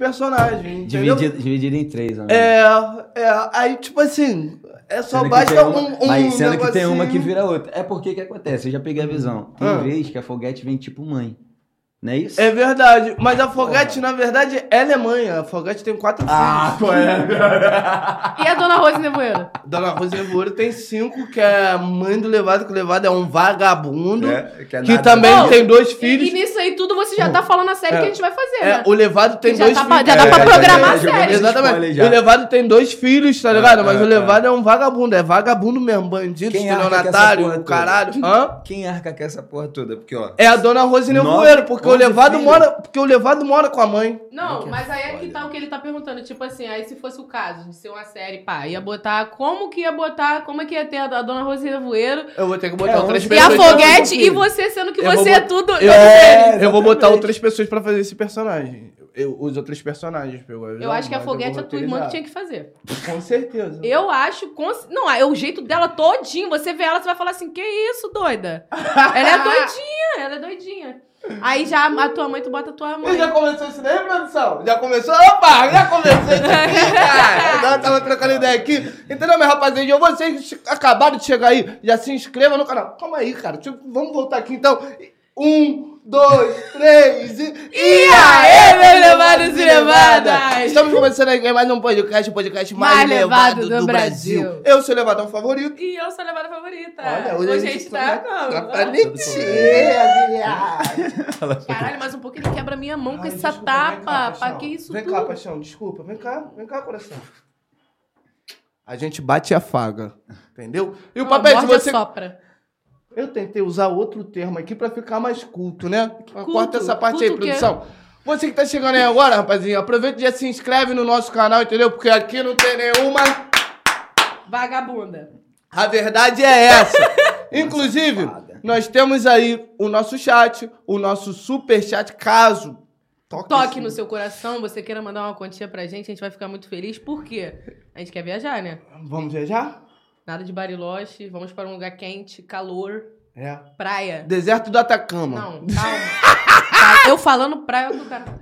personagens? Dividido, dividido em três, né? É, é, aí tipo assim, é só Sendo basta uma- um, um Mas sendo que tem uma que vira outra. É porque que acontece? Eu já peguei a visão. Tem Ah. vez que a foguete vem tipo mãe. Não é isso? É verdade, mas a Fogate, na verdade, ela é mãe. A Fogate tem quatro Ah, filhos. qual é? E a dona Rose Nevoeiro? Dona Rosa Evouro tem cinco, que é a mãe do Levado, que o Levado é um vagabundo. É, que é que também tem dois E, filhos. e nisso aí tudo você já tá falando a série É. que a gente vai fazer, É, né? o Levado tem dois tá filhos. já dá pra É, programar a série. Exatamente. O Levado tem dois filhos, tá ligado? Mas é, o Levado é um vagabundo, é vagabundo mesmo, bandido, Quem arca com essa estelionatário, caralho. Hã? Quem arca com essa porra toda? Porque, ó. É a dona Rose Nevoeiro, porque o Levado filhos. mora. Porque o Levado mora com a mãe. Não, é mas aí é que tá o que ele tá perguntando. Tipo assim, aí se fosse o caso de ser uma série, pá, ia botar. Como que ia botar? Como é que ia ter a, a dona Rose Nevoeiro Eu vou ter que botar É, outras onze- e a pessoas. Foguete e você sendo que Eu você é tudo. Eu, É, eu vou botar outras pessoas pra fazer esse personagem. Eu, os outros personagens, pegou. Eu acho que a Foguete é a tua irmã que tinha que fazer. Com certeza. Eu acho. cons- Não, é o jeito dela todinho. Você vê ela, você vai falar assim: que isso, doida? Ela é doidinha, ela é doidinha. Aí já a tua mãe, tu bota a tua mãe. E já começou isso daí, produção? Já começou? Opa, já começou isso aqui, cara. Eu tava trocando ideia aqui. Entendeu, minha rapaziada? Vocês acabaram de chegar aí, já se inscreva no canal. Calma aí, cara. Vamos voltar aqui, então. Um, dois, três e... E aí, meus levados e levadas? Estamos começando aqui mais um podcast, o podcast mais, Mais levado, levado do, do Brasil. Brasil. Eu sou o levadão favorito. E eu sou a levada favorita. Olha, hoje, hoje a gente tá como? Tá pra lentinha, viado. Caralho, mas um pouco ele quebra minha mão com Ai, essa desculpa, cá, tapa. paixão. pra que isso Vem tudo? cá, paixão, desculpa. Vem cá, vem cá, coração. A gente bate e afaga, entendeu? E o papel, se morde e você... sopra. Eu tentei usar outro termo aqui pra ficar mais culto, né? Culto? Corta essa parte aí, produção. Você que tá chegando aí agora, rapazinho, aproveita e já se inscreve no nosso canal, entendeu? Porque aqui não tem nenhuma... Vagabunda. A verdade é essa. Inclusive, safada. nós temos aí o nosso chat, o nosso super chat, caso toque, Toque no seu coração, você queira mandar uma quantia pra gente, a gente vai ficar muito feliz. Por quê? A gente quer viajar, né? Vamos viajar? Nada de Bariloche, vamos para um lugar quente, calor, É. praia. Deserto do Atacama. Não, calma. Tá, Eu falando praia do cara.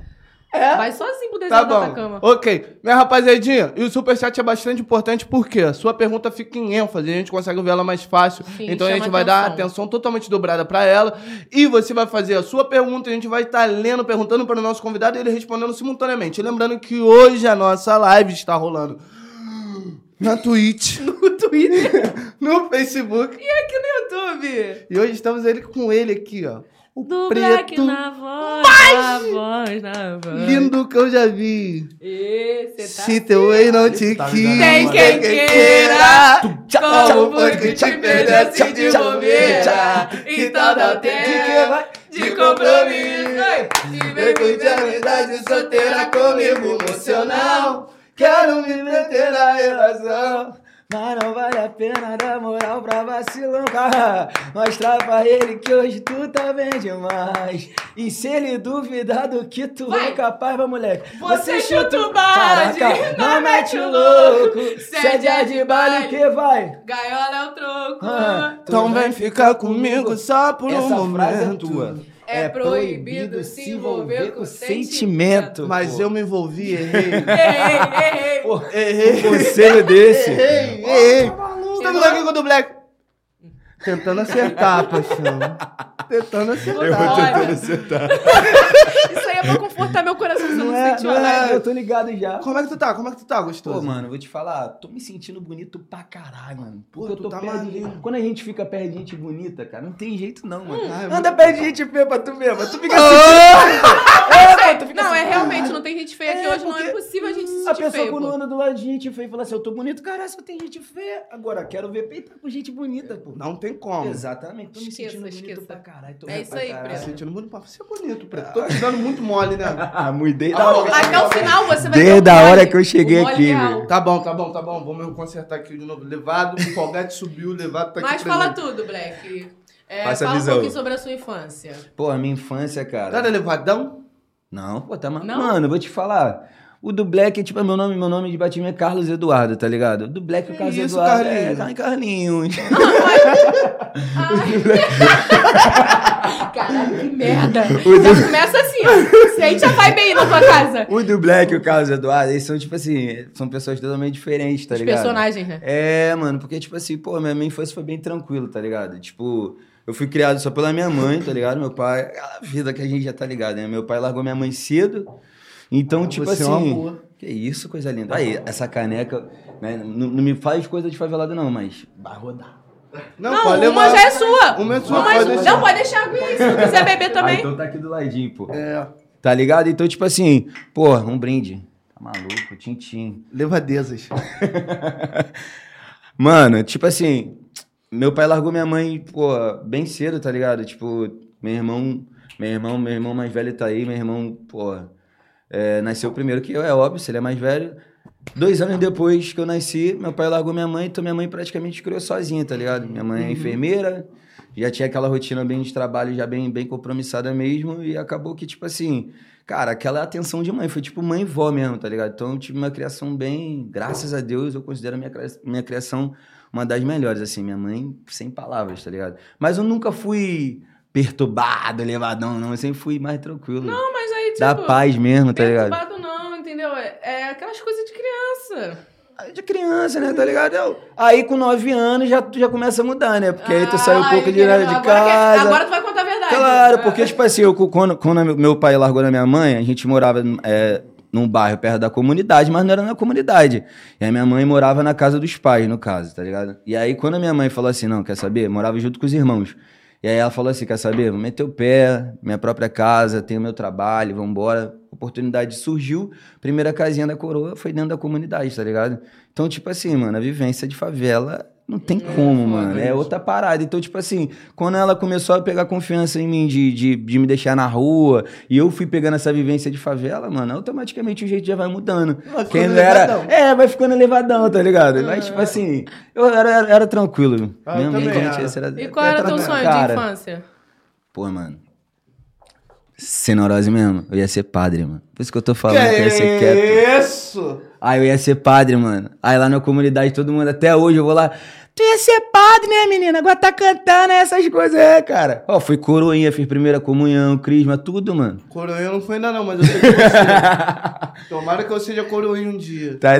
É? Vai sozinho pro Tá deserto do bom. Atacama. Ok. Minha rapaziadinha, e o superchat é bastante importante porque a sua pergunta fica em ênfase, a gente consegue ver ela mais fácil. Sim, então a gente vai dar atenção. atenção totalmente dobrada pra ela. E você vai fazer a sua pergunta, a gente vai estar lendo, perguntando para o nosso convidado e ele respondendo simultaneamente. Lembrando que hoje a nossa live está rolando na Twitch, No Twitter no Facebook. e aqui no YouTube. E hoje estamos ele com ele aqui, ó. O Do Black preto na voz, na voz, na voz. lindo que eu já vi. Cê tá Se teu ei não te Tá quis, Tem quem queira. Como foi que te perdeu assim de bobeira? Então não tem de compromisso. Oi, E vem Vem de amizade solteira comigo emocional. Quero me meter na relação. Mas não vale a pena dar moral pra vacilão, cara. Mostrar pra ele que hoje tu tá bem demais. E se ele duvidar do que tu Vai. é capaz, vai, moleque. Você chuta o balde, Caraca, não mete o louco. louco. Se é é de baile que vai. Gaiola é o troco. Ah, Então vem ficar comigo só por um Essa frase é momento. tua. É proibido se envolver com sentimento. Mas pô. eu me envolvi, errei. Errei, errei. Pô, Errei. um conselho desse. Errei, errei. Estamos aqui com o do Black. Tentando acertar, paixão. Tentando acertar. Eu vou tentando acertar. É pra confortar meu coração, você não, Não é, raiva. é, eu tô ligado já. Como é que tu tá? Como é que tu tá, gostoso? Pô, mano, vou te falar, tô me sentindo bonito pra caralho, mano. Porque Pô, eu tô tá perto de... Quando a gente fica perto de gente bonita, cara, não tem jeito não, mano. Ai, Anda perto de gente feia pra tu mesmo. Tu fica Ah! É, pô, tu fica Não, é assim, realmente, não tem gente feia aqui É, hoje, não é possível a gente se A sentir pessoa feio. quando pô. anda do lado de gente feia e fala assim, eu tô bonito, cara, só tem gente feia. Agora, quero ver peitar com gente bonita, pô. Não tem como. Exatamente, tô me Esqueça, sentindo bonito esqueça. pra caralho. Tô É isso aí, caralho. Tá Preto. sentindo bonito pra você é bonito, preto. Tô te dando muito mole, né? Ah, Ah, da hora. Até o final você vai ver Desde a hora que eu cheguei aqui, velho. Tá bom, tá bom, tá bom. Vamos consertar aqui de novo. Levado, o Folgate subiu, levado tá aqui Mas fala tudo, Black. É, Passa a fala um visão. pouquinho sobre a sua infância. Pô, a minha infância, cara. Cara, levadão? Não, pô, tá Não? Mano, vou te falar. O do Black, tipo, é meu nome, meu nome de batismo é Carlos Eduardo, tá ligado? O do Black, o Que Carlos isso, Eduardo. Carlinhos? É, Carlinhos. Caralho, que merda. Já começa assim, ó. Se a gente já vai bem na tua casa. o do Black e o Carlos Eduardo, eles são, tipo assim, são pessoas totalmente diferentes, tá Os ligado? personagens, né? É, mano, porque, tipo assim, pô, minha, minha infância foi bem tranquila, tá ligado? Tipo, eu fui criado só pela minha mãe, tá ligado? Meu pai, aquela vida que a gente já tá ligado, né? Meu pai largou minha mãe cedo, então, tipo Você é assim. uma boa. Que isso, coisa linda. Aí, essa caneca, né? Não, não me faz coisa de favelado, não, mas vai rodar. Não, Não, pode uma levar. já é sua. Uma é sua, Uma pode deixar. Não, pode deixar a aí, se quiser beber Ah, também. então tá aqui do ladinho, pô. É, Tá ligado? Então, tipo assim, pô, um brinde. Tá maluco, tintim. levadezas. Mano, tipo assim, meu pai largou minha mãe, pô, bem cedo, tá ligado? Tipo, meu irmão, meu irmão, meu irmão mais velho tá aí, meu irmão, pô, é, nasceu primeiro que eu, é óbvio, se ele é mais velho. Dois anos depois que eu nasci, meu pai largou minha mãe, então minha mãe praticamente criou sozinha, tá ligado? Minha mãe é enfermeira, já tinha aquela rotina bem de trabalho, já bem, bem compromissada mesmo, e acabou que, tipo assim, cara, aquela atenção de mãe, foi tipo mãe e vó mesmo, tá ligado? Então eu tive uma criação bem, graças a Deus, eu considero minha, minha criação uma das melhores, assim, minha mãe, sem palavras, tá ligado? Mas eu nunca fui perturbado, levadão, não, eu sempre fui mais tranquilo. Não, mas aí, tipo... da paz mesmo, tá ligado? Perturbado não, entendeu? É, é aquelas coisas de criança. De criança, né, tá ligado? Eu- Aí com nove anos já, já começa a mudar, né? Porque aí tu sai um Ah, pouco de, entendeu? de Agora que- casa. Agora tu vai contar a verdade. Claro, É. porque, tipo assim, eu, quando, quando meu pai largou da minha mãe, a gente morava é, num bairro perto da comunidade, mas não era na comunidade. E aí minha mãe morava na casa dos pais, no caso, tá ligado? E aí quando a minha mãe falou assim, não, quer saber? Morava junto com os irmãos. E aí ela falou assim, quer saber? Vou meter o pé, minha própria casa, tenho meu trabalho, vambora. Oportunidade surgiu, primeira casinha da coroa foi dentro da comunidade, tá ligado? Então, tipo assim, mano, a vivência de favela não tem como, mano. É outra parada. Então, tipo assim, quando ela começou a pegar confiança em mim de, de, de me deixar na rua, e eu fui pegando essa vivência de favela, mano, automaticamente o jeito já vai mudando. Vai Quem não era. elevadão. É, vai ficando elevadão, tá ligado? Mas, tipo assim, eu era, era, era tranquilo. Ah, eu Minha mente, também gente, era. E qual era era teu sonho Cara, de infância? Pô, mano. Ser neurose mesmo. Eu ia ser padre, mano. Por isso que eu tô falando Que que ia ser quieto. isso? Aí eu ia ser padre, mano. Aí lá na comunidade, todo mundo, até hoje eu vou lá. Tu ia ser padre, né, menina? Agora tá cantando essas coisas, é, cara. Ó, fui coroinha, fiz primeira comunhão, crisma, tudo, mano. Coroinha não foi ainda não, mas eu sei que você. Tomara que eu seja coroinha um dia. Tá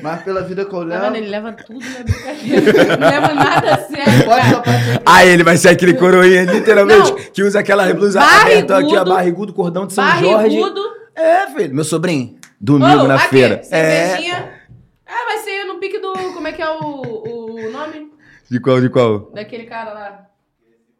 Mas pela vida que eu Tá vendo? Ele leva tudo na brincadeira. Não leva nada a sério. Pode só Aí ele vai ser aquele coroinha, literalmente, Não. que usa aquela blusa Barrigudo. aberta aqui, ó, barrigudo, cordão de São Jorge. Barrigudo. É, filho. Meu sobrinho, domingo Ô, na aqui, feira. É. Cervejinha. Ah, vai ser no pique do... Como é que é o, o nome? De qual, de qual? Daquele cara lá.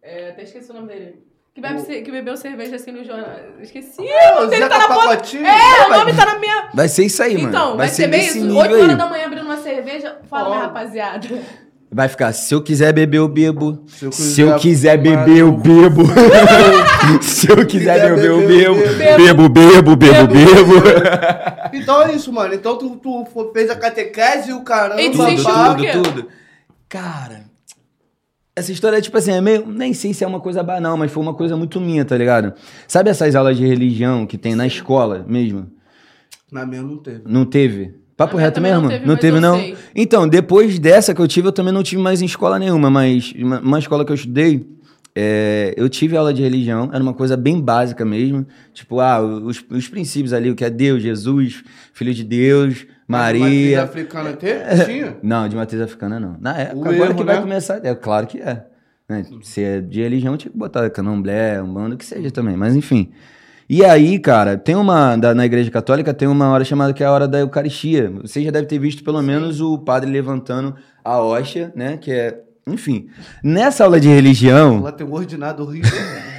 É, até esqueci o nome dele. Que, bebe, ce- que bebeu cerveja assim no jornal. Esqueci. O o Zeca tá na. Pacotinho? É, o nome tá na minha... Vai ser isso aí, mano. Então, vai, ser, bem desse isso. nível 8 aí. horas da manhã abrindo uma cerveja. Fala, Ó. minha rapaziada. Vai ficar, se eu quiser beber, eu bebo. Se eu Se eu quiser quiser beber, eu bebo. se eu quiser quiser beber, eu bebo. Bebo, bebo, bebo, bebo. Então é isso, mano. Então tu, tu fez a catequese e o caramba. E tu Tudo, tudo, tudo. Cara, essa história, tipo assim, é meio. Nem sei se é uma coisa banal, mas foi uma coisa muito minha, tá ligado? Sabe essas aulas de religião que tem na escola mesmo? Na minha não teve. Não teve? Papo minha reto também não mesmo? teve, não teve, não? Então, depois dessa que eu tive, eu também não tive mais em escola nenhuma, mas uma, uma escola que eu estudei, é, eu tive aula de religião, era uma coisa bem básica mesmo. Tipo, ah, os, os princípios ali, o que é Deus, Jesus, Filho de Deus, Matriz Maria. africana teve? Tinha? Não, de matriz africana não. Na época, O agora erro, que vai né? começar. É claro que é. né? Se é de religião, tinha que botar candomblé, um bando que seja também, mas enfim. E aí, cara, tem uma. da- na igreja católica tem uma hora chamada que é a hora da Eucaristia. Você já deve ter visto pelo menos o padre levantando a hóstia, né? Que é. Enfim. Nessa aula de religião. Lá tem um ordinário horrível.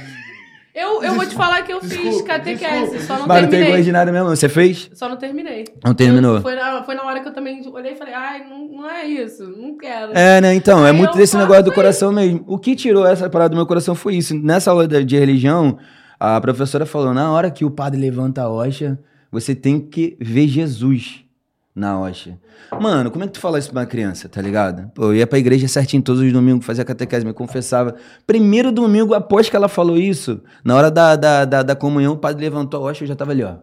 Eu, eu vou te falar que eu fiz Desculpa, catequese, desculpa. só não Mas não tem terminei. ordinário mesmo, você fez? Só não terminei. Não terminou. Foi na, foi na hora que eu também olhei e falei, ai, não, não é isso, não quero. É, né? Então, é Aí muito desse negócio do isso. coração mesmo. O que tirou essa parada do meu coração foi isso. Nessa aula de de religião, a professora falou: na hora que o padre levanta a hóstia, você tem que ver Jesus na hóstia. Mano, como é que tu fala isso pra uma criança, tá ligado? Pô, eu ia pra igreja certinho todos os domingos, fazia catequese, me confessava. Primeiro domingo, após que ela falou isso, na hora da, da, da, da comunhão, o padre levantou a hóstia, eu já tava ali, ó.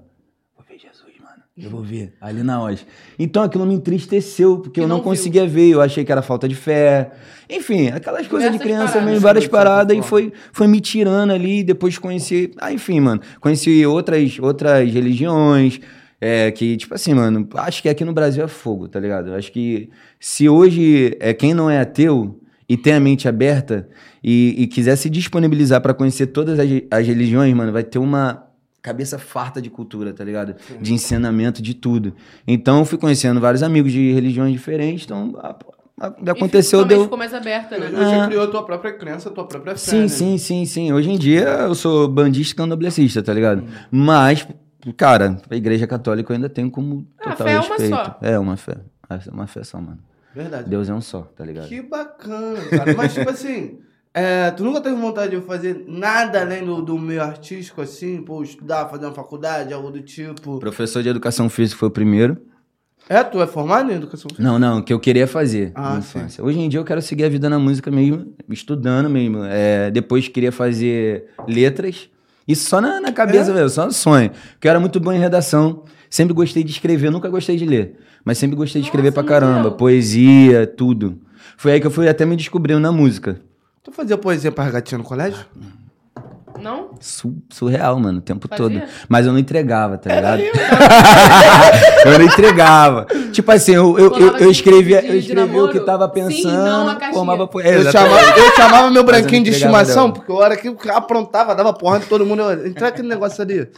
Vou ver Jesus, mano. Eu vou ver, ali na Oz. Então aquilo me entristeceu, porque Que eu não, não viu. conseguia ver, eu achei que era falta de fé. Enfim, aquelas coisas de Diversas criança paradas. mesmo, várias De certa paradas, e foi, foi me tirando ali, depois conheci. Ah, enfim, mano, conheci outras, outras religiões. É, que, tipo assim, mano, acho que aqui no Brasil é fogo, tá ligado? Acho que se hoje é quem não é ateu e tem a mente aberta e, e quiser se disponibilizar pra conhecer todas as, as religiões, mano, vai ter uma cabeça farta de cultura, tá ligado? De ensinamento, de tudo. Então, eu fui conhecendo vários amigos de religiões diferentes, então a- a- aconteceu, deu... ficou mais aberta, né? Hoje Ah. criou a tua própria crença, a tua própria fé, Sim, né? sim, sim, sim. Hoje em dia eu sou bandista candomblessista, tá ligado? Mas, cara, a igreja católica eu ainda tenho como Ah, total fé é uma respeito. só. É uma fé. É uma fé só, mano. Verdade. Deus é um só, tá ligado? Que bacana, cara. Mas, tipo assim, é, tu nunca teve vontade de fazer nada além do, do meio artístico, assim? Pô, estudar, fazer uma faculdade, algo do tipo? Professor de educação física foi o primeiro. É, tu é formado em educação física? Não, não, o que eu queria fazer Ah, na infância. Hoje em dia eu quero seguir a vida na música mesmo, estudando mesmo. É, depois queria fazer letras. Isso só na, na cabeça É? mesmo, só no sonho. Porque eu era muito bom em redação. Sempre gostei de escrever, nunca gostei de ler. Mas sempre gostei de escrever Nossa, pra caramba. Miguel. Poesia, tudo. Foi aí que eu fui até me descobrindo na música. Tu fazia poesia pra gatinha no colégio? Não? Su- surreal, mano, o tempo Fazia? todo. Mas eu não entregava, tá ligado? eu não entregava. Tipo assim, eu, eu, eu, eu assim, escrevia, de- eu escrevia o que tava Sim, pensando, não, a caixinha. formava Eu chamava, eu chamava meu eu branquinho de entregava estimação, porque a hora que o cara aprontava, dava porra de todo mundo, eu, entra aquele negócio ali.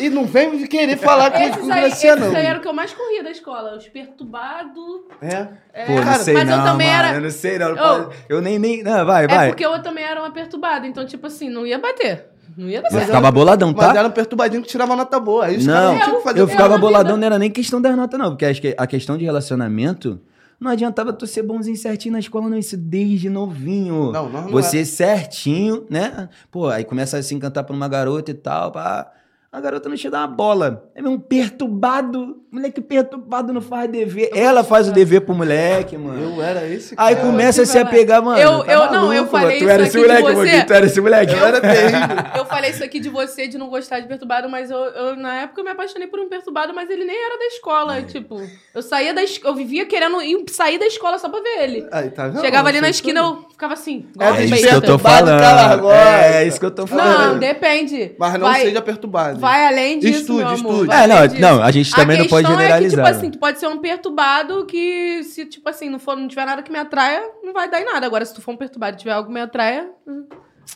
E não vem me querer falar que Esses eu aí, esses não. aí era o que eu mais corria da escola. Os perturbados. É. É, Pô, não Cara, sei mas não, eu também mano, era. eu não sei não. Pode- Eu nem, nem... Não, vai, É vai. porque eu também era uma perturbada. Então, tipo assim, não ia bater. Não ia dar Eu certo. ficava boladão, Mas tá? era um perturbadinho que tirava nota boa. Aí os Não, caras não tinham que fazer eu que ficava na vida. boladão, não era nem questão das notas, não. Porque acho que a questão de relacionamento, não adiantava tu ser bonzinho certinho na escola, não. Isso desde novinho. Não, não Você certinho, né? Pô, aí começa a se encantar por uma garota e tal, pá. A garota não te dá uma bola. É um perturbado. Moleque perturbado não faz dever. Ela faz o dever pro moleque, mano. Eu era esse Aí cara. começa a se apegar, mano. Eu- tá eu- não, eu maluco, falei mano. Tu isso era aqui esse de moleque, você. Moguinho, Tu era esse moleque. Eu era terrível. Eu falei isso aqui de você, de não gostar de perturbado, mas eu, eu, na época eu me apaixonei por um perturbado, mas ele nem era da É. escola. Tipo, eu saía da escola, eu vivia querendo ir, sair da escola só pra ver ele. Aí, tá vendo? Chegava ali na Você esquina, tudo. eu ficava assim. É igual É isso que eu tô Perturbado, falando. agora. É isso que eu tô falando. Não, depende. Mas não vai, seja perturbado. Vai além disso, Estude, meu amor. estude. É, não, disso. não, a gente também não pode questão generalizar. É que, tipo assim, tu pode ser um perturbado que, se, tipo assim, não, for, não tiver nada que me atraia, não vai dar em nada. Agora, se tu for um perturbado e tiver algo que me atraia,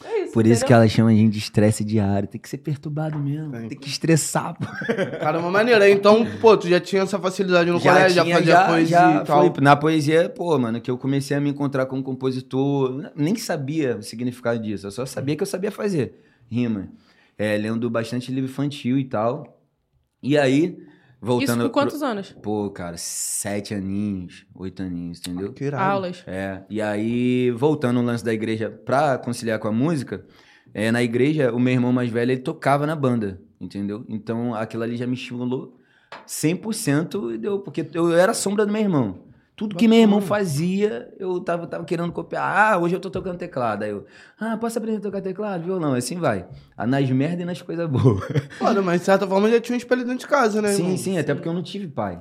é isso. Por isso que entendeu? ela chama a gente de estresse diário. Tem que ser perturbado mesmo. Tem. Tem que estressar, pô. Caramba, maneiro. Aí, Então, pô, tu já tinha essa facilidade no colégio, já tinha, fazia poesia já e tal. foi. Na poesia, pô, mano, que eu comecei a me encontrar com um compositor. Nem sabia o significado disso. Eu só sabia que eu sabia fazer rima. É, lendo bastante livro infantil e tal. E aí, voltando. Isso com quantos anos? pro- Pô, cara, sete aninhos, oito aninhos, entendeu? Que irado. Aulas. É, e aí, voltando no lance da igreja pra conciliar com a música, é, na igreja, o meu irmão mais velho, ele tocava na banda, entendeu? Então, aquilo ali já me estimulou 100%, e deu, porque eu era a sombra do meu irmão. Tudo que meu irmão fazia, eu tava, tava querendo copiar. Ah, hoje eu tô tocando teclado. Aí eu, ah, posso aprender a tocar teclado? Violão, assim vai. Ah, Nas merdas e nas coisas boas. Foda, mas de certa forma já tinha um espelho dentro de casa, né, Sim, irmão? sim, até porque eu não tive pai.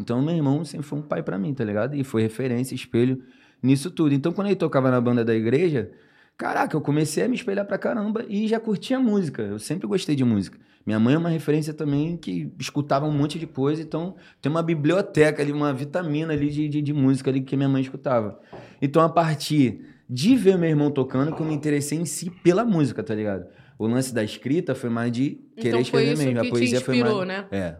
Então, meu irmão sempre foi um pai pra mim, tá ligado? E foi referência, espelho nisso tudo. Então, quando ele tocava na banda da igreja, caraca, eu comecei a me espelhar pra caramba e já curtia música. Eu sempre gostei de música. Minha mãe é uma referência também que escutava um monte de coisa, então tem uma biblioteca ali, uma vitamina ali de, de, de música ali que minha mãe escutava. Então, a partir de ver meu irmão tocando, que eu me interessei em si pela música, tá ligado? O lance da escrita foi mais de querer Então foi escrever mesmo. a poesia foi inspirou, mais... né? É.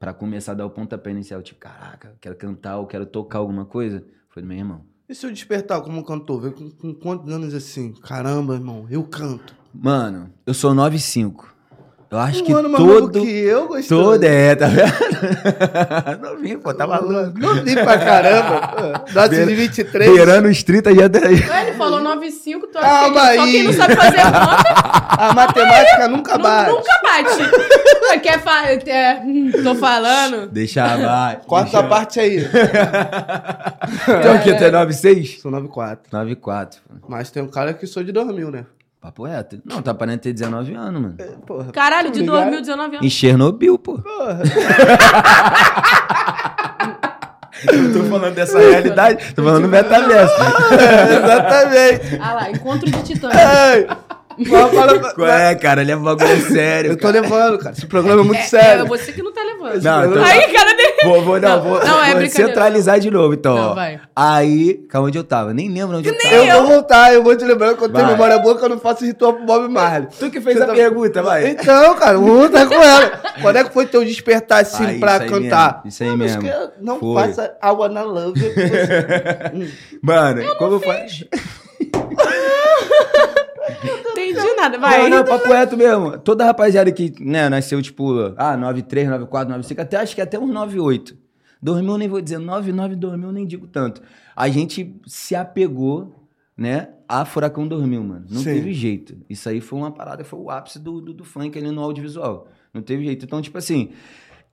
Pra começar a dar o pontapé inicial, tipo, caraca, quero cantar, eu quero tocar alguma coisa, foi do meu irmão. E se eu despertar como cantor? Com, com quantos anos assim? Caramba, irmão, eu canto. Mano, eu sou 9'5". Eu acho um que ano mais novo todo... que eu, gostou. Todo é, tá vendo? Novinho, pô, tá maluco. Não vi pra caramba. Dose de Beira- 23. Beirando os 30 já daí. Ué, ele falou 9,5, tu acha Calma que só aí. quem não sabe fazer conta A matemática nunca nu- bate. nunca bate. Quer fa... é, hum, tô falando. Deixa vai. Corta a parte aí. Então o que? Tu é 9'6"? Sou 94. 9'4". Mas tem um cara que sou de 2000, né? Papo reto. Não, tá aparentando ter 19 anos, mano. Porra, Caralho, de Ligado? 2019 anos. Em Chernobyl, pô. porra. Eu tô falando dessa realidade, tô falando do metaverso. Exatamente. Ah lá, encontro de titãs. É, cara? Ele é bagulho sério. Eu tô cara. levando, cara. Esse programa é muito É, sério. é você que não tá levando. Não, então- Aí, cara dele. Vou, vou, não, Não, vou, não, é vou brincadeira. centralizar de novo, então. Não, vai. Aí, calma onde eu tava. Nem lembro onde eu tava. Eu vou voltar, eu vou te lembrando que eu tenho Vai. memória boa que eu não faço ritual pro Bob Marley. Tu que fez Você a tá- pergunta, vai. Então, cara, vamos voltar com ela. Quando é que foi teu despertar assim Ah, pra isso cantar? mesmo, isso aí não, mesmo. que Não Foi. faça I wanna love you. Mano, como faz? Entendi nada. Vai. Não, não, papo reto mesmo. Toda rapaziada que, né, nasceu, tipo, ah, 93, 94, 95, até acho que até uns 98. Dormiu, nem vou dizer, 99 dormiu, nem digo tanto. A gente se apegou, né, a Furacão Dormiu, mano. Não Sim. teve jeito. Isso aí foi uma parada, foi o ápice do, do, do funk ali no audiovisual. Não teve jeito. Então, tipo assim,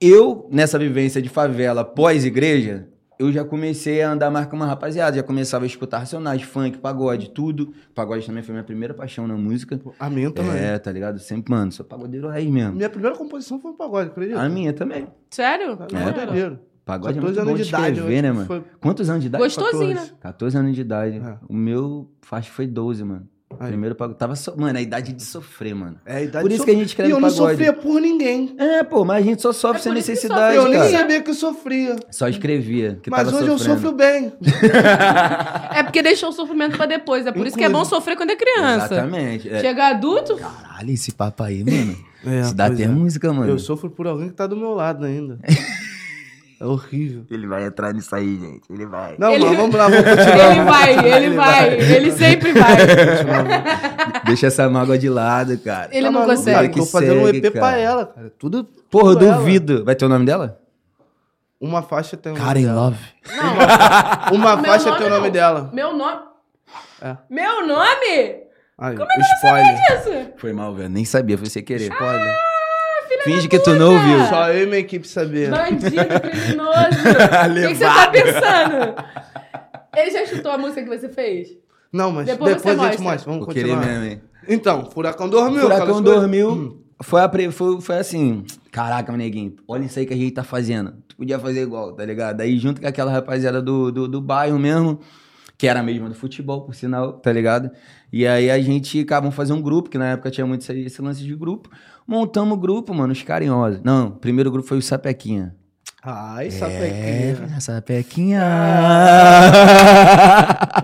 eu, nessa vivência de favela pós-igreja, eu já comecei a andar mais com uma rapaziada. Já começava a escutar racionais, funk, pagode, tudo. Pagode também foi minha primeira paixão na música. A minha também. É, tá ligado? Sempre, mano, sou pagodeiro raiz mesmo. Minha primeira composição foi um pagode, acredita? A minha também. Sério? É, É. doideiro. Pagode é 14 muito bom anos de de idade, escrever, né, mano? foi- Quantos anos de idade? Gostosinho, né? 14 anos de idade. É. O meu, acho que foi 12, mano. Aí. Primeiro pagode. Tava so... Mano, a idade de sofrer, mano. É a idade Por isso so- que a gente escreve E eu não pagode. sofria por ninguém. É, pô, mas a gente só sofre É sem necessidade, eu nem cara. sabia que eu sofria. Só escrevia. Que Mas tava hoje eu sofrendo. sofro bem. É porque deixou o sofrimento pra depois. É por isso que é bom sofrer quando é criança. Exatamente. É. Chega adulto, Caralho, esse papo aí, mano. É, Isso dá até é. música, mano. Eu sofro por alguém que tá do meu lado ainda. É horrível. Ele vai entrar nisso aí, gente. Ele vai. Não, Ele- mas vamos lá, vamos continuar. ele vai, ele vai, ele sempre vai. Deixa essa mágoa de lado, cara. Ele Tá não maluco, consegue. cara, Que Tô fazendo um segue, EP pra cara. ela, cara. Tudo. Porra, eu tudo ela. duvido. Vai ter o nome dela? Uma faixa tem o nome Karen dela. Love. Não, Uma Meu faixa tem o nome não. dela. meu nome. É. Meu nome? Aí, Como é que spoiler. Isso. Foi mal, velho. Nem sabia, foi sem querer. Spoiler. Finge que tu não ouviu. Só eu e minha equipe sabia. Bandido, criminoso. O que, você tá pensando? Ele já chutou a música que você fez? Não, mas Depois depois, você a gente mostra. Vamos querer continuar. mesmo, hein? Então, Furacão dormiu. Furacão dormiu. Foi, a foi, foi assim. Caraca, neguinho, olha isso aí que a gente tá fazendo. Tu podia fazer igual, tá ligado? Aí junto com aquela rapaziada do, do, do bairro mesmo, que era a mesma do futebol, por sinal, tá ligado? E aí a gente acabam fazer um grupo, que na época tinha muito esse, esse lance de grupo. Montamos o grupo, mano, os carinhosos. Não, o primeiro grupo foi o Sapequinha. Ai, sapequinha. É, Sapequinha.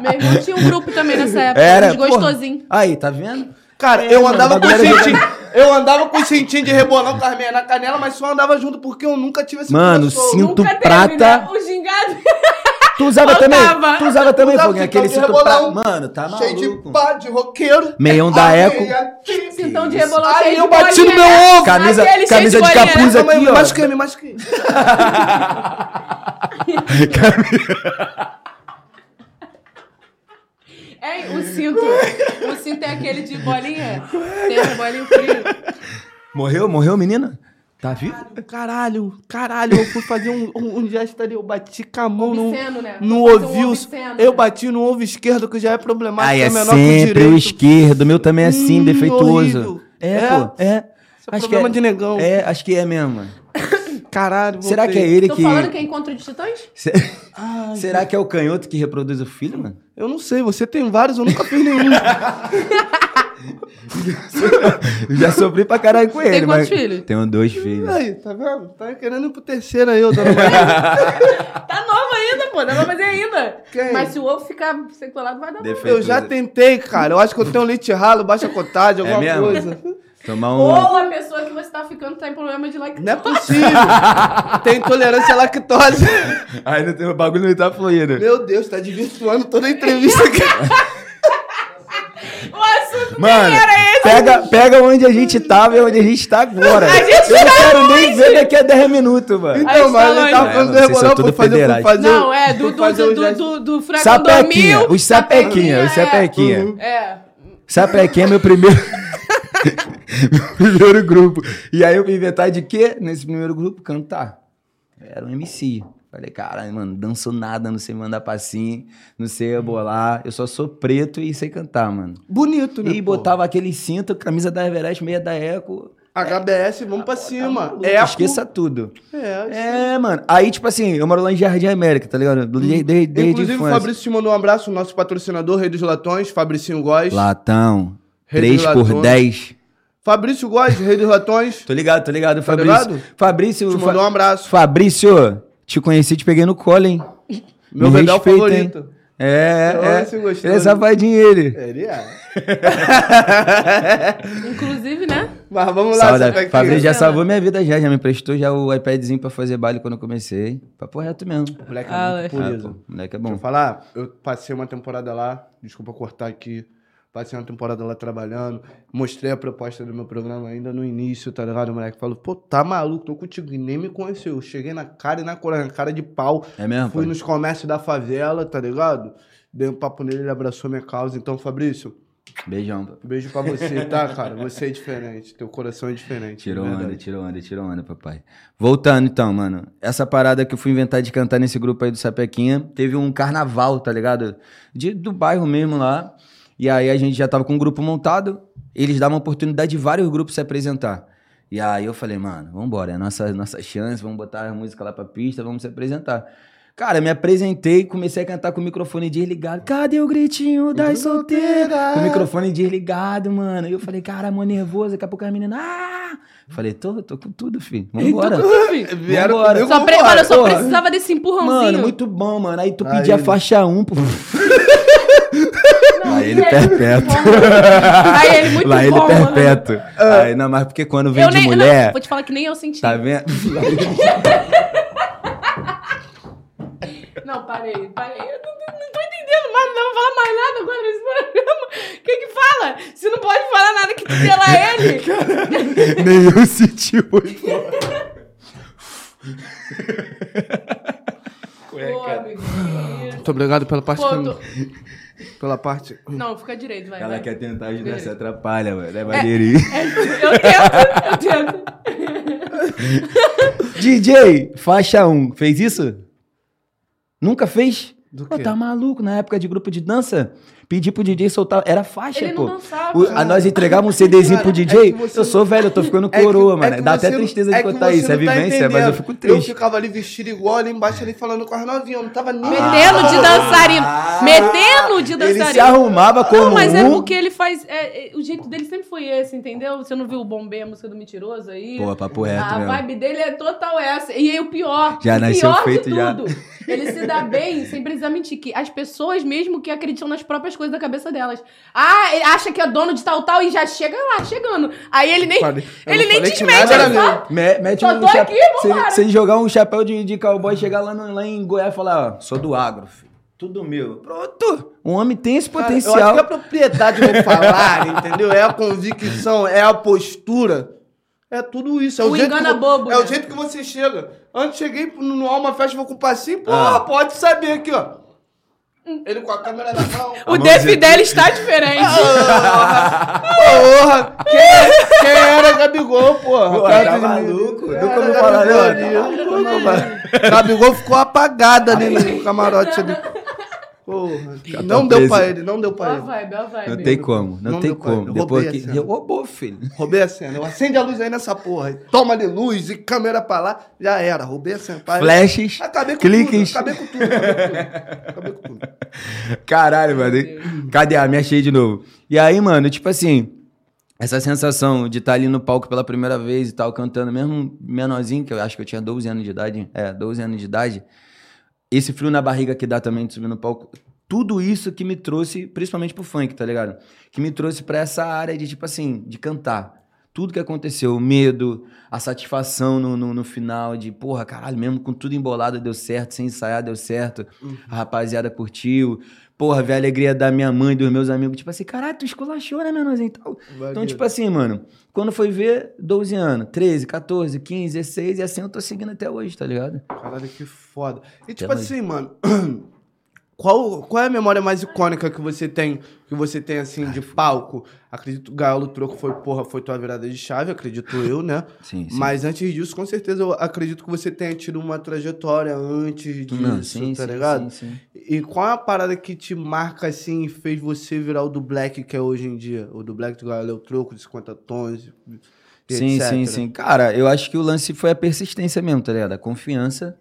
Meu irmão tinha um grupo também nessa época. Era, uns gostosinho. Aí, tá vendo? Cara, É, eu mano, andava com cintinho. Eu andava com cintinho de rebolão com as meias na canela, mas só andava junto porque eu nunca tive esse Mano, cinto Nunca teve, prata. né? O gingado. Tu usava também? Tu usava também, Foguinho? cintão Aquele cinto prata. Mano, tá maluco. Cheio de pá, de roqueiro. Meião da Aí, Eco. Cintão de rebolão Aí cheio eu de bati no meu ovo. Camisa, Aquele camisa de, de capuz aí, aqui, me ó. machuquei, me machuquei. É, o cinto. O cinto é aquele de bolinha. Tem a bolinha frio. Morreu? Morreu, menina? Tá vivo? Caralho, caralho, eu fui fazer um, um, um gesto ali, eu bati com a mão no, Obsceno, né? no Fazer um ouvido. obsceno, eu né? bati no ovo esquerdo, que já é problemático, Aí é é menor que o sempre o esquerdo. Meu também é assim, Hum, defeituoso. horrível. É, É? pô, é. Isso é problema de negão. É, acho que é mesmo, mano. Caralho, Será que é ele Tô que... falando que é encontro de titãs? Se- Será que é o canhoto que reproduz o filho, mano? Eu não sei, você tem vários, eu nunca fiz nenhum. Já sofri pra caralho com ele, quantos mas... filhos? Tenho dois filhos. aí, tá vendo? Tá querendo ir pro terceiro aí, ô dona Maria. Tá nova ainda, pô. Dá pra fazer ainda. Quem? Mas se o ovo ficar sequelado, vai dar bom. Defeituoso. Eu já tentei, cara. Eu acho que eu tenho leite ralo, baixa cotagem, alguma É mesmo? coisa. Tomar um... Ou a pessoa que você tá ficando tá em problema de lactose. Não é possível. Tem intolerância à lactose. Não tem o bagulho não tá fluindo. Meu Deus, tá desvirtuando toda a entrevista aqui. Mano, nem era esse. pega, pega onde a gente tava e onde a gente tá agora. gente eu não tá quero nem ver daqui a 10 minutos, mano. Então, mas está ele tava longe. falando do É, rebolão, tudo fazer, federais. fazer... Não, é do, do, do, o do, do, do furacão Sapequinha, dormiu. os sapequinha, os sapequinha. Uhum. É. Sapequinha é meu primeiro. meu primeiro grupo. E aí eu fui inventar de quê nesse primeiro grupo? Cantar. Era um MC. Falei, caralho, mano, danço nada, não sei mandar passinho, não sei rebolar. Eu só sou preto e sei cantar, mano. Bonito, né? E pô? botava aquele cinto, camisa da Everest, meia da Eco. HBS, vamos pra cima. É, Esqueça tudo. É, É, mano. Aí, tipo assim, eu moro lá em Jardim América, tá ligado? Desde, desde, desde Inclusive, o. Fabrício te mandou um abraço, nosso patrocinador, Rei dos Latões, Fabricinho Góes. Latão. Rei 3 dos por latões. 10. Fabrício Góes, Rei dos Latões. Tô ligado, tô ligado, Tá Fabrício. ligado? Fabrício, Te mandou um abraço. Fabrício, te conheci, te peguei no colo, hein? Meu Me respeita, favorito. hein? É, é. gostoso. Ele é safadinho, ele. Ele é. Inclusive, né? Mas vamos lá. Sapequinha. Fabrício já salvou minha vida já, já me emprestou já o iPadzinho pra fazer baile quando eu comecei. Papo reto mesmo. Moleque é Ah, muito é. Ah, moleque é Deixa bom. eu falar, eu passei uma temporada lá, desculpa cortar aqui. Passei uma temporada lá trabalhando, mostrei a proposta do meu programa ainda no início, tá ligado? O moleque falou, pô, tá maluco, tô contigo, e nem me conheceu. Eu cheguei na cara e na coragem, cara de pau. É mesmo, Fui pai? nos comércios da favela, tá ligado? Dei um papo nele, ele abraçou minha causa. Então, Fabrício, Beijão, beijo pra você, tá, cara? Você é diferente, teu coração é diferente. Tirou de onda, tirou onda, tirou onda, papai. Voltando então, mano. Essa parada que eu fui inventar de cantar nesse grupo aí do Sapequinha, teve um carnaval, tá ligado? De, do bairro mesmo lá. E aí a gente já tava com um grupo montado, eles davam oportunidade de vários grupos se apresentar. E aí eu falei, mano, vambora, é a nossa, nossa chance, vamos botar a música lá pra pista, vamos se apresentar. Cara, me apresentei, comecei a cantar com o microfone desligado. Cadê o gritinho das solteiras? Com o microfone desligado, mano. E eu falei, cara, mano, nervoso. Daqui a pouco a menina, ah! Falei, tô, tô com tudo, filho. Vambora. Vieram Vambora. comigo, Só pre... Mano, eu só porra. precisava desse empurrãozinho. Mano, muito bom, mano. Aí tu pedia faixa 1, pô. Aí ele perpétuo. Aí ele muito Lá ele bom, mano. perpétuo. Aí, não, mas porque quando vem Eu de nem, mulher, não, vou te falar que nem eu senti. tá vendo? Não, parei, parei. Eu não, não- tô entendendo mais, não vou falar mais nada agora nesse programa. O que que fala? Se não pode falar nada que tu dê lá ele. Nem eu senti muito. Pô, amigo. Muito obrigado pela parte. Pô, tô- Pela parte. Não, fica direito, vai. Ela vai. quer tentar ajudar, se atrapalha, mano. É maneirinho. Eu tento, eu tento. DJ, faixa 1, fez isso? Nunca fez? Do Pô, tá maluco? Na época de grupo de dança, pedi pro DJ soltar. Era faixa, Ele pô. não dançava. O- a nós entregávamos um CDzinho pro DJ. é que você eu sou velho, eu tô ficando É que- coroa, é mano. que Dá até tristeza de é que contar isso. É tá vivência, mas eu entendendo. fico Eu triste. ficava ali vestido igual ali embaixo, ali falando com as novinhas. Eu não tava nem. Metendo de dançarino. Metendo de Ah, Ele se dançarino. arrumava como Não, mas é um... porque ele faz. é, é, o jeito dele sempre foi esse, entendeu? Você não viu o Bombê, a música do Mentiroso aí? Pô, papo reto a mesmo. vibe dele é total essa. E aí o pior. Já o nasceu pior feito, de já. tudo. Ele se dá bem sem precisar mentir. Que as pessoas mesmo que acreditam nas próprias coisas da cabeça delas. Ah, ele acha que é dono de tal, tal e já chega lá, chegando. Aí ele nem. Falei- ele nem falei te que mente, nada era ele meu. só. Me- mete Só um tô aqui, se, vambora. se ele jogar um chapéu de, de cowboy e chegar lá, no- lá em Goiás e falar, ó, sou do agro, filho. Tudo meu. Pronto. Um homem tem esse Cara, Eu acho potencial. que a propriedade no falar, entendeu? É a convicção, é a postura. É tudo isso. É o, O jeito engana que, bobo, É o né? jeito que você chega. Antes cheguei no, no Alma Fest, vou com o passinho, pô, Ah. pode saber aqui, ó. Ele com a câmera na mão. O def dele está diferente. Porra! Quem, quem era Gabigol, porra? Pô, Perto tá maluco? Nunca era ouviu falar, Gabigol não? mano. Gabigol ficou apagado ali no camarote ali. Porra. Já Não tá deu preso. pra ele, não deu pra Ó ele. vibe, ó a vibe. Não tem como, não, Não tem como. Depois Roubei que. a cena. Roubou, filho. Roubei a cena. Eu acende a luz aí nessa porra. Toma ali luz e câmera pra lá. Já era. Roubei a cena. Pai. Flashes, Acabei com cliques. tudo. Acabei com tudo. Acabei com tudo. Acabei com tudo. Caralho, mano. Cadê a minha cheia de novo? E aí, mano, tipo assim, essa sensação de estar ali no palco pela primeira vez e tal, cantando, mesmo menorzinho, que eu acho que eu tinha 12 anos de idade, é, 12 anos de idade, esse frio na barriga que dá também de subir no palco, tudo isso que me trouxe, principalmente pro funk, tá ligado? Que me trouxe pra essa área de, tipo assim, de cantar. Tudo que aconteceu, o medo, a satisfação no, no, no final, de porra, caralho, mesmo com tudo embolado deu certo, sem ensaiar deu certo, a rapaziada curtiu. Porra, ver a alegria da minha mãe, dos meus amigos, tipo assim, caralho, tu esculachou, né, menorzinho e tal. Então, tipo assim, mano, quando foi ver, 12 anos, 13, 14, 15, 16, e assim eu tô seguindo até hoje, tá ligado? Caralho, que foda. E tipo Até assim, mano. Qual, qual é a memória mais icônica que você tem, que você tem assim, de palco? Acredito que Galo Troco foi, porra, foi tua virada de chave, acredito eu, né? Sim, sim. Mas antes disso, com certeza, eu acredito que você tenha tido uma trajetória antes disso, Não, sim, tá sim, ligado? sim, sim. E qual é a parada que te marca assim e fez você virar o do Black que é hoje em dia? O do Black do Galo Troco, de 50 tons, Sim, etc. sim, sim. Cara, eu acho que o lance foi a persistência mesmo, tá ligado? A confiança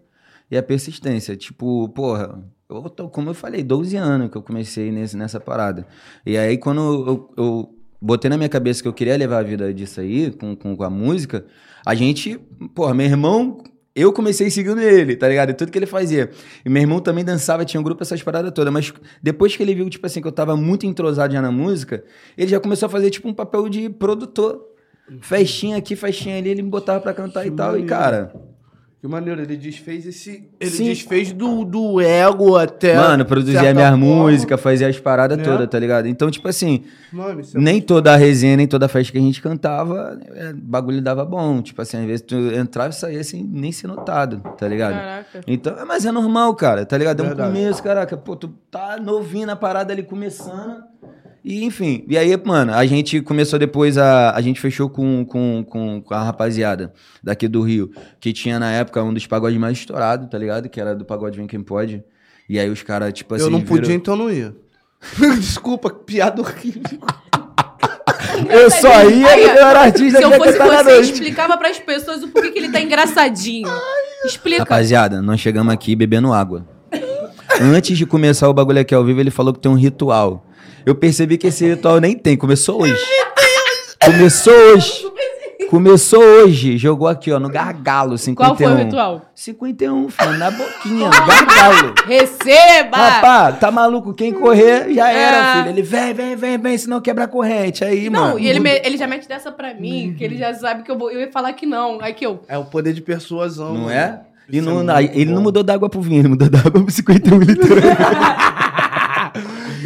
e a persistência. Tipo, porra, eu tô, como eu falei, 12 anos que eu comecei nesse, nessa parada. E aí, quando eu, eu botei na minha cabeça que eu queria levar a vida disso aí, com, com, com a música, a gente, porra, meu irmão. Eu comecei seguindo ele, tá ligado? E tudo que ele fazia. E meu irmão também dançava, tinha um grupo, essas paradas todas. Mas depois que ele viu, tipo assim, que eu tava muito entrosado já na música, ele já começou a fazer, tipo, um papel de produtor. Festinha aqui, festinha ali, ele me botava pra cantar Que e tal. E, maneiro. cara, Que maneiro, ele desfez esse. Ele Sim. desfez do, do ego até. mano, produzia minhas forma. músicas, fazia as paradas Né? todas, tá ligado? Então, tipo assim, Mano, isso é nem toda a resenha, nem toda a festa que a gente cantava, é, bagulho dava bom. Tipo assim, às vezes tu entrava e saía sem nem ser notado, tá ligado? Caraca. Então, mas é normal, cara, tá ligado? É um Verdade. começo, caraca. Pô, tu tá novinho na parada ali começando. E, enfim, e aí, mano, a gente começou depois a. A gente fechou com, com, com, com a rapaziada daqui do Rio, que tinha na época um dos pagodes mais estourados, tá ligado? Que era do pagode Vem Quem Pode. E aí os caras, tipo assim. Eu não podia, viram- então não ia. Desculpa, piada horrível. Eu só ia eu era artista Se eu fosse você, noite. explicava pras pessoas o porquê que ele tá engraçadinho. Explica. Rapaziada, nós chegamos aqui bebendo água. Antes de começar o bagulho aqui ao vivo, ele falou que tem um ritual. Eu percebi que esse ritual nem tem, começou hoje. Começou hoje. Começou hoje, jogou aqui, ó, no gargalo, 51. Qual foi o ritual? 51, filho, na boquinha, no gargalo. Receba! Rapaz, tá maluco? Quem correr já era, Ah. filho. Ele vem, vem, vem, vem, senão quebra a corrente. Aí, não, mano. e ele, me- ele já mete dessa pra mim, que ele já sabe que eu, vou, eu ia falar que não. Aí que eu. É o poder de persuasão. Não mano. é? E é não, aí, ele bom. não mudou d'água pro vinho, ele mudou d'água pro 51 litros.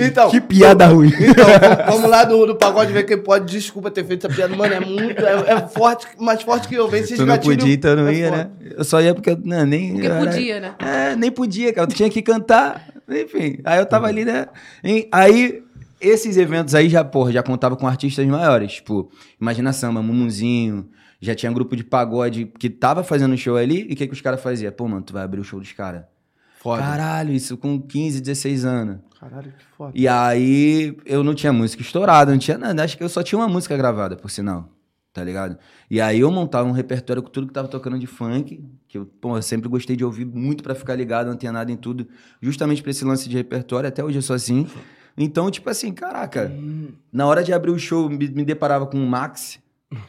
Então, que piada ruim. então vamos- lá do, do pagode ver quem pode. Desculpa ter feito essa piada, mano. É muito. É, é forte, mais forte que eu. Vem esses Tu não podia, então não é ia, forte. né? Eu só ia porque eu não, nem. Porque eu era- podia, né? É, nem podia, cara. Tu tinha que cantar. Enfim. Aí eu tava ali, né? Em- Aí, esses eventos aí já, porra, já contava com artistas maiores. Tipo, Imagina Samba, Mumuzinho. Já tinha grupo de pagode que tava fazendo show ali. E o que, que os caras faziam? Pô, mano, tu vai abrir o show dos caras. Foda. Caralho, isso com 15, 16 anos. Caralho, que foda. E aí eu não tinha música estourada, não tinha nada. Acho que eu só tinha uma música gravada, por sinal. Tá ligado? E aí eu montava um repertório com tudo que tava tocando de funk, que eu, pô, eu sempre gostei de ouvir muito pra ficar ligado, antenado em tudo, justamente pra esse lance de repertório, até hoje eu sou assim. Então, tipo assim, caraca, na hora de abrir o show, me, me deparava com o Max,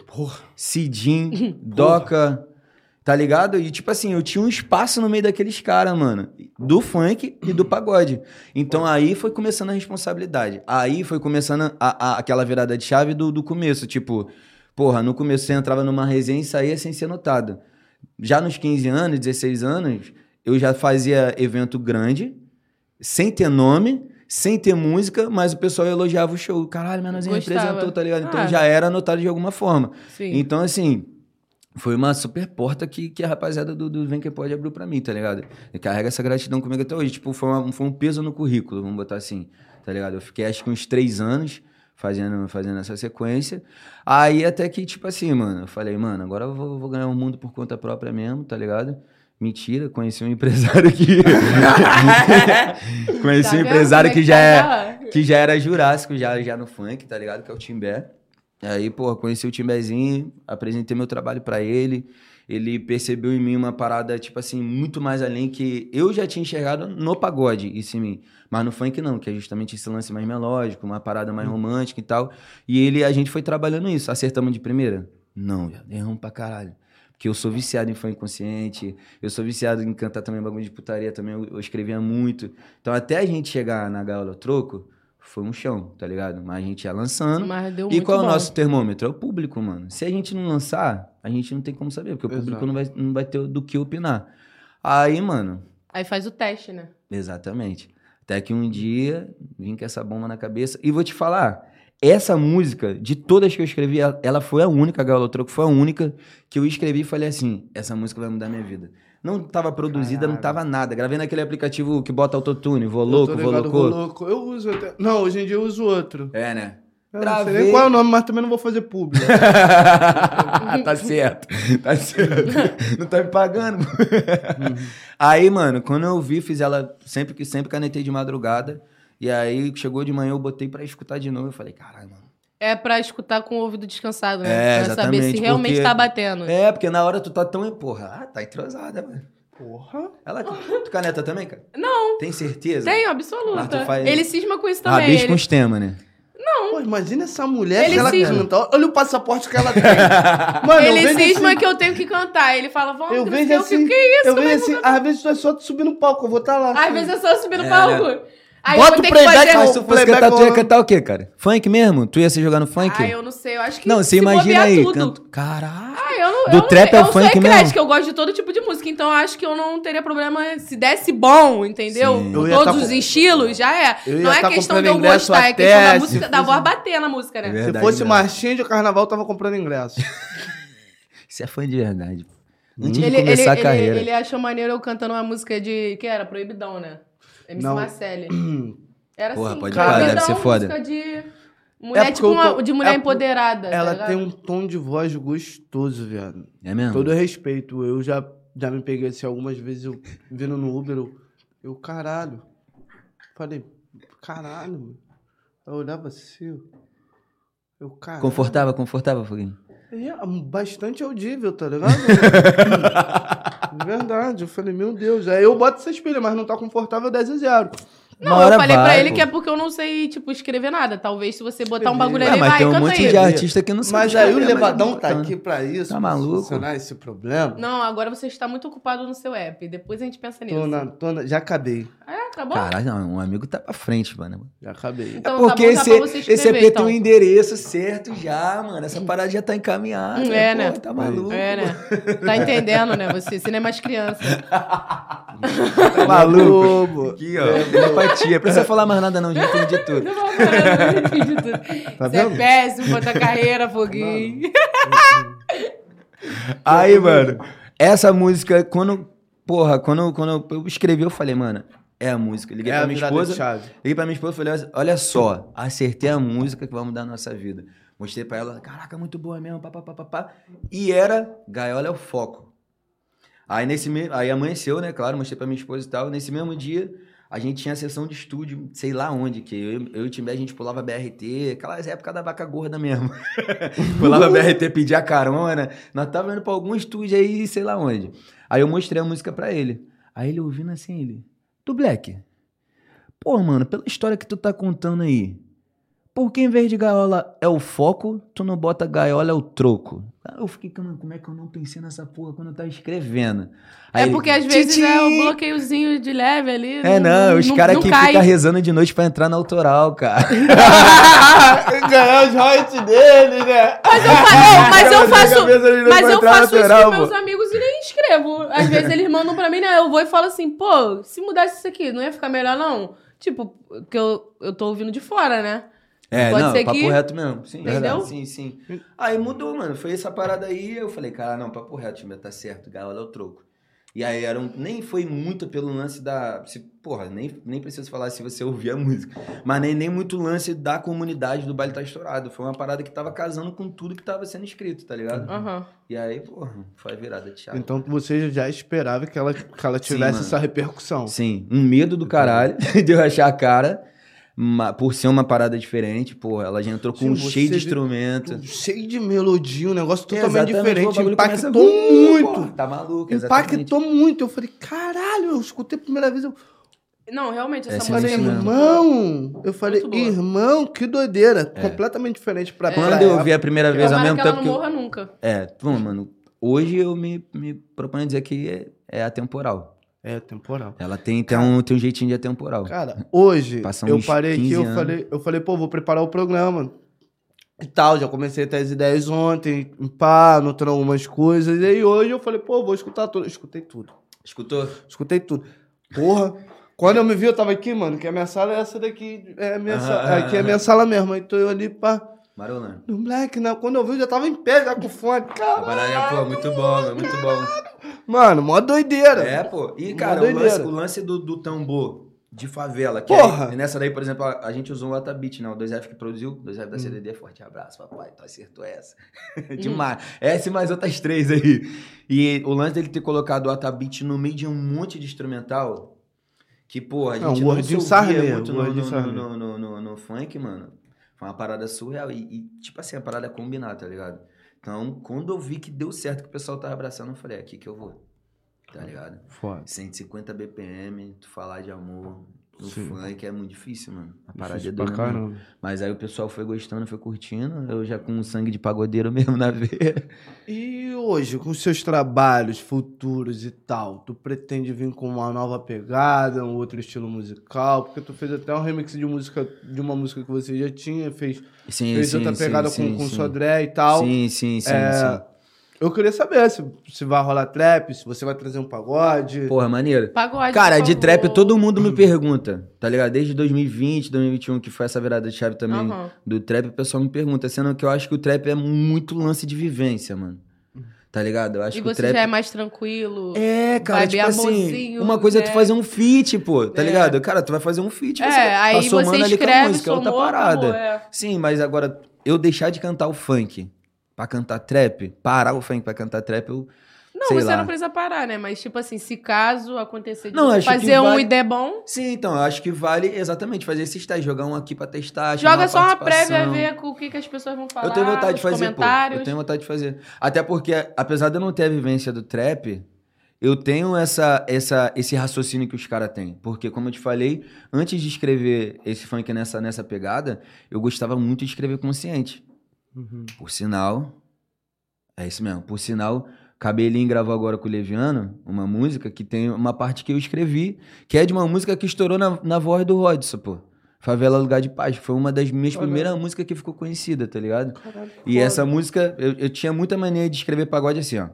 Porra. Cidinho, Doca, tá ligado? E tipo assim, eu tinha um espaço no meio daqueles caras, mano. Do funk e do pagode. Então aí foi começando a responsabilidade. Aí foi começando a, a- aquela virada de chave do, do começo. Tipo, porra, no começo você entrava numa resenha e saía sem ser notado. Já nos 15 anos, 16 anos, eu já fazia evento grande, sem ter nome, sem ter música, mas o pessoal elogiava o show. Caralho, menorzinho Gostava. representou, tá ligado? Então Ah. já era notado de alguma forma. Sim. Então, assim, foi uma super porta que, que a rapaziada do, do Vem Que Pode abriu pra mim, tá ligado? E carrega essa gratidão comigo até hoje. Tipo, foi, uma- foi um peso no currículo, vamos botar assim, tá ligado? Eu fiquei acho que uns três anos fazendo, fazendo essa sequência. Aí até que, tipo assim, mano, eu falei, mano, agora eu vou, vou ganhar o mundo por conta própria mesmo, tá ligado? Mentira, conheci um empresário que. conheci Tá um empresário que é já é tá? que já era jurássico, já, já no funk, tá ligado? Que é o Timbé. Aí, pô, conheci o Timbezinho, apresentei meu trabalho pra ele. Ele percebeu em mim uma parada, tipo assim, muito mais além que eu já tinha enxergado no pagode, isso em mim. Mas no funk não, que é justamente esse lance mais melódico, uma parada mais romântica e tal. E ele, a gente foi trabalhando isso. Acertamos de primeira? Não, viado, erramos pra caralho. Porque eu sou viciado em funk consciente, eu sou viciado em cantar também bagulho de putaria também, eu, eu escrevia muito. Então até a gente chegar na Gaiola Troco, foi um chão, tá ligado? Mas a gente ia lançando. Mas deu E muito qual é o nosso termômetro? É o público, mano. Se a gente não lançar, a gente não tem como saber, porque o público não vai, não vai ter do que opinar. Aí, mano, Aí faz o teste, né? exatamente. Até que um dia vim com essa bomba na cabeça. E vou te falar, essa música, de todas que eu escrevi, ela- foi a única, a Gaiola Troco foi a única que eu escrevi e falei assim: essa música vai mudar minha vida. Não tava produzida, não tava nada. Gravei naquele aplicativo que bota autotune, vou Eu tô louco, vou louco. louco. Eu uso até. Não, hoje em dia eu uso outro. É, né? Eu não sei Gravei. nem qual é o nome, mas também não vou fazer público. tá certo, tá certo. Não tá me pagando. Aí, mano, quando eu vi, fiz ela sempre que sempre canetei de madrugada. E aí chegou de manhã, eu botei pra escutar de novo. Eu falei, caralho, mano. É pra escutar com o ouvido descansado, né? É, pra saber se realmente porque- tá batendo. É, porque na hora tu tá tão. Porra, ah, tá entrosada, mano. Porra. Ela, tu caneta também, cara? Não, Tem certeza? tenho, absoluta. tu faz- Ele cisma com isso também. Rabisco ele- com os temas, né? Pô, imagina essa mulher Ele que ela cisma. canta. Olha o passaporte que ela tem. Mano, eu Ele cisma assim, que eu tenho que cantar. Ele fala, vamos, Eu não vejo sei o assim. que, isso? eu vejo é assim, às vezes tu é só tu subir no palco, eu vou estar lá. Às assim. vezes é só subir no É, palco. Aí Bota eu o playback, mas se tu fosse cantar, tu ia cantar o quê, cara? Funk mesmo? Tu ia se jogar no funk? Ah, eu não sei. Eu acho que Não, você se imagina aí. tudo. Canto... Caralho. Ah, eu não, Do eu não- trap ao eu funk sou mesmo? eclética, eu gosto de todo tipo de música, então eu acho que eu não teria problema se desse bom, entendeu? Eu todos tá os com- estilos, já é. Eu Não é tá questão de eu gostar, é questão da se música, da voz bater na música, né? É Se verdade fosse mesmo. marchinha de carnaval, eu tava comprando ingresso. Você é fã de verdade. pô. Antes de Ele, ele, começar ele, a carreira. ele achou maneiro eu cantando uma música de. que era? Proibidão, né? MC Não. Marcelli. Era Porra, assim. pode parar, Proibidão, deve ser foda. música de. Mulher, porque tipo, eu uma, tô- de mulher é- empoderada. tá Ela ligado? tem um tom de voz gostoso, viado. É mesmo? Todo respeito. Eu já, já me peguei assim algumas vezes, eu vindo no Uber, eu, eu caralho. Falei, caralho, mano. Eu olhava assim, eu- eu caralho. Confortável, confortável, Foguinho? É bastante audível, tá ligado? De Verdade. Eu falei, meu Deus. Aí eu boto essa espelha, mas não tá confortável 10 a 0. Não, eu falei pra vai, ele pô. que é porque eu não sei, tipo, escrever nada. Talvez se você botar um bagulho ali, mas vai, tem um canta monte aí. de artista que não sabe Mas aí o mas é Levadão tá aqui pra isso. Tá pra maluco? solucionar esse problema. Não, agora você está muito ocupado no seu app. Depois a gente pensa nisso. Tô na, tô na- já acabei. É, acabou? Caralho, não, um amigo tá pra frente, mano. Já acabei. Então, Porque tá bom, esse, você esse escrever, EP então. tem um endereço certo já, mano. Essa parada já tá encaminhada. É, pô, né? Tá maluco. É, né? Tá entendendo, né? Você, você não é mais criança. Tá maluco. Aqui, ó. Empatia. Precisa falar mais nada, não. Já entendi tudo. Não vou falar, não entendi tudo. Tá Você é vendo? péssimo pra tua carreira, Foguinho. Aí, mano, essa música, quando. Porra, quando, quando eu escrevi, eu falei, mano, é a música. Liguei É pra a minha esposa. Liguei pra minha esposa e falei, olha- só, acertei a música que vai mudar a nossa vida. Mostrei pra ela, caraca, muito boa mesmo, papapá, papá. E era Gaiola é o foco. Aí nesse me... aí amanheceu, né, claro, mostrei pra minha esposa e tal. Nesse mesmo dia, a gente tinha sessão de estúdio, sei lá onde, que eu, eu e o Timbé, a gente pulava BRT, aquelas épocas da vaca gorda mesmo. pulava BRT, pedia carona. Nós tava indo pra algum estúdio aí, sei lá onde. Aí eu mostrei a música pra ele. Aí ele ouvindo assim, ele, do Black, Pô, mano, pela história que tu tá contando aí, por que em vez de gaiola é o foco, tu não bota gaiola é o troco? Eu fiquei, mano, como é que eu não pensei nessa porra quando eu tava escrevendo? Aí É porque às vezes "Titi!" é o bloqueiozinho de leve ali. É, não, os caras não que ficam rezando de noite pra entrar na autoral, cara. Ganhar os royalties dele, né? Mas eu, fa- não, mas eu faço. Mas eu faço isso com meus amigos e nem escrevo. Às vezes eles mandam pra mim, né? Eu vou e falo assim, pô, se mudasse isso aqui, não ia ficar melhor, não? Tipo, que eu, eu tô ouvindo de fora, né? É, Pode não, ser papo que- reto mesmo. Sim, Entendeu? verdade, Sim, sim. Aí mudou, mano. Foi essa parada aí, eu falei, cara, não, papo reto, time, tá certo, gaiola é o troco. E aí era um, nem foi muito pelo lance da. Se, porra, nem, nem preciso falar se você ouvir a música. Mas nem, nem muito lance da comunidade do baile tá estourado. Foi uma parada que tava casando com tudo que tava sendo escrito, tá ligado? Aham. E aí, porra, foi a virada de chave. Então você já esperava que ela, que ela tivesse mano. essa repercussão. Sim, um medo do caralho de eu achar a cara. ma- Por ser uma parada diferente, porra, ela já entrou com Sim, um você cheio de instrumento. Cheio de melodia, um negócio totalmente Exatamente, diferente. Impactou muito. porra, tá maluco, exatamente. Impactou muito. Eu falei, caralho, eu escutei a primeira vez. Eu Não, realmente, essa Essa música é é mesmo. boa. irmão. Eu falei, irmão, que doideira. Completamente diferente pra Quando pra eu ela. vi a primeira vez, ao mesmo que ela tempo não que. eu- morra nunca. É, bom, mano, hoje eu me, me proponho a dizer que é, é atemporal. É, temporal. Ela tem, tem, um, tem um jeitinho de atemporal. Cara, hoje eu parei aqui, 15 eu anos. falei, eu falei, pô, vou preparar o programa. E tal, já comecei a ter as ideias ontem, pá, anotando algumas coisas. E aí hoje eu falei, pô, vou escutar tudo. Escutei tudo. Escutou? Escutei tudo. Porra, Quando eu me vi, eu tava aqui, mano, que a minha sala é essa daqui. É a minha Ah, sala, ah, aqui é a ah. minha sala mesmo. Aí tô eu ali, pá. Marolã. No Black, né? Quando eu vi, eu já tava em pé, já com fone. É, Caralho. pô, muito bom, é muito bom. Mano, mó doideira. É, pô. E, cara, o lance, o lance do, do tambor de favela. Que Porra! aí, nessa daí, por exemplo, a, a gente usou o Atabit, né? O 2F que produziu. 2F Hum. da CDD. Forte abraço, papai. Tu acertou essa. Demais. Essa e mais outras três aí. E o lance dele ter colocado o Atabit no meio de um monte de instrumental. Que, pô, a Não, gente não, Gordinho se ouvia muito no, no, no, no- no funk, mano. Foi uma parada surreal. E, e, tipo assim, a parada é combinar, tá ligado? Então, quando eu vi que deu certo, que o pessoal tava abraçando, eu falei, é aqui que eu vou. Tá ligado? Foda. 150 BPM, tu falar de amor no Sim. funk é muito difícil, mano. A parada Difícil é doida caramba. Mas aí o pessoal foi gostando, foi curtindo. Eu já com sangue de pagodeiro mesmo na veia. E hoje, com os seus trabalhos futuros e tal, tu pretende vir com uma nova pegada, um outro estilo musical? Porque tu fez até um remix de música de uma música que você já tinha, fez, Sim, fez sim, outra pegada sim, com, com. Sodré e tal. Sim, sim, sim, É, sim. Eu queria saber se, se vai rolar trap, se você vai trazer um pagode. Porra, maneiro. Pagode. Cara, de favor. trap todo mundo me pergunta, tá ligado? Desde 2020, 2021, que foi essa virada de chave também Aham. do trap, o pessoal me pergunta, sendo que eu acho que o trap é muito lance de vivência, mano. Tá ligado? Eu acho E que o você trap já é mais tranquilo. É, cara, tipo assim, uma coisa é tu né? fazer um feat, pô, tá É. ligado? Cara, tu vai fazer um feat, É, você aí tá você somando ali com a escreve, música, é outra parada. acabou, é. Sim, mas agora, eu deixar de cantar o funk pra cantar trap, parar o funk pra cantar trap, eu... Não, sei você lá. não precisa parar, né? Mas, tipo assim, se caso acontecer de Não, fazer um vale- der bom, Sim, então, eu acho que vale exatamente fazer esses testes, jogar um aqui pra testar, joga só uma prévia, ver com o que, que as pessoas vão falar. Eu tenho vontade de fazer, pô. Eu tenho vontade de fazer. Até porque, apesar de eu não ter a vivência do trap, eu tenho essa, essa, esse raciocínio que os caras têm. Porque, como eu te falei, antes de escrever esse funk nessa, nessa pegada, eu gostava muito de escrever consciente. Uhum. Por sinal, é isso mesmo. Por sinal, Cabelinho gravou agora com o Leviano uma música que tem uma parte que eu escrevi, que é de uma música que estourou na, na voz do Rodson, pô. Favela Lugar de Paz. Foi uma das minhas Caralho. primeiras músicas que ficou conhecida, tá ligado? Caralho, E foda. essa música, eu, eu tinha muita maneira de escrever pagode assim, ó.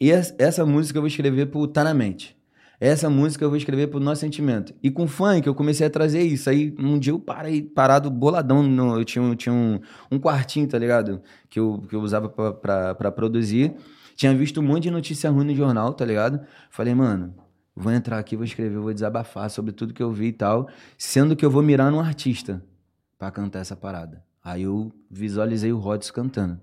E es- essa música eu vou escrever pro Tá Na Mente. Essa música eu vou escrever pro Nosso Sentimento. E com funk eu comecei a trazer isso. Aí um dia eu parei, parado boladão. No, eu tinha, um- tinha um, um quartinho, tá ligado? Que eu, que eu usava pra, pra, pra produzir. Tinha visto um monte de notícia ruim no jornal, tá ligado? Falei, mano, vou entrar aqui, vou escrever, vou desabafar sobre tudo que eu vi e tal. Sendo que eu vou mirar num artista pra cantar essa parada. Aí eu visualizei o Rodson cantando,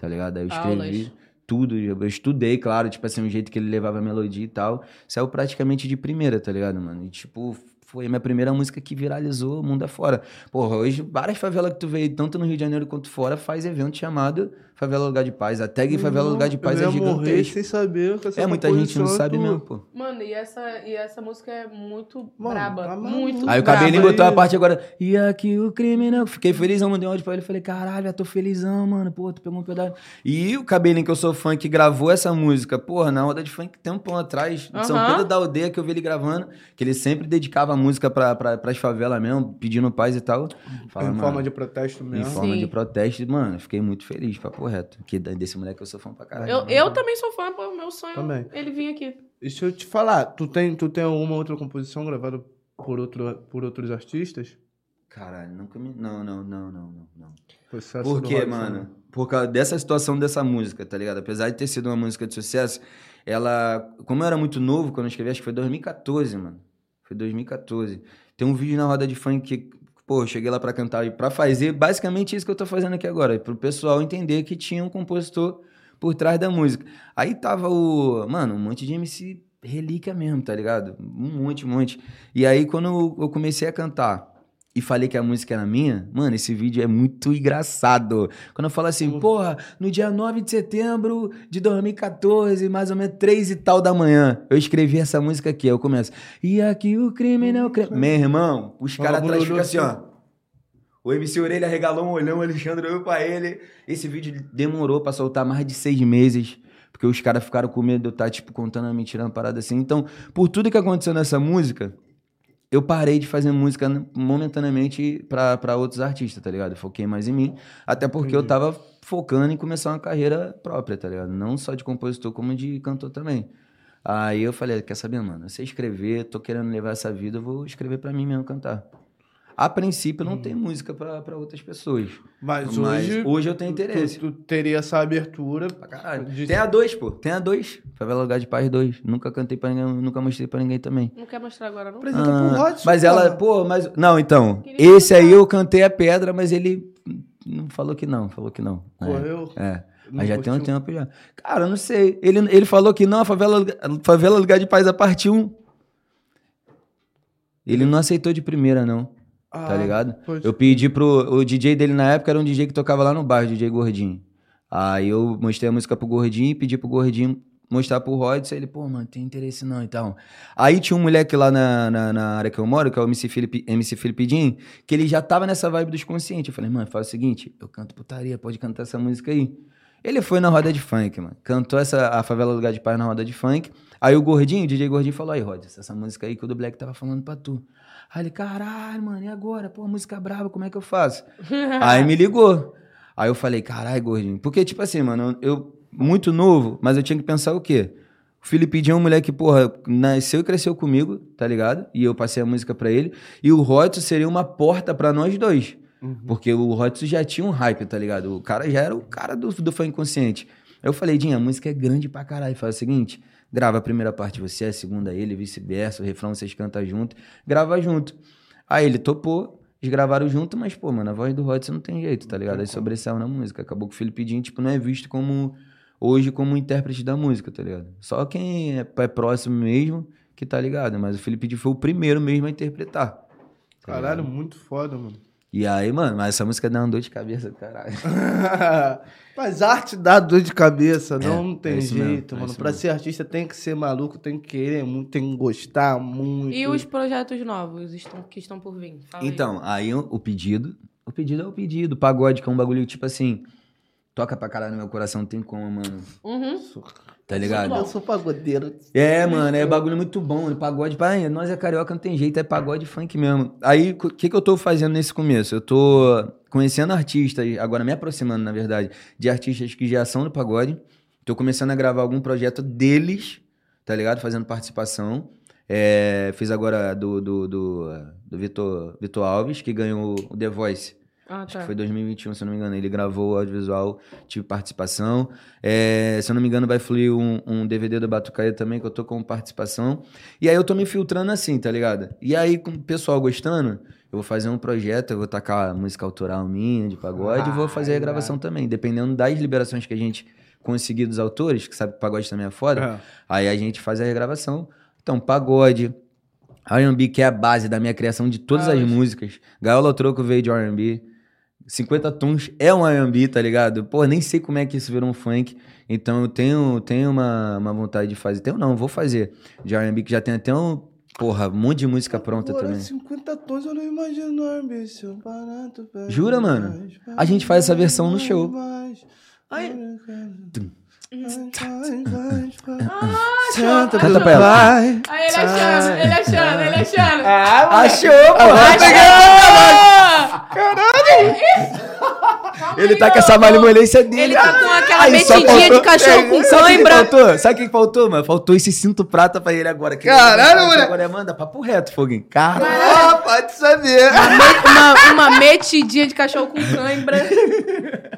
tá ligado? Aí eu escrevi Aulas. Tudo, eu estudei, claro, tipo assim, o jeito que ele levava a melodia e tal. Saiu praticamente de primeira, tá ligado, mano? E tipo, foi a minha primeira música que viralizou o mundo afora. Porra, hoje várias favelas que tu vê, tanto no Rio de Janeiro quanto fora, faz evento chamado Favela Lugar de Paz. A tag Favela Lugar de Paz eu é gigantesca. sem saber É, muita gente não sabe mesmo, pô. Mano, e essa, e essa música é muito Mano, braba. tá muito. Aí o cabelinho botou a parte agora. E aqui o crime não. Fiquei felizão, mandei um áudio pra ele. Falei, caralho, eu tô felizão, mano. Pô, tu pegou um pedaço. E o cabelinho que eu sou fã que gravou essa música, porra, na roda de funk, tempão atrás, de São Aham. Pedro da Aldeia, que eu vi ele gravando, que ele sempre dedicava a música pra, pra, pras favelas mesmo, pedindo paz e tal. Fala, em mano, forma de protesto em mesmo. forma Sim. de protesto, mano, fiquei muito feliz, papo reto. Que desse moleque eu sou fã pra caralho. Eu, eu também sou fã, pô, meu sonho Também. é ele vir aqui. Deixa eu te falar, tu tem, tu tem alguma outra composição gravada por, outro, por outros artistas? Caralho, nunca me. Não, não, não, não, não. não. Por quê, mano? né? Por causa dessa situação dessa música, tá ligado? Apesar de ter sido uma música de sucesso, ela. Como eu era muito novo quando eu escrevi, acho que foi 2014, mano. Foi 2014. Tem um vídeo na roda de funk que, pô, cheguei lá pra cantar e pra fazer basicamente isso que eu tô fazendo aqui agora. Pro pessoal entender que tinha um compositor por trás da música. Aí tava o. Mano, um monte de MC relíquia mesmo, tá ligado? Um monte, um monte. E aí, quando eu comecei a cantar e falei que a música era minha, mano, esse vídeo é muito engraçado. Quando eu falo assim, porra, no dia 9 de setembro de 2014, mais ou menos 3 e tal da manhã, eu escrevi essa música aqui. Aí eu começo, e aqui o crime não é o crime. Meu irmão, os caras atrás ficam assim, ó. O MC Orelha regalou um olhão, o Alexandre olhou pra ele. Esse vídeo demorou pra soltar mais de seis meses. Porque os caras ficaram com medo de eu estar, tipo, contando uma mentira, uma parada assim. Então, por tudo que aconteceu nessa música, eu parei de fazer música momentaneamente pra outros artistas, tá ligado? Eu foquei mais em mim. Até porque eu Entendi. tava focando em começar uma carreira própria, tá ligado? Não só de compositor, como de cantor também. Aí eu falei, quer saber, mano? Você escrever, tô querendo levar essa vida, eu vou escrever pra mim mesmo cantar. A princípio, não tem música pra pra outras pessoas. Mas, Mas hoje. hoje eu tenho interesse. Tu, tu teria essa abertura. Pra caralho. de- Tem a dois, pô. Tem a dois. Favela Lugar de Paz 2. Nunca cantei pra ninguém, nunca mostrei pra ninguém também. Não quer mostrar agora, não? Apresenta pro Ah, Rodson, mas ela, pô, mas. Não, então. Queria Esse aí eu cantei a pedra, mas ele não falou que não, falou que não. É, Correu. É. Não Mas já tem um tempo já. Cara, eu não sei. Ele, ele falou que não, a favela, a favela Lugar de Paz a parte 1. Ele não aceitou de primeira, não. Tá Ah, ligado? pode- Eu pedi pro. O DJ dele na época era um DJ que tocava lá no bairro, DJ Gordinho. Aí eu mostrei a música pro Gordinho e pedi pro Gordinho mostrar pro Rodson. Ele, pô, mano, tem interesse não e tal. Aí tinha um moleque lá na, na, na área que eu moro, que é o MC Felipe, MC Felipe Din, que ele já tava nessa vibe dos conscientes. Eu falei, mano, faz o seguinte, eu canto putaria, pode cantar essa música aí. Ele foi na roda de funk, mano. Cantou essa, a Favela Lugar de Paz na roda de funk. Aí o Gordinho, o DJ Gordinho falou, aí, Rodson, essa música aí que o do Black tava falando pra tu. Aí ele, caralho, mano, e agora? Pô, música brava, como é que eu faço? Aí me ligou. Aí eu falei, caralho, gordinho. Porque, tipo assim, mano, eu, muito novo, mas eu tinha que pensar o quê? O Felipe Dion é um moleque que, porra, nasceu e cresceu comigo, tá ligado? E eu passei a música pra ele. E o Rodson seria uma porta pra nós dois. Porque o Rodson já tinha um hype, tá ligado? O cara já era o cara do, do fã inconsciente. Aí eu falei, Dinho, a música é grande pra caralho. Faz o seguinte, grava a primeira parte você, a segunda ele, vice-versa, o refrão vocês cantam junto, grava junto. Aí ele topou, eles gravaram junto, mas, pô, mano, a voz do Rodson não tem jeito, tá ligado? Aí sobressaiu na música. Acabou que o Felipe Dinho, tipo, não é visto como, hoje, como intérprete da música, tá ligado? Só quem é, é próximo mesmo que tá ligado. Mas o Felipe Dinho foi o primeiro mesmo a interpretar. tá Caralho, muito foda, mano. E aí, mano, mas essa música dá uma dor de cabeça, caralho. Mas arte dá dor de cabeça, não é tem isso mesmo, jeito, é mano. isso pra mesmo. ser artista tem que ser maluco, tem que querer muito, tem que gostar muito. E os projetos novos estão, que estão por vir? Fala aí. Então, aí o o pedido. O pedido é o pedido. Pagode, que é um bagulho tipo assim. Toca pra caralho no meu coração, não tem como, mano. Uhum. Tá ligado? Eu sou pagodeiro. É, mano, é bagulho muito bom. Pagode, pai, nós é carioca, não tem jeito, é pagode funk mesmo. Aí, o que, que eu tô fazendo nesse começo? Eu tô conhecendo artistas, agora me aproximando, na verdade, de artistas que já são do pagode. Tô começando a gravar algum projeto deles, tá ligado? Fazendo participação. É, fiz agora do, do, do, do Vitor, Vitor Alves, que ganhou o The Voice. Ah, Acho tá. que foi 2021, se eu não me engano. Ele gravou o audiovisual, tive participação. É, se eu não me engano, vai fluir um, um DVD do Batucaia também, que eu tô com participação. E aí eu tô me filtrando assim, tá ligado? E aí, com o pessoal gostando, eu vou fazer um projeto, eu vou tacar música autoral minha, de pagode, e vou fazer a Ah, gravação também. Dependendo das liberações que a gente conseguir dos autores, que sabe que pagode também é foda, É. aí a gente faz a regravação. Então, pagode, R&B, que é a base da minha criação de todas Ah, as músicas. Gaiola Troco veio de R&B. 50 tons é um R&B, tá ligado? Pô, nem sei como é que isso virou um funk. Então eu tenho, tenho uma, uma vontade de fazer. Tenho não, vou fazer. De R&B, que já tem até um... Porra, um monte de música pronta Agora, também. 50 tons eu não imagino. Barato, pede Jura, mano? A gente faz essa versão no show. Tum. Santa Canta pra ela. Aí ele achando, ele achando, ele achando. Ah, Achou, pô! Caralho! É Calma Ele aí, tá com essa malemolência dele. Ele tá com aquela Aí só metidinha de cachorro É, com que cãibra. Sabe o que faltou, mano? Faltou esse cinto prata pra ele agora. Que Caralho, moleque. Agora manda papo reto, Foguinho. Caralho. Ah, pode saber. Uma, uma metidinha de cachorro com cãibra.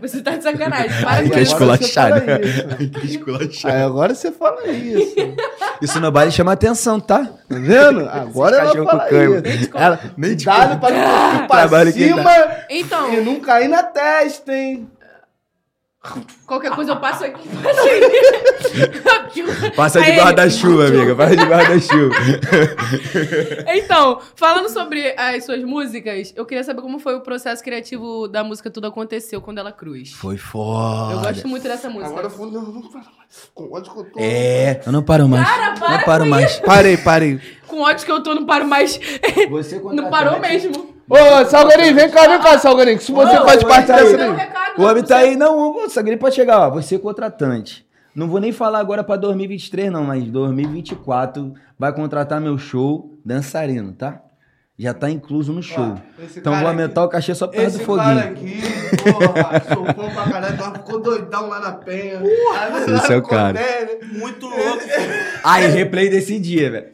Você tá de sacanagem. Para Aí com que esculachado. que esculachado. Aí agora você fala isso. Isso no baile chama atenção, tá? Tá vendo? Agora ela cachorro com fala cãibra. isso. Ela, Nem te cuidado pra pra cima Então, e não cair na testa, hein? qualquer coisa eu passo aqui. Passa de guarda-chuva, amiga. Passa de guarda-chuva. Então, falando sobre as suas músicas, eu queria saber como foi o processo criativo da música Tudo Aconteceu com Dela Cruz. Foi foda. Eu gosto muito dessa música. Agora eu vou, não, não para mais. Com ódio que eu tô. É, eu não paro mais. Cara, para não paro mais. Parei, parei. Com ódio que eu tô, não paro mais. Você Não parou mesmo. Ô, Salgarinho, vem cá, vem cá, Salgarinho. Que se você Não, faz parte vou dessa daí. recado. O homem tá aí, não, o Sagre pode chegar, ó. Você contratante. Não vou nem falar agora pra 2023, não, mas 2024 vai contratar meu show dançarino, tá? já tá incluso no show. Ó, então vou cara aumentar o cachê só por causa Esse do cara foguinho. aqui, porra, sou fã pra caralho, ficou doidão lá na penha. Porra, esse é o cara. Muito louco. Aí, replay desse dia, velho.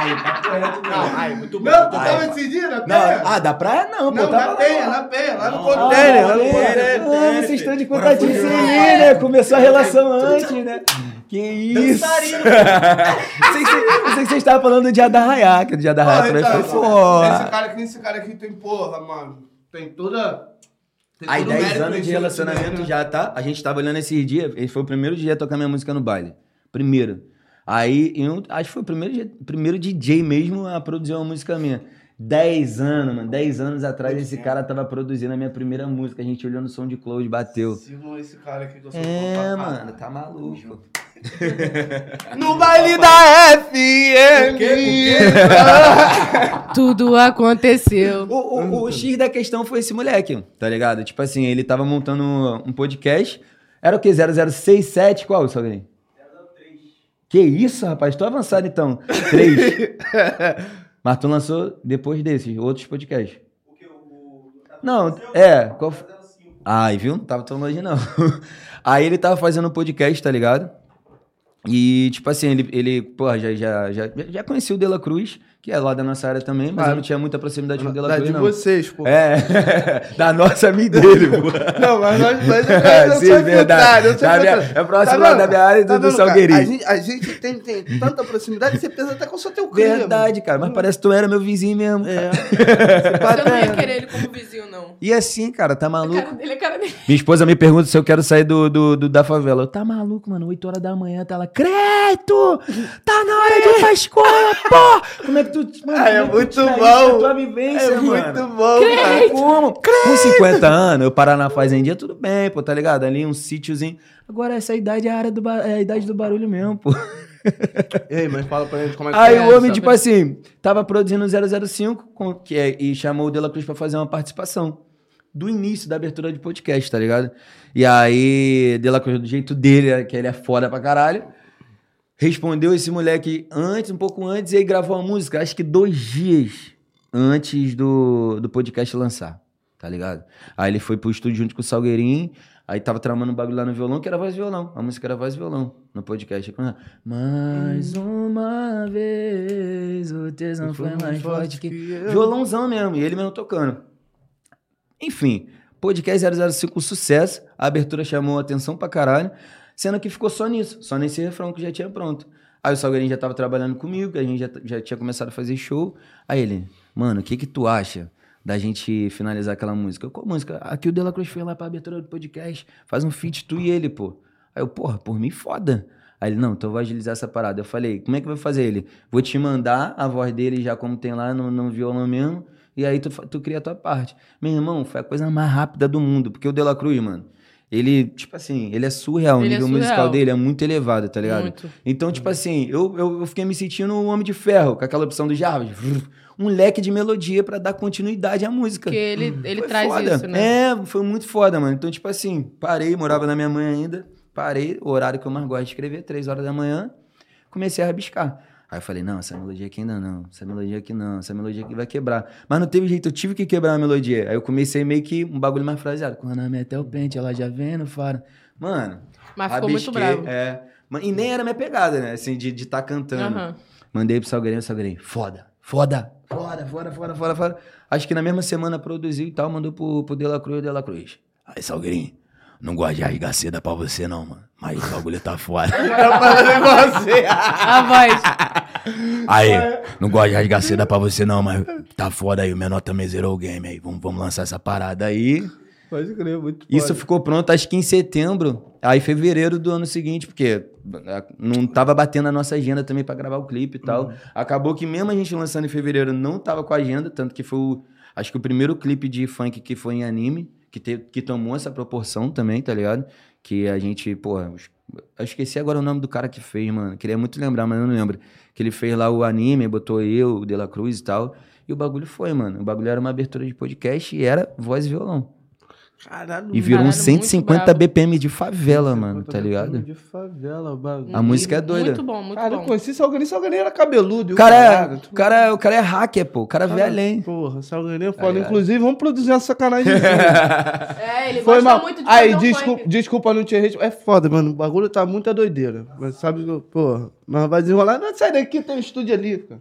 Ai, tá correto, Não, ai, muito bom. Não, tu tava esse dia na Não, penha? ah, da praia não, pô. Não, tava na penha, na penha, lá no Não, container, lá no não, container. Ah, vocês estão de contatinho sem mim, né? Começou a relação antes, né? Que isso? Dançarino. Sei que você- eu sei que vocês estavam falando do dia da Raiá, que o dia da também então, foi foda. Esse cara aqui, esse cara aqui tem porra, mano. Tem toda. Tem Aí, todo 10 mérito anos de nesse relacionamento já, tá? A gente tava olhando esses dias, esse foi o primeiro dia a tocar minha música no baile. Primeiro. Aí, eu acho que foi o primeiro, dia- primeiro DJ mesmo a produzir uma música minha. 10 anos, mano. 10 anos atrás esse cara tava produzindo a minha primeira música. A gente olhando o som de Cloud, bateu. Sigam esse cara aqui que fã É, mano, tá maluco. No baile da FM. Tudo aconteceu. O, o, o X da questão foi esse moleque, tá ligado? Tipo assim, ele tava montando um podcast. Era o quê? 0067? Qual, Salgueirinho? 003. Que isso, rapaz? Tô avançado então. 3. Mas tu lançou depois desses, outros podcasts. Não, é. Qual... Ai, viu? Não tava tão longe, não. Aí ele tava fazendo um podcast, tá ligado? E, tipo assim, ele, ele porra, já, já, já, já conhecia o De La Cruz, que é lá da nossa área também, mas Claro. eu não tinha muita proximidade com o De La Da Cruz, de vocês, pô. É, da nossa e dele, pô. Não, mas nós, eu, É, eu sim, sou verdade. eu sou Da minha- é próximo Tá lá da minha área e do- do vendo, cara? Salgueirinho. A gente, a gente tem, tem tanta proximidade, você pensa até que eu sou teu cria. Verdade, cara, mas parece que tu era meu vizinho mesmo. É. Você não ia querer ele como vizinho, não. E assim, cara, tá maluco? cara dele é cara dele. Minha esposa me pergunta se eu quero sair do, do, do- da favela. Eu, tá maluco, mano? 8 horas da manhã, tá lá. Creto! Tá na hora de ir pra escola, pô! Como é que tu. Mano, Ah, é muito bom. tua vivência, É mano? muito bom, cara. Como? Com 50 anos, eu parar na fazendinha, tudo bem, pô, tá ligado? Ali um sítiozinho. Agora, essa idade é a, área do é a idade do barulho mesmo, pô. Ei, mas fala pra gente como é que Aí é. o homem, tipo assim, tava produzindo 005 com, que é, e chamou o De La Cruz pra fazer uma participação. Do início da abertura de podcast, tá ligado? E aí, De La Cruz, do jeito dele, que ele é foda pra caralho, respondeu esse moleque antes, um pouco antes, e aí gravou a música, acho que dois dias antes do, do podcast lançar, tá ligado? Aí ele foi pro estúdio junto com o Salgueirinho, aí tava tramando um bagulho lá no violão, que era voz e violão. A música era voz e violão no podcast. Mais uma vez, o tesão foi mais forte que... Violãozão mesmo, e ele mesmo tocando. Enfim, podcast 005 um sucesso, a abertura chamou atenção pra caralho, sendo que ficou só nisso, só nesse refrão que já tinha pronto. Aí o Salgueirinho já tava trabalhando comigo, a gente já, já tinha começado a fazer show. Aí ele, mano, o que que tu acha da gente finalizar aquela música? Eu, qual música? Aqui o De La Cruz foi lá pra abertura do podcast, faz um feat tu e ele, pô. Aí eu, porra, por mim foda. Aí ele, não, então eu vou agilizar essa parada. Eu falei, como é que vai fazer ele? Vou te mandar a voz dele já como tem lá no, no violão mesmo, e aí tu, tu cria a tua parte. Meu irmão, foi a coisa mais rápida do mundo, porque o De La Cruz, mano, ele, tipo assim, ele é surreal, o Ele é nível musical surreal. dele é muito elevado, tá ligado? Muito. Então, tipo assim, eu, eu, eu fiquei me sentindo um homem de ferro, com aquela opção do Jarvis. Um leque de melodia pra dar continuidade à música. Porque ele, ele Foi traz foda. isso, né? É, foi muito foda, mano. Então, tipo assim, parei, morava na minha mãe ainda. Parei, o horário que eu mais gosto de escrever, três horas da manhã. Comecei a rabiscar. Aí eu falei, não, essa melodia aqui ainda não, essa melodia aqui não, essa melodia aqui vai quebrar. Mas não teve jeito, eu tive que quebrar a melodia. Aí eu comecei meio que um bagulho mais fraseado. Quando a meta é o pente, ela já vem no faro. Mano, Mas ficou muito bravo. É. E nem era minha pegada, né? Assim, de estar tá cantando. Aham. Mandei pro Salgueirinho, Salgueirinho, foda, foda, foda, foda, foda, foda, foda. Acho que na mesma semana produziu e tal, mandou pro, pro De La Cruz, De La Cruz. Aí, Salgueirinho, não gosto de rasgar seda pra você não, mano. Mas o bagulho tá foda. Tá falando igual você. A voz. Aí, não gosto de rasgar seda pra você não, mas tá foda aí. O menor também zerou o game aí. Vamos, vamos lançar essa parada aí. Pode crer, muito Isso foda. ficou pronto acho que em setembro, aí fevereiro do ano seguinte, porque eh, não tava batendo a nossa agenda também pra gravar o clipe e tal. Acabou que mesmo a gente lançando em fevereiro não tava com a agenda, tanto que foi o, acho que o primeiro clipe de funk que foi em anime, que, te, que tomou essa proporção também, tá ligado? Que a gente, porra, eu esqueci agora o nome do cara que fez, mano. Queria muito lembrar, mas eu não lembro. Que ele fez lá o anime, botou eu, o De La Cruz e tal. E o bagulho foi, mano. O bagulho era uma abertura de podcast e era voz e violão. Caralho, E virou Caralho, muito 150 brabo. BPM de favela, mano, tá ligado? De favela, bagulho. A música é doida. Muito bom, muito Cara, eu bom. conheci Salgueirinho, Salgueirinho era cabeludo. O cara, é, caralho, o, cara, o cara é hacker, pô. O cara vê além. Porra, Salgueirinho é foda. ligado? Inclusive, vamos produzir uma sacanagem. É, ele Foi gosta mal. muito de Aí, fazer desculpa, desculpa não te ritmo. É foda, mano. O bagulho tá muita doideira. Mas sabe porra, mas vai desenrolar. Não, sai daqui, tem um estúdio ali, cara.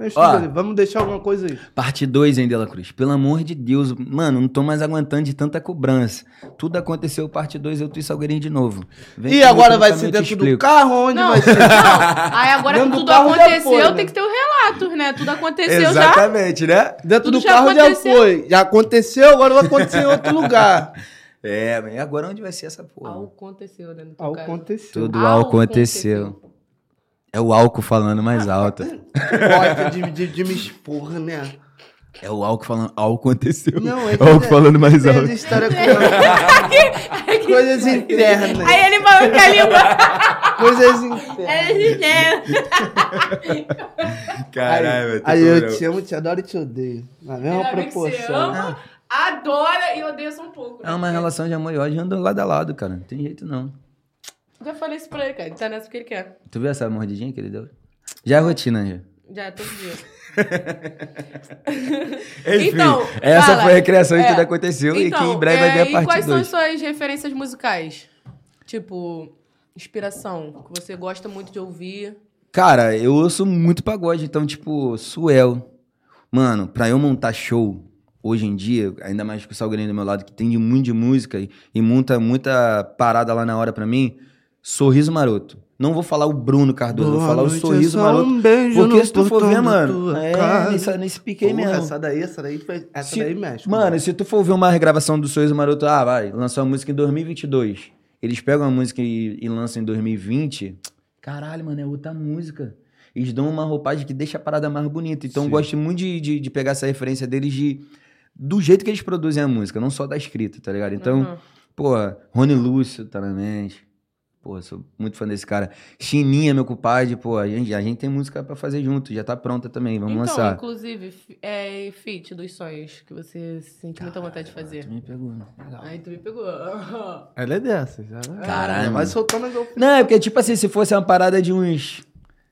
Um Ó. Vamos deixar alguma coisa aí. Parte 2, hein, Dela Cruz? Pelo amor de Deus. Mano, não tô mais aguentando de tanta cobrança. Tudo aconteceu, parte 2, eu tô em Salgueirinho de novo. Vem E agora vai ser dentro do carro? Onde Não, vai ser? não. Aí agora que tudo já aconteceu, foi, né? tem que ter os relatos, né? Tudo aconteceu já. Exatamente, né? Dentro Tudo do já carro já aconteceu. foi. Já aconteceu, agora vai acontecer em outro lugar. É, mas agora onde vai ser essa porra? Algo aconteceu, né? Caso. aconteceu. Tudo Algo álcool aconteceu. É o álcool falando mais alto. Gosta de, de, de me expor, né? É o álcool falando álcool aconteceu. Não, é É o álcool que- falando mais alto. as histórias com... Coisas internas. Aí ele falou que a língua. Coisas internas. É, Caralho, Aí eu te amo, te adoro e te odeio. Na mesma você proporção. ama, adora e odeia só um pouco. É né? uma relação de amor e ódio andando lado a lado, cara. Não tem jeito não. Já falei isso pra ele, cara. Ele tá nessa porque ele quer. Tu viu essa mordidinha que ele deu? Já é rotina, já. Já, é todo dia. Enfim, Então, essa fala. foi a criação de É. tudo aconteceu e que em breve é, vai vir a E parte quais são 2. as suas referências musicais? Tipo, inspiração, que você gosta muito de ouvir. Cara, eu ouço muito pagode, então, tipo, Suel. Mano, pra eu montar show hoje em dia, ainda mais com o Salgueirinho do meu lado, que tem de muito de música e, e muita, muita parada lá na hora pra mim, Sorriso Maroto. Não vou falar o Bruno Cardoso, vou Boa falar o Sorriso é Maroto. um beijo Porque se tu for ver, mano, é nesse, nesse pique aí Porra, mesmo. Essa daí, essa daí, foi- essa Se- daí mexe. Mano, se tu for ver uma regravação do Sorriso Maroto, ah, vai, lançou a música em 2022. Eles pegam a música e, e lançam em 2020. Caralho, mano, é outra música. Eles dão uma roupagem que deixa a parada mais bonita. Então eu gosto muito de, de, de pegar essa referência deles de, do jeito que eles produzem a música, não só da escrita, tá ligado? Então, Uhum. pô, Rony Lúcio tá na mente. Pô, sou muito fã desse cara. Chininha, meu compadre, pô, a gente, a gente tem música pra fazer junto, já tá pronta também, vamos então, lançar. inclusive, é feat dos sonhos que você sente muita vontade de fazer. Tu me pegou, legal. Aí tu me pegou. Ela é dessas. Ela... Caralho, Vai mano. soltando as. Não, é porque, tipo assim, se fosse uma parada de uns,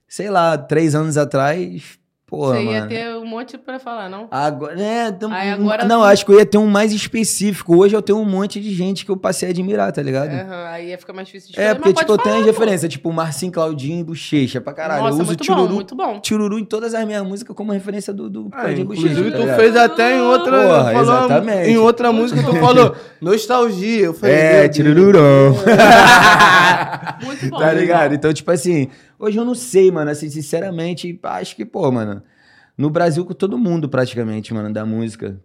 sei lá, três anos atrás, pô, você ia mano. ter um monte pra falar, não? Agora, é, tam- Aí agora- Não, acho que eu ia ter um mais específico. Hoje eu tenho um monte de gente que eu passei a admirar, tá ligado? É, Aham, aí ia ficar mais difícil de fazer. porque, mas tipo, eu tenho as falar, referências, tipo, Marcinho Claudinho e Bochecha pra caralho. Nossa, eu uso muito Tiruru, bom, muito bom. Tiruru em todas as minhas músicas como referência do, do Ah, Claudinho Bochecha. inclusive, tá tu fez até em outra. Porra, falou- exatamente. Em outra música, tu falou nostalgia. Eu falei, É. Tirururão. Muito bom. Tá ligado? Então, tipo assim, hoje eu não sei, mano. Assim, sinceramente, acho que, pô, mano, no Brasil com todo mundo praticamente, mano, da música.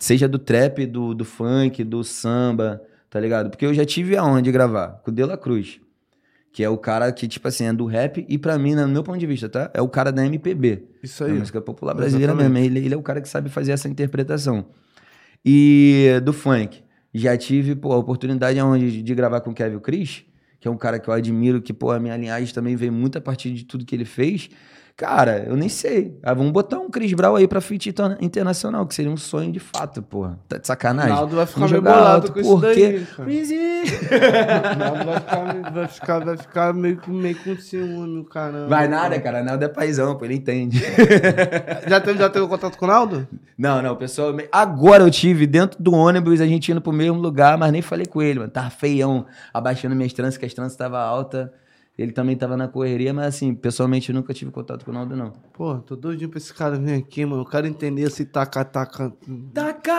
Seja do trap, do, do funk, do samba, tá ligado? Porque eu já tive aonde gravar? Com o De La Cruz. Que é o cara que, tipo assim, é do rap e pra mim, no meu ponto de vista, tá? É o cara da MPB. Isso Da aí. música popular brasileira Exatamente. mesmo. Ele, ele é o cara que sabe fazer essa interpretação. E do funk. Já tive, pô, a oportunidade onde de gravar com o Kevin Chris, que é um cara que eu admiro, que, pô, a minha linhagem também veio muito a partir de tudo que ele fez. Cara, eu nem sei. Ah, vamos botar um Chris Brown aí pra interna- internacional, que seria um sonho de fato, porra. Tá de O sacanagem. Ronaldo vai ficar meio bolado alto, com isso por daí. quê? cara. Chris O Ronaldo vai ficar, vai ficar, vai ficar meio, com- meio com ciúme, caramba. Vai nada, cara. Naldo é paizão, pô, ele entende. Já teve, já teve contato com o Naldo? Não, não, pessoal. Agora eu tive dentro do ônibus, a gente indo pro mesmo lugar, mas nem falei com ele, mano. Tava feião, abaixando minhas tranças, que as tranças estavam altas. Ele também tava na correria, mas assim, pessoalmente eu nunca tive contato com o Naldo, não. Pô, tô doidinho pra esse cara vir aqui, mano. Eu quero entender se taca, taca. Taca!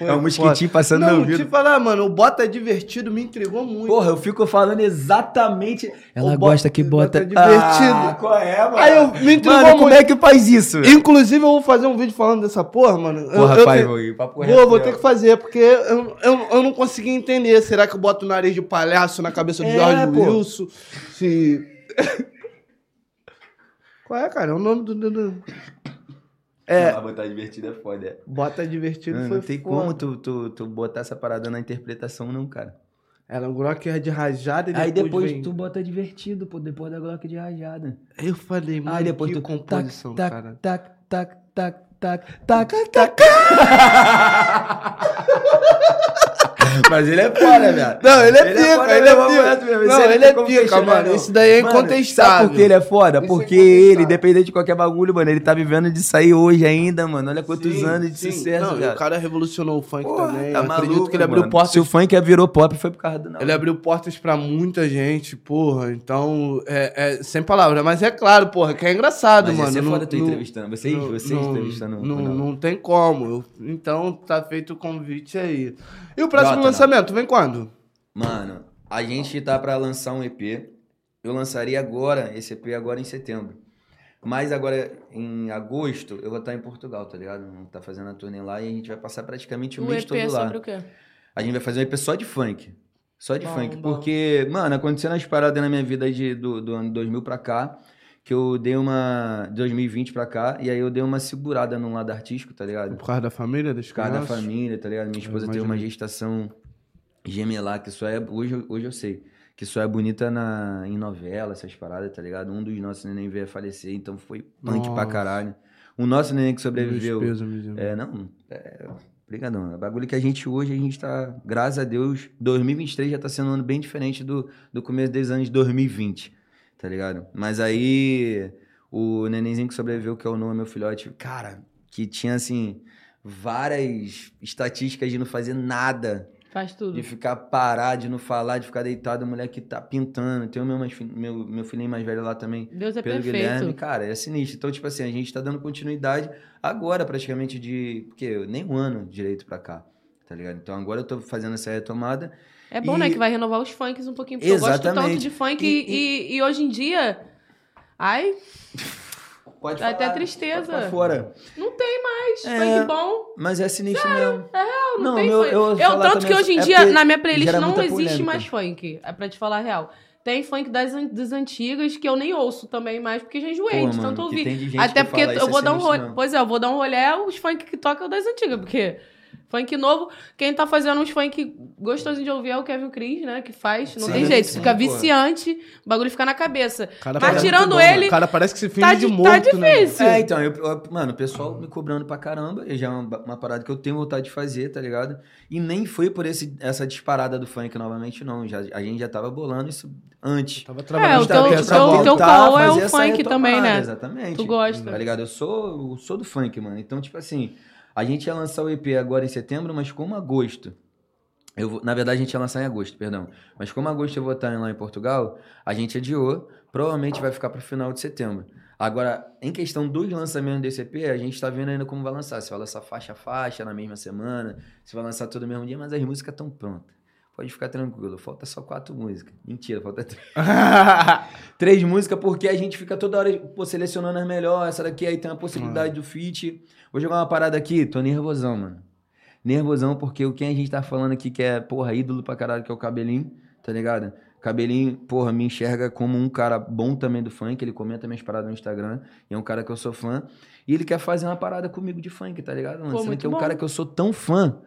É um mosquitinho passando no Não, ouvido. te falar, mano, o Bota é divertido, me intrigou muito. Porra, eu fico falando exatamente. Ela O bota- gosta que bota. bota divertido. Ah, qual é, mano? Aí eu me intrigou Mano, como muito. é que faz isso? Inclusive, eu vou fazer um vídeo falando dessa porra, mano. Eu- Porra, eu, pai, tenho- vou ir. Vou, reto, vou né? ter que fazer, porque eu, eu, eu não consegui entender. Será que eu boto o nariz de palhaço na cabeça do É, Jorge pô. Wilson? Se. Qual é, cara? É o nome do. do- do- É. A botar divertido é foda. é. Bota divertido Não, foi não tem foda. como tu, tu, tu botar essa parada na interpretação, não, cara. Era um Glock de rajada e depois Aí depois vem- tu bota divertido, pô, depois da Glock de rajada. Eu falei, mano, Aí depois que tu composição, tac, cara. tac, tac, tac, taca, taca, taca. Mas ele é foda, velho. Não, ele é pica, foda, ele é pica. Não, ele é como pica, questionar, mano. Isso daí é incontestável. Sabe por que ele é foda? Isso é Porque ele, independente de qualquer bagulho, mano, ele tá vivendo de sair hoje ainda, mano. Olha quantos Sim, anos de sim. sucesso, Não, velho. o cara revolucionou o funk Porra, também. tá Eu acredito maluco, que ele abriu mano. portas. Se o funk virou pop, foi por causa do... Não. Ele abriu portas pra muita gente, porra. Então, é, é sem palavras. Mas é claro, porra, que é engraçado, Mas mano. ser não- foda tu entrevistando. Vocês, não- vocês entrevistando... Não, não? tem como. Então, tá feito o convite aí. E o próximo Lançamento, vem quando? Mano, a gente tá pra lançar um EP. Eu lançaria agora, esse EP agora em setembro. Mas agora, em agosto, eu vou estar em Portugal, tá ligado? Tá fazendo a turnê lá e a gente vai passar praticamente o, O mês EP todo é lá. sobre o quê? A gente vai fazer um EP só de funk. Só de Bom, funk. bom. Porque, mano, acontecendo as paradas na minha vida de, do, do ano 2000 pra cá, que eu dei uma... 2020 pra cá, e aí eu dei uma segurada no lado artístico, tá ligado? Por causa da família, das Por causa da família, tá ligado? Minha esposa teve uma gestação gemelar, que só é. Hoje, eu- hoje eu sei. Que só é bonita na, em novela, essas paradas, tá ligado? Um dos nossos neném veio a falecer, então foi punk pra Nossa. caralho. O nosso neném que sobreviveu. É, não. É, Obrigadão. É bagulho que a gente hoje, a gente tá, graças a Deus, 2023 já tá sendo um ano bem diferente do, do começo dos anos 2020, tá ligado? Mas aí, o nenenzinho que sobreviveu, que é o Noah, meu filhote, cara, que tinha, assim, várias estatísticas de não fazer nada, Faz tudo. de ficar parado, de não falar, de ficar deitado, o moleque tá pintando. Tem o meu, mais meu, meu filhinho mais velho lá também, Deus é Pedro perfeito. Guilherme, cara, é sinistro. Então, tipo assim, a gente tá dando continuidade agora, praticamente, de. Porque nem um ano direito pra cá, tá ligado? Então agora eu tô fazendo essa retomada. É bom, E- né? Que vai renovar os funks um pouquinho. Porque eu gosto tanto Exatamente. de funk E- e, e, hoje em dia. Ai, Pode Dá até falar, tristeza. pode fora. não tem mais É. funk bom. Mas é sinistro mesmo. Não, Não, tem meu- funk. eu Eu, falar tanto que hoje em é dia, na minha playlist, não existe polêmica. mais funk. É pra te falar a real. Tem funk das, das antigas que eu nem ouço também mais, porque já enjoei Pô, de mano, tanto que ouvir. tem de gente Até que porque eu isso, vou é dar um rolê. Pois é, eu vou dar um rolê é os funk que tocam das antigas, porque funk novo, quem tá fazendo uns funk gostosinho de ouvir é o Kevin Cris, né? Que faz, não Sim, tem jeito, sim, fica pô. viciante, o bagulho fica na cabeça. Cara, Mas tirando bom, ele, cara parece que se finge tá de di- morto, tá né? difícil. É, então, eu, eu- mano, o pessoal me cobrando pra caramba, e já é uma, uma parada que eu tenho vontade de fazer, tá ligado? E nem foi por esse, essa disparada do funk novamente, não. Já, a gente já tava bolando isso antes. Tava É, trabalhando o teu- pra o teu- teu caô é o funk também, né? Exatamente. Tu gosta. Tá ligado? Eu sou, eu sou do funk, mano. Então, tipo assim, a gente ia lançar o EP agora em setembro, mas como agosto. Eu vou, na verdade, a gente ia lançar em agosto, perdão. Mas como agosto eu vou estar lá em Portugal, a gente adiou. Provavelmente vai ficar pro final de setembro. Agora, em questão dos lançamentos desse EP, a gente tá vendo ainda como vai lançar. Se vai lançar faixa a faixa na mesma semana, se vai lançar todo mesmo dia, mas as músicas estão prontas. Pode ficar tranquilo. Falta só quatro músicas. Mentira, falta três. três músicas, porque a gente fica toda hora pô, selecionando as melhores. Essa daqui aí tem a possibilidade do feat. Vou jogar uma parada aqui, tô nervosão, mano. Nervosão, porque o quem a gente tá falando aqui que é, porra, ídolo pra caralho, que é o Cabelinho, tá ligado? Cabelinho, porra, me enxerga como um cara bom também do funk. Ele comenta minhas paradas no Instagram. E é um cara que eu sou fã. E ele quer fazer uma parada comigo de funk, tá ligado, mano? Pô, Sendo que é um cara que eu sou tão fã.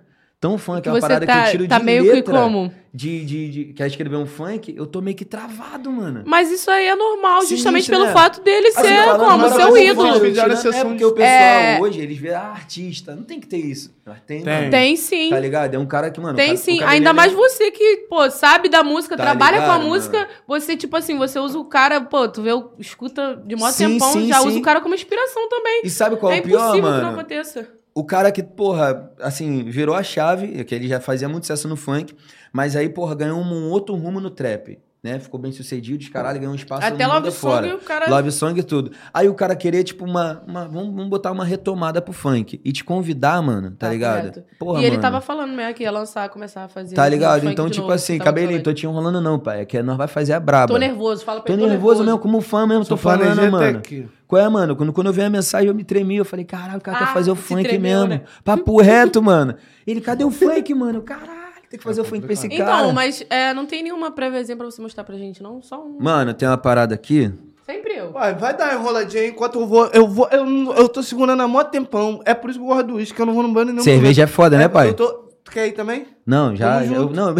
Tão fã, que, é uma parada tá, que eu tiro tá de meio letra. que como? De, de, de, quer escrever um funk, eu tô meio que travado, mano. Mas isso aí é normal, Sinistro, justamente pelo né? fato dele Assim, ser falando como seu mas eu ídolo. Fizeram tirando- exceção É porque o pessoal É. hoje, eles vê ah, artista. Não tem que ter isso. Mas Tem, Tem. mano. Tem sim. Tá ligado? É um cara que, mano. Tem cara- sim, ainda é- mais você que, pô, sabe da música, Tá trabalha com a ligado, música, você, tipo assim, você usa o cara, pô, tu vê, o- escuta de mó Sim, tempão, sim, já sim. usa o cara como inspiração também. E sabe qual é é o pior, impossível que não mano? aconteça. O cara que, porra, assim, virou a chave, que ele já fazia muito sucesso no funk, mas aí, porra, ganhou um outro rumo no trap, né? Ficou bem sucedido, de caralho, ganhou um espaço Até no Love. Song, o cara... Love Song e tudo. Aí o cara querer, tipo, uma. uma- vamos, vamos botar uma retomada pro funk. E te convidar, mano, tá Tá ligado? Porra, e ele mano. tava falando, né, que ia lançar, começar a fazer... Tá ligado? Então, tipo novo, assim, cabelinho, tô te enrolando não, pai. É que nós vai fazer a braba. Tô nervoso, fala pra Tô ele, nervoso mesmo, como fã mesmo, tô falando, planejei mano. aqui. Qual é, mano? Quando, quando eu vi a mensagem, eu me tremi. Eu falei, caralho, o cara Ah, quer fazer o funk tremeu, mesmo. né? Papo reto, mano. Ele, cadê o funk, mano? Caralho, tem que fazer o funk pra esse cara. Então, mas é, não tem nenhuma préviazinha pra você mostrar pra gente, não? Só um... Mano, tem uma parada aqui. Sempre eu. Vai, vai dar uma enroladinha aí enquanto eu vou. Eu vou. Eu, não- eu tô segurando há mó tempão. É por isso que eu gosto do uísque, que eu não vou no banho nenhum. Cerveja é foda, né, pai? Eu tô. Tu quer ir também? Não, já. Eu, não,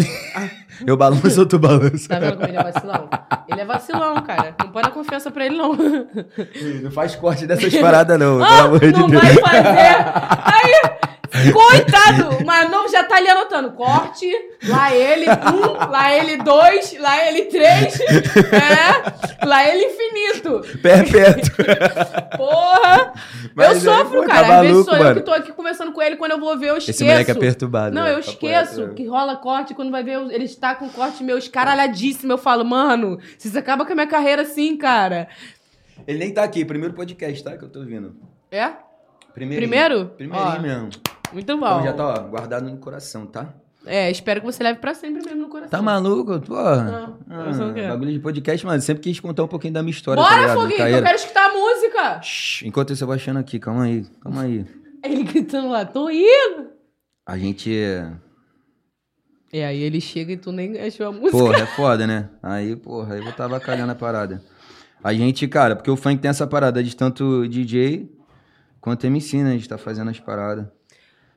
eu balanço ou tu balança? Tá vendo como ele é vacilão? Ele é vacilão, cara. Não pode dar confiança pra ele, não. Não faz corte dessas paradas, não, pelo Ah, amor de não Deus. vai fazer. Aí, coitado. Mas não, já tá ali anotando. Corte, lá ele um, lá ele dois, lá ele três. É, lá ele infinito. Perpétuo. Porra. Mas eu sofro, pô, cara. tá Às vezes sou eu mano. que tô aqui conversando com ele. Quando eu vou ver, eu esqueço. Esse moleque é perturbado. Não, né? eu Papo esqueço que rola corte. Quando vai ver, eu- ele está com corte meu escaralhadíssimo. Eu falo, mano, vocês acabam com a minha carreira assim, cara. Ele nem tá aqui, primeiro podcast, tá? Que eu tô ouvindo. É? Primeiro? Primeirinho Ó. mesmo. Muito bom. Então já tá, ó, guardado no coração, tá? É, espero que você leve pra sempre mesmo no coração. Tá maluco? Porra. Não, o quê? bagulho de podcast, mano. Sempre quis contar um pouquinho da minha história, tá Bora, ligado? Foguinho, eu quero escutar a música. Shhh, Enquanto isso, eu vou achando aqui. Calma aí, calma aí. Ele gritando lá, tô indo. A gente... E aí ele chega e tu nem achou a música. Porra, é foda, né? Aí, porra, aí eu vou tá avacalhando a parada. A gente, cara, porque o funk tem essa parada de tanto DJ quanto MC, né? A gente tá fazendo as paradas.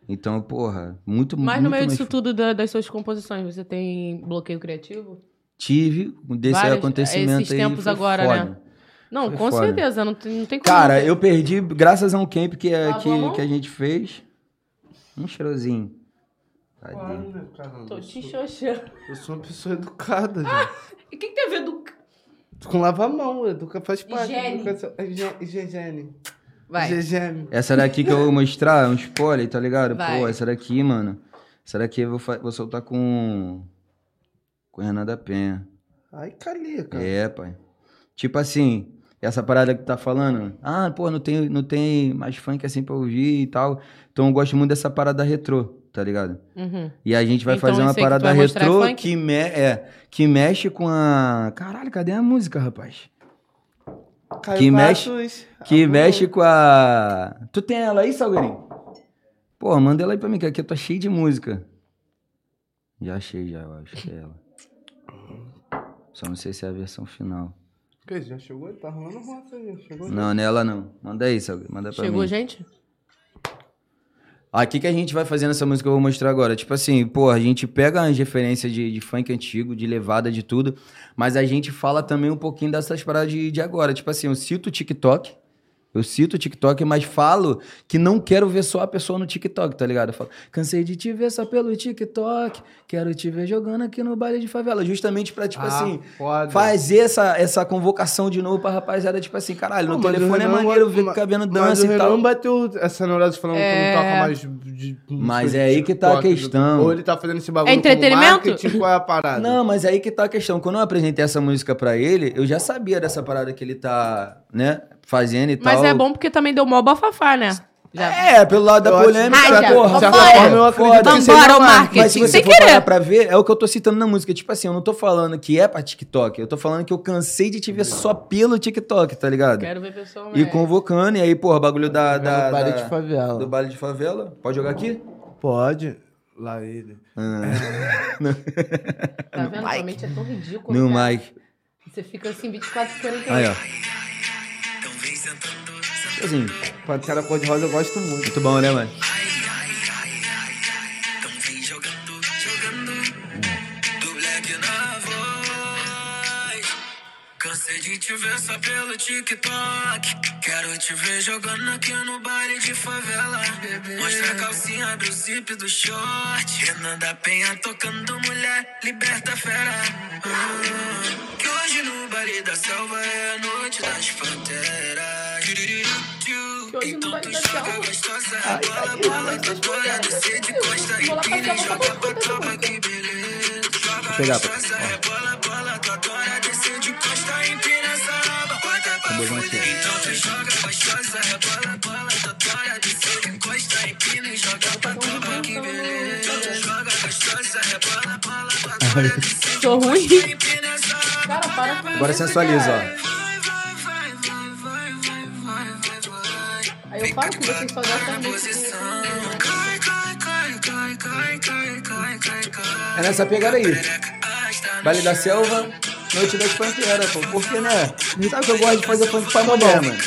Então, porra, muito, Mas muito no meio mais disso tudo da- das suas composições, você tem bloqueio criativo? Tive desse Vários- acontecimento esses aí. tempos foi agora, foda. né? Não, Foi com foda. certeza, não tem, não tem como. Cara, eu perdi graças a um camp que, é, que, que a gente fez. Um cheirosinho. Tadinho. né, caramba. Tô Eu te sou- xoxando. Eu sou uma pessoa educada, gente. E o que, tem a ver do. Com lavar a mão, educa faz parte da Higiene. educação. Higiene. Vai. Essa daqui que eu vou mostrar, um spoiler, tá ligado? Vai. Pô, essa daqui, mano. Essa daqui eu vou, vou soltar com. Com Renan da Penha. Ai, calica. É, pai. Tipo assim, essa parada que tu tá falando. Ah, pô, não tem, não tem mais funk assim pra ouvir e tal. Então eu gosto muito dessa parada retrô, tá ligado? Uhum. E a gente vai Então fazer uma parada é retrô que, me é, que mexe com a. Caralho, cadê a música, rapaz? Caio que mexe- Que amor. mexe com a. Tu tem ela aí, Salgueirinho? Pô, manda ela aí pra mim, que aqui eu tô cheio de música. Já achei, já, eu acho que é ela. Só não sei se é a versão final. Que, já chegou? Tá rolando roça aí. Chegou Não, nela não. Manda aí, Salgueirinho. Manda pra Chegou, mim. gente? Aqui que a gente vai fazer nessa música que eu vou mostrar agora. Tipo assim, pô, a gente pega as referências de, de funk antigo, de levada, de tudo, mas a gente fala também um pouquinho dessas paradas de, de agora. Tipo assim, eu cito o TikTok. Eu cito o TikTok, mas falo que não quero ver só a pessoa no TikTok, tá ligado? Eu falo, cansei de te ver só pelo TikTok, quero te ver jogando aqui no baile de favela. Justamente pra, tipo Ah, assim, foda. fazer essa, essa convocação de novo pra rapaziada, tipo assim, caralho, no Não, mas o telefone é maneiro ver Mas dança o e tal. bateu essa neurose falando É. que não toca mais de Mas é aí que tá a questão. Ou ele tá fazendo esse bagulho É entretenimento? como marketing, qual é a parada? Não, mas aí que tá a questão. Quando eu apresentei essa música pra ele, eu já sabia dessa parada que ele tá, né, fazendo e Mas tal. é bom porque também deu mó bafafá, né? Já. É, pelo lado da Eu acho- polêmica, já, porra, de certa vambora. forma, eu acredito Foda. que seja Vambora, o marketing. Mas se você Sem for querer. parar pra ver, é o que eu tô citando na música. Tipo assim, eu não tô falando que é pra TikTok. Eu tô falando que eu cansei de te ver só pelo TikTok, tá ligado? Quero ver pessoalmente. E convocando, e aí, porra, bagulho da... da, No baile da- de favela. Do baile de favela. Pode jogar aqui? Pode. Lá ele. Ah, Tá vendo? Tua mente é tão ridícula. no cara. mic. Você fica assim, 24, 48. Aí, ó. Assim, Pantera cor-de-rosa eu gosto muito. muito bom, né, mano? De te ver só pelo TikTok. Quero te ver jogando aqui no baile de favela. Mostra a calcinha, abre o zip do short. Renan da Penha tocando mulher, liberta a fera. Ah, que hoje no baile da selva é a noite das panteras. Que hoje no Então tu da joga selva. gostosa, bola, bola, tu adora descer de costa e pira e joga pra tropa, que beleza. Joga gostosa, é bola, bola, acabou. Então joga gostosa, rebola, bola, de encosta, e joga. Então joga gostosa, rebola, bola, de Tô ruim. Cara, para com Agora sensualiza, ó. Aí eu paro que vocês só gastam É nessa pegada aí. Vale da Selva. Noite das Panteiras, pô. Porque, né? Sabe que eu gosto de fazer funk pra mulher, mano.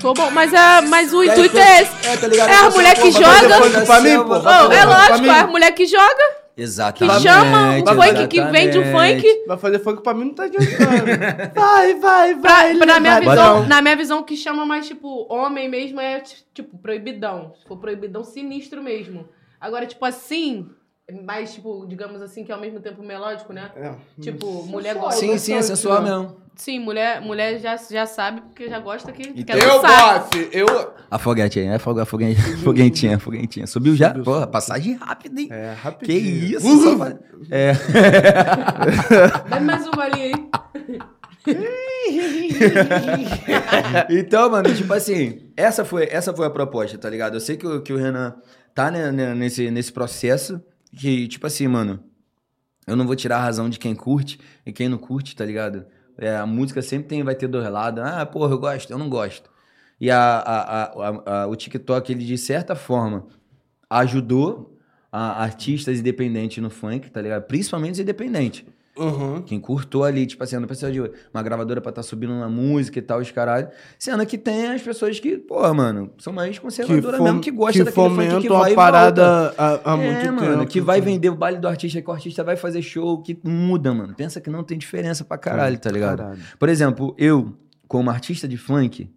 Sou bom, mas, é, mas o intuito é esse. É, tá ligado? É a mulher que joga. pra mim, pô, Oh, é lógico, é a mulher que joga, que Exatamente. chama, o funk que vende o funk. Vai fazer funk pra mim não tá adiantando. vai, vai, vai. pra minha vai, visão, vai. na minha visão, o que chama mais, tipo, homem mesmo é, tipo, proibidão. For proibidão, sinistro mesmo. Agora, tipo, assim, mais, tipo, digamos assim, que é ao mesmo tempo melódico, né? É. Tipo, mulher gosta. Sim, sim, é sensual mesmo. Sim, mulher, mulher já, já sabe, porque já gosta que E quer Eu gosto, eu... A foguete aí, é fogue- a foguete, foguentinha, a foguentinha. Subiu já? Porra, passagem rápida, hein? É, Que rapidinho. isso, só vai- É. Dá mais uma ali, hein? Então, mano, tipo assim, essa foi, essa foi a proposta, tá ligado? Eu sei que, o- que o Renan tá né, né, nesse, nesse processo que, tipo assim, mano, eu não vou tirar a razão de quem curte e quem não curte, tá ligado? É, a música sempre tem, vai ter dois lados. Ah, porra, eu gosto, eu não gosto. E a, a, a, a- o TikTok, ele, de certa forma, ajudou artistas independentes no funk, tá ligado? Principalmente os independentes. Uhum. Quem curtou ali, tipo assim, não precisa de uma gravadora pra estar subindo uma música e tal, os caralho. Sendo que tem as pessoas que, porra, mano, são mais conservadoras mesmo, que gostam daquele funk que vai a parada há, há muito é, tempo. mano, que vai vender o baile do artista, que o artista vai fazer show, que muda, mano. Pensa que não tem diferença pra caralho, tá ligado? Caralho. Por exemplo, eu, como artista de funk,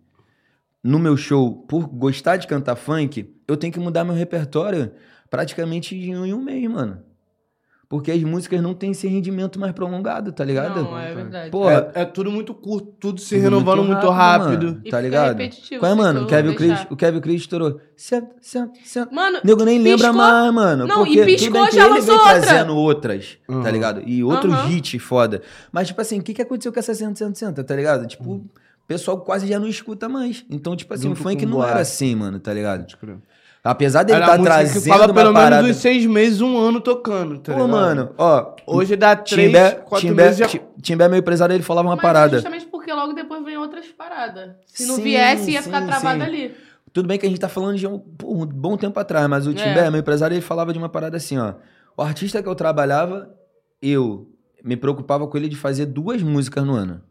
no meu show, por gostar de cantar funk, eu tenho que mudar meu repertório praticamente em um mês, mano. Porque as músicas não têm esse rendimento mais prolongado, tá ligado? Não, é verdade. Porra, É, é tudo muito curto, tudo se tudo renovando muito rápido. mano, E tá fica ligado? repetitivo, Qual é, mano? O Kevin Chris, o Kevin Chris estourou. Senta, senta, senta. Mano, O nego nem lembra Piscou. mais, mano. Não, porque e piscou, tudo já ele lançou vem outra. trazendo outras, Uhum. tá ligado? E outros Aham. hits foda. Mas, tipo assim, o que, que aconteceu com essa senta, senta, senta, tá ligado? Tipo, o pessoal quase já não escuta mais. Então, tipo assim, Junto o funk não boate. era assim, mano, tá ligado? Apesar dele estar que trazendo ficava uma pelo parada... menos uns seis meses, um ano tocando, tá Pô, ligado? mano, ó... Hoje dá três, Timbé, quatro Timbé, meses já... Ti- Timbé, meu empresário, ele falava uma mas parada. é justamente porque logo depois vem outras paradas. Se não Sim, viesse, ia sim, ficar travado sim. ali. Tudo bem que a gente tá falando de um, pô, um bom tempo atrás, mas o É. Timbé, meu empresário, ele falava de uma parada assim, ó. O artista que eu trabalhava, eu me preocupava com ele de fazer duas músicas no ano.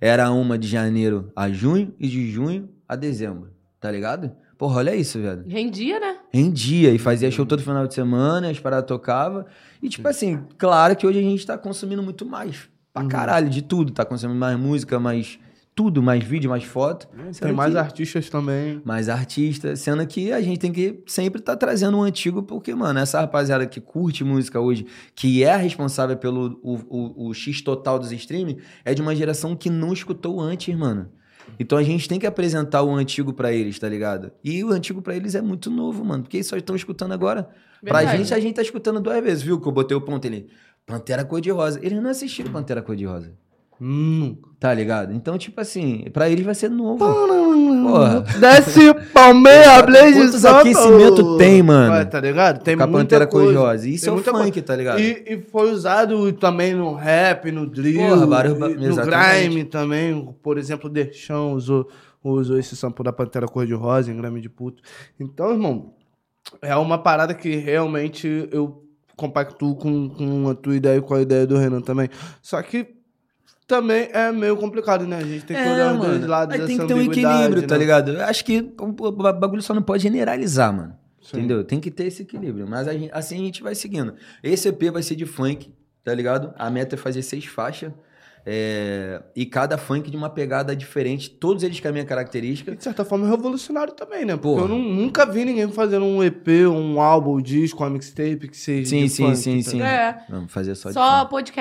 Era uma de janeiro a junho e de junho a dezembro, tá ligado? Porra, olha isso, velho. Rendia, né? Rendia e fazia show todo final de semana, as paradas tocava. E, tipo assim, claro que hoje a gente tá consumindo muito mais. Pra caralho, de tudo. Tá consumindo mais música, mais tudo, mais vídeo, mais foto. Tem Sendo mais que- artistas também. mais artista, sendo que a gente tem que sempre estar trazendo um antigo, porque, mano, essa rapaziada que curte música hoje, que é a responsável pelo o, o, o X total dos streaming, é de uma geração que não escutou antes, mano. Então a gente tem que apresentar o antigo pra eles, tá ligado? E o antigo pra eles é muito novo, mano, porque eles só estão escutando agora. Pra Verdade. gente, a gente tá escutando duas vezes, viu? Que eu botei o ponto ele. Pantera Cor-de-Rosa. Eles não assistiram Pantera Cor-de-Rosa. Hum. Tá ligado? Então, tipo assim, pra eles vai ser novo. Porra. Desce Palmeira, Blaze Quantos aquecimento tem, mano? Ué, tá ligado? Tem com a muita Pantera coisa. Cor-de-Rosa. Isso Tem é o muita funk, coisa. tá ligado? E, e foi usado também no rap, no drill, Porra, vários e no exatamente. grime também. Por exemplo, o Derchão usou, usou esse sample da Pantera Cor-de-Rosa em Grime de Puto. Então, irmão, é uma parada que realmente eu compactuo com, com a tua ideia e com a ideia do Renan também. Só que também é meio complicado, né? A gente tem que olhar os dois lados Aí tem que ter um equilíbrio, tá né? ligado? Eu acho que o bagulho só não pode generalizar, mano. Sim. Entendeu? Tem que ter esse equilíbrio. Mas a gente- assim a gente vai seguindo. Esse EP vai ser de funk, tá ligado? A meta é fazer seis faixas. é, e cada funk de uma pegada diferente, todos eles com a minha E, característica. de certa forma, é revolucionário também, né? Porque Porra. eu nu- nunca vi ninguém fazendo um EP, um álbum, um disco, uma mixtape que seja Sim, de sim, funk, sim, tá sim. É. Vamos fazer só, Só, de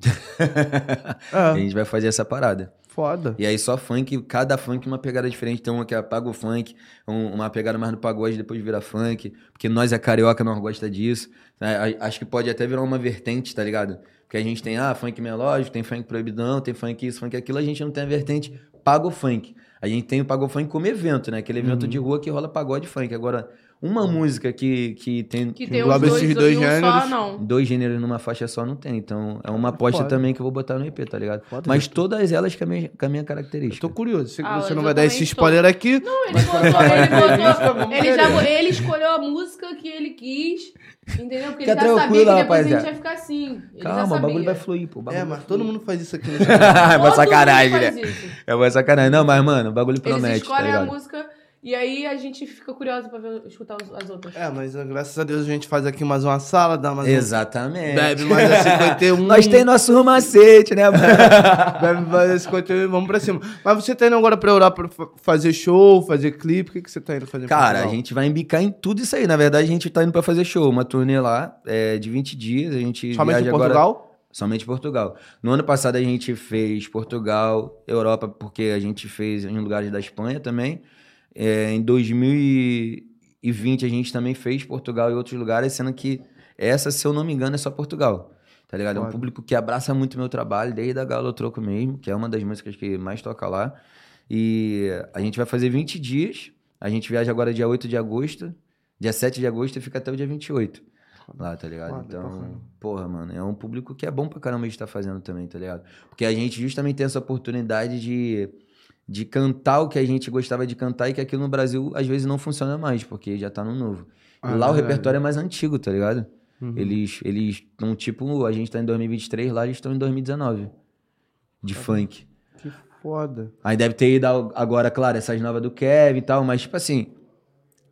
podcast. A É, gente vai fazer essa parada. foda. E aí só funk, cada funk uma pegada diferente. Tem uma que apaga o funk, um- uma pegada mais no pagode, depois vira funk. Porque nós é carioca, nós gosta disso. A- Acho que pode até virar uma vertente, tá ligado? Porque a gente tem, ah, funk melódico, tem funk proibidão, tem funk isso, funk aquilo. A gente não tem a vertente pago funk. A gente tem o pago funk como evento, né? Aquele evento de rua que rola pagode funk. Agora, Uma música que, que tem Que tem Engloba dois, esses dois um gêneros. só, não. dois gêneros numa faixa só, não tem. Então é uma aposta Foda. também que eu vou botar no EP, tá ligado? Foda, Mas Vitor. todas elas com a minha, com a minha Eu característica. tô curioso. Sei que Ah, você eu não vai dar esse também tô. spoiler aqui. Não, ele botou, ele botou. Ele, já, ele escolheu a música que ele quis, entendeu? Porque Fica ele já sabia que depois a rapaziada. gente ia ficar assim. Ele Calma, o bagulho vai fluir, pô. É, mas todo mundo faz isso aqui no é uma sacanagem, né? É uma sacanagem. Não, mas, mano, o bagulho Eles promete, tá escolhem a música e aí a gente fica curioso pra ver, escutar os- as outras. É, mas graças a Deus a gente faz aqui mais uma sala, dá mais um... Exatamente. Bebe mais a 51. Nós tem nosso macete, né, mano? Bebe mais a 51 e vamos pra cima. Mas você tá indo agora pra Europa pra fa- fazer show, fazer clipe? O que, que você tá indo fazer? Cara, a gente vai embicar em tudo isso aí. Na verdade, a gente tá indo pra fazer show. Uma turnê lá, é, de 20 dias. A gente Somente viaja em agora... Portugal? Somente Portugal. No ano passado a gente fez Portugal, Europa, porque a gente fez em lugares da Espanha também. É, em 2020 a gente também fez Portugal e outros lugares, sendo que essa, se eu não me engano, é só Portugal. Tá ligado? É um público que abraça muito meu trabalho, desde a Galo Troco mesmo, que é uma das músicas que mais toca lá. E a gente vai fazer 20 dias. A gente viaja agora dia 8 de agosto, dia 7 de agosto e fica até o dia 28 lá, tá ligado? Foda então, porra, mano, é um público que é bom pra caramba de estar fazendo também, tá ligado? Porque a gente justamente tem essa oportunidade de, de cantar o que a gente gostava de cantar e que aqui no Brasil às vezes não funciona mais, porque já tá no novo. Ah, lá o verdade. repertório é mais antigo, tá ligado? Uhum. Eles eles estão tipo, a gente tá em 2023, lá eles estão em 2019 de funk. Que foda. Aí deve ter ido agora, claro, essas novas do Kevin e tal, mas tipo assim,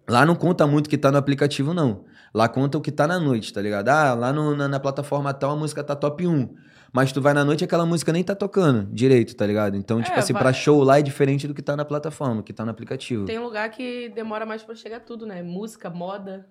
lá não conta muito o que tá no aplicativo, não. Lá conta o que tá na noite, tá ligado? Ah, lá no- na, na plataforma tal a música tá top 1. Mas tu vai na noite e aquela música nem tá tocando direito, tá ligado? Então, tipo É, assim, vai- pra show lá é diferente do que tá na plataforma, que tá no aplicativo. Tem lugar que demora mais pra chegar tudo, né? Música, moda.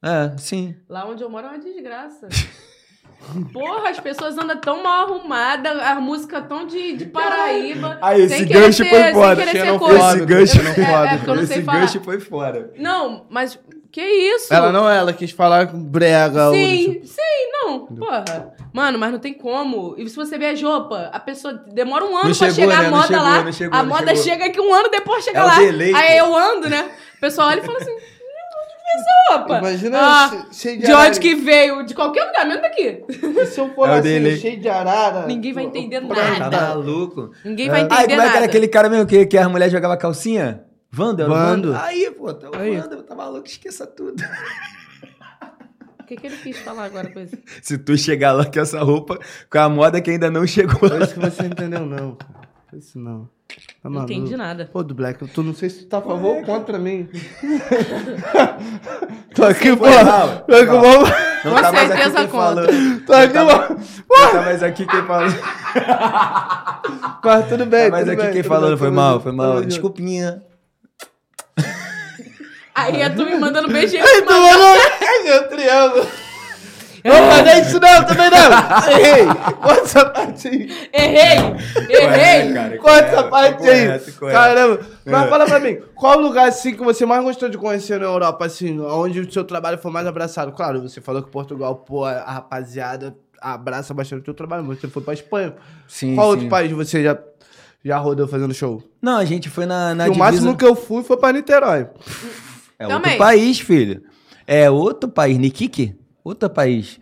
É, sim. Lá onde eu moro é uma desgraça. Porra, as pessoas andam tão mal arrumadas, a música tão de, de Paraíba. Aí, esse sem querer gancho ser- foi coisa. Esse gancho- xenofóbico. É, é porque eu não sei Esse gancho foi fora. Não, mas que isso? Ela não é, ela quis falar brega. ou Sim, tipo- sim, não. Porra. Mano, mas não tem como. E se você vê a Jopa, a pessoa demora um ano Não pra chegou, chegar né? a moda chegou, lá. não chegou, a não moda chegou. chega que um ano depois chega É lá. delay, Aí pô. eu ando, né? O pessoal olha e fala assim: "Não, onde veio essa roupa? Imagina Ah, che- cheio de de arara. onde que veio? De qualquer lugar, menos daqui. E se eu for É assim, cheio de arara... Ninguém vai entender nada. Tá maluco? Ninguém vai Ai, entender como é que nada. era aquele cara mesmo que, que a mulher jogava calcinha? Vando, Vando. Aí, pô, tá o Aí. Vando, tá maluco, esqueça tudo. O que, que ele quis falar agora com isso? Se tu chegar lá com essa roupa, com a moda que ainda não chegou Foi isso que você entendeu, não. Foi isso não. Tá Não entendi nada. Pô, do Black, tu não sei se tu tá a favor ou contra mim. Tô aqui, pô. Tô aqui. Não Com tá mais aqui certeza quem falou. Tô aqui, mano. Não tá mais aqui quem falou. Mas tudo bem, Tá mais tudo aqui bem, quem falou. Foi mal, foi mal. Desculpinha. Aí é tu me mandando Ai, ele tu mandando... mandou... Triângulo. Não fazer isso não, também não. Errei. Corta essa parte aí. Errei! Errei! cara, Corta essa parte aí. Caramba. Mas É. fala pra mim, qual lugar assim que você mais gostou de conhecer na Europa, assim, onde o seu trabalho foi mais abraçado? Claro, você falou que Portugal, pô, a rapaziada abraça bastante o teu trabalho, mas você foi pra Espanha. Sim, qual sim. outro país você já, já rodou fazendo show? Não, a gente foi na, na E o divisa... máximo que eu fui foi pra Niterói. É Também. outro país, filho. É outro país. Nikiki? Outro país.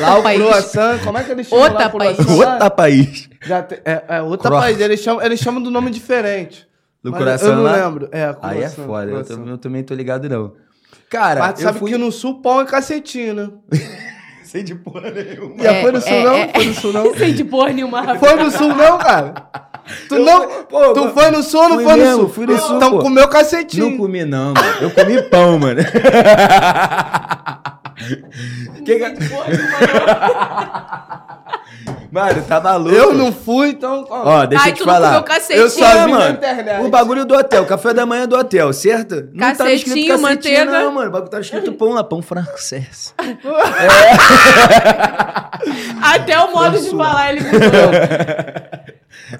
Lá o país. croissant, como é que eles chamam Outra lá o país. outro país. Já te- é, é outro Croissant. país, eles chamam, eles chamam do nome diferente. Do coração Eu não lá? lembro. É, Aí é foda. Eu, eu também tô ligado, não. Cara, Mas tu eu sabe fui... que no sul pão é cacetinho, né? Sei de porra nenhuma. Já É, foi no sul, é, não? é. Foi no sul, não? Sem de porra nenhuma. Foi no sul, não, cara? Tu Eu não. pô, tu mas- foi no sul ou não fui foi no mesmo, sul? fui no sul, Então pô. comeu cacetinho. Não comi, não, mano. Eu comi pão, mano. que que... Mano, tá maluco. Eu não fui, então. ó. Deixa Ai, eu te tu não falar. comeu cacetinho. Eu só É, vi na mano. internet. O bagulho do hotel, café da manhã do hotel, certo? Não tava escrito Cacetinho, manteiga. Não, mano. O bagulho tava escrito pão lá, pão francês. Até o modo de falar ele mudou.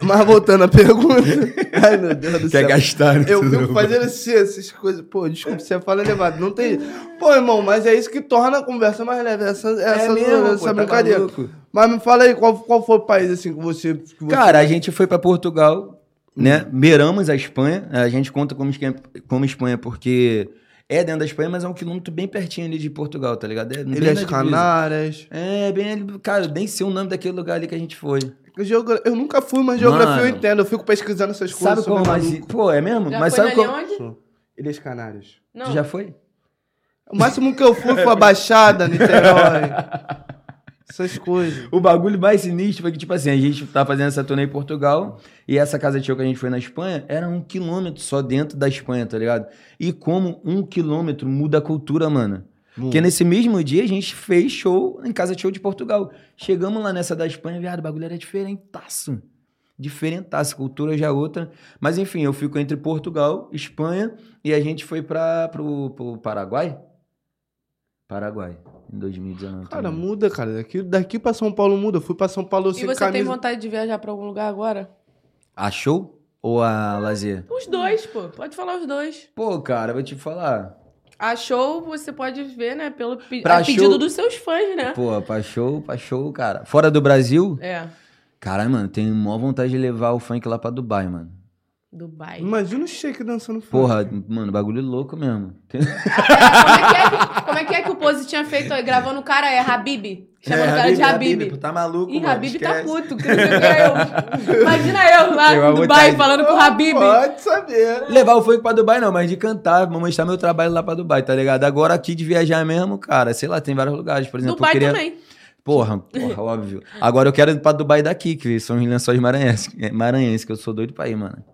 Mas voltando à pergunta. Ai, meu Deus do Quer céu. gastar, né? Eu fico fazendo assim, essas coisas. Pô, desculpa, você fala elevado. Não tem. Pô, irmão, mas é isso que torna a conversa mais leve. Essa, essa, mesmo, pô, essa tá brincadeira. maluco. mas me fala aí, qual, qual foi o país assim que você. Que você... Cara, a gente foi pra Portugal, né? Beiramos a Espanha. A gente conta como Espanha, como Espanha porque É dentro da Espanha, mas é um quilômetro bem pertinho ali de Portugal, tá ligado? É Ilhas. Canárias. É, bem ali. Cara, nem sei o nome daquele lugar ali que a gente foi. Geogra- Eu nunca fui, mas geografia eu Mano. entendo. Eu fico pesquisando essas coisas. Sabe como maluco. Pô, é mesmo? Já mas foi sabe ali como. onde? Sou. Ilhas Canárias. Não. Tu já foi? O máximo que eu fui foi a Baixada, Niterói. Essas coisas. O bagulho mais sinistro foi que, tipo assim, a gente tá fazendo essa turnê em Portugal e essa casa de show que a gente foi na Espanha era um quilômetro só dentro da Espanha, tá ligado? E como um quilômetro muda a cultura, mano. Porque nesse mesmo dia a gente fez show em casa de show de Portugal. Chegamos lá nessa da Espanha, viado, o bagulho era diferentaço. Diferentaço, cultura já é outra. Mas enfim, eu fico entre Portugal, Espanha e a gente foi para pro, pro Paraguai. Paraguai, em 2019. Cara, também. muda, cara. Daqui, daqui pra São Paulo muda. Eu fui pra São Paulo E sem você tem camisa. vontade de viajar pra algum lugar agora? A show ou a lazer? Os dois, pô. Pode falar os dois. Pô, cara, vou te falar. A show você pode ver, né? Pelo pe- a pedido show- dos seus fãs, né? Pô, pra show, pra show, cara. Fora do Brasil, É. caralho, mano, tenho maior vontade de levar o funk lá pra Dubai, mano. Dubai. Imagina o Shake dançando funk. Porra, mano, bagulho louco mesmo. como, é que é que, como é que é que o Pose tinha feito aí, gravando o cara? É Habib? Chamando o cara de Habib. Tá maluco, mano. Habib tá puto. que é eu. Imagina eu lá Eu no Dubai falando com o Habib. Pode saber. Levar o funk pra Dubai não, mas de cantar, vou mostrar meu trabalho lá pra Dubai, tá ligado? Agora aqui de viajar mesmo, cara, sei lá, tem vários lugares, por exemplo. eu Dubai queria... também. Porra, porra, óbvio. Agora eu quero ir pra Dubai daqui, que são os lençóis maranhenses, é, maranhenses, que eu sou doido pra ir, mano.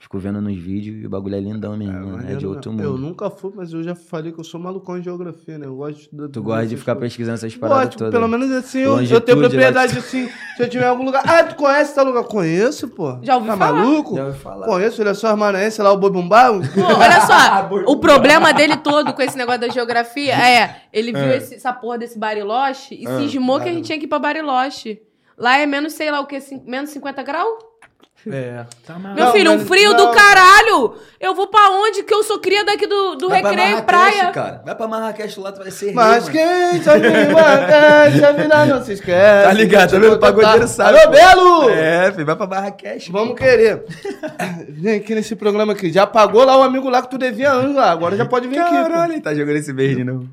Fico vendo nos vídeos e o bagulho é lindão mesmo, mano. É de Eu- outro Eu mundo. nunca fui, mas eu já falei que eu sou malucão em geografia, né? Eu gosto de, Tu gosta de ficar pesquisando essas paradas Gosto, todas. pelo menos assim, eu, eu tenho propriedade lati- assim. Se eu tiver em algum lugar. Ah, tu conhece tal lugar? Conheço, pô. Já ouvi tá falar. maluco? Já ouvi falar. Conheço, olha só, as maranhenses lá, o Bobumbá. Pô, olha só, o problema dele todo com esse negócio da geografia é, ele viu esse- essa porra desse Bariloche e cismou que a gente tinha que ir pra Bariloche. Lá é menos, sei lá o que, menos 50 graus? É. Meu Não, filho, um frio não. do caralho! Eu vou pra onde? Que eu sou cria daqui do, do Vai pra Recreio Marrakech, Praia. cara. Vai pra Marrakech lá, tu vai ser Mas rei, mano. quem sabe quem a vida não se esquece. Tá ligado, tá vendo? O pagodeiro sabe, Alô, pô. Belo! É, filho, vai pra Marrakech. Vamos querer. Vem aqui nesse programa aqui. Já pagou lá o amigo lá que tu devia anos lá. Agora já pode vir aqui. Caralho, ele tá jogando esse verde, não.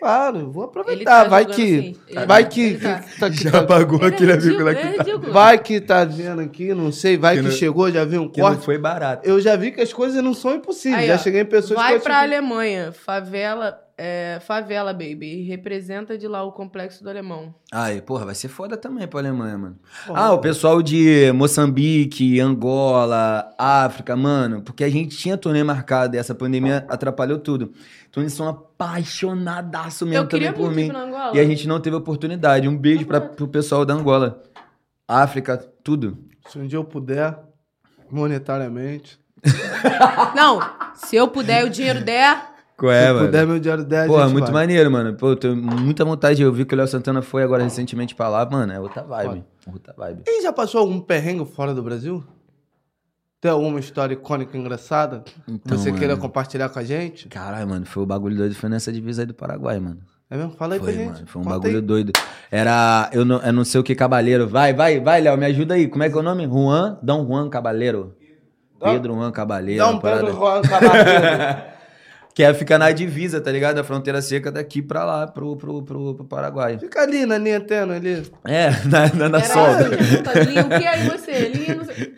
Claro, vou aproveitar. tá vai que. assim. Vai que. tá. que tá- que Já tá- pagou Ele é aquele amigo lá que tá. Vai que tá vendo aqui, não sei. Vai Que que, não- chegou, já viu um Que não corte. foi barato. Eu já vi que as coisas não são impossíveis. Aí, já ó, cheguei em pessoas Vai que. pra Alemanha, favela, é, favela, baby. Representa de lá o complexo do alemão. Ai, porra, vai ser foda também pra Alemanha, mano. Ah, o pessoal de Moçambique, Angola, África, mano, porque a gente tinha turnê marcada e essa pandemia atrapalhou tudo. Então eles são apaixonadaço mesmo eu queria também por muito ir mim. pra Angola. E a gente não teve oportunidade. Um beijo pra, pro pessoal da Angola. África, tudo. Se um dia eu puder, monetariamente. Não, se eu puder e o dinheiro der... Qual se é, eu mano? puder, meu diário 10. Pô, gente muito vai. maneiro, mano. Pô, eu tenho muita vontade. Eu vi que o Léo Santana foi agora recentemente pra lá, mano. É outra vibe. Outra vibe. E já passou algum perrengue fora do Brasil? Tem alguma história icônica engraçada? Então, Você queira mano. compartilhar com a gente? Caralho, mano, foi o bagulho doido. Foi nessa divisa aí do Paraguai, mano. É mesmo? Fala aí Foi, pra gente. mano. Foi um Conta bagulho aí. doido. Era. Eu não, eu não sei o que Cabaleiro. Vai, vai, vai, Léo, me ajuda aí. Como é que é o nome? Juan? Dom Juan Cabaleiro. Pedro Juan Cabaleiro. Um Pedro Juan Cabaleiro. Que é ficar na divisa, tá ligado? Da fronteira seca daqui pra lá, pro, pro, pro, pro Paraguai. Fica ali na linha tênue ali. É, na, na, na solda. o que aí você? Linha, não sei...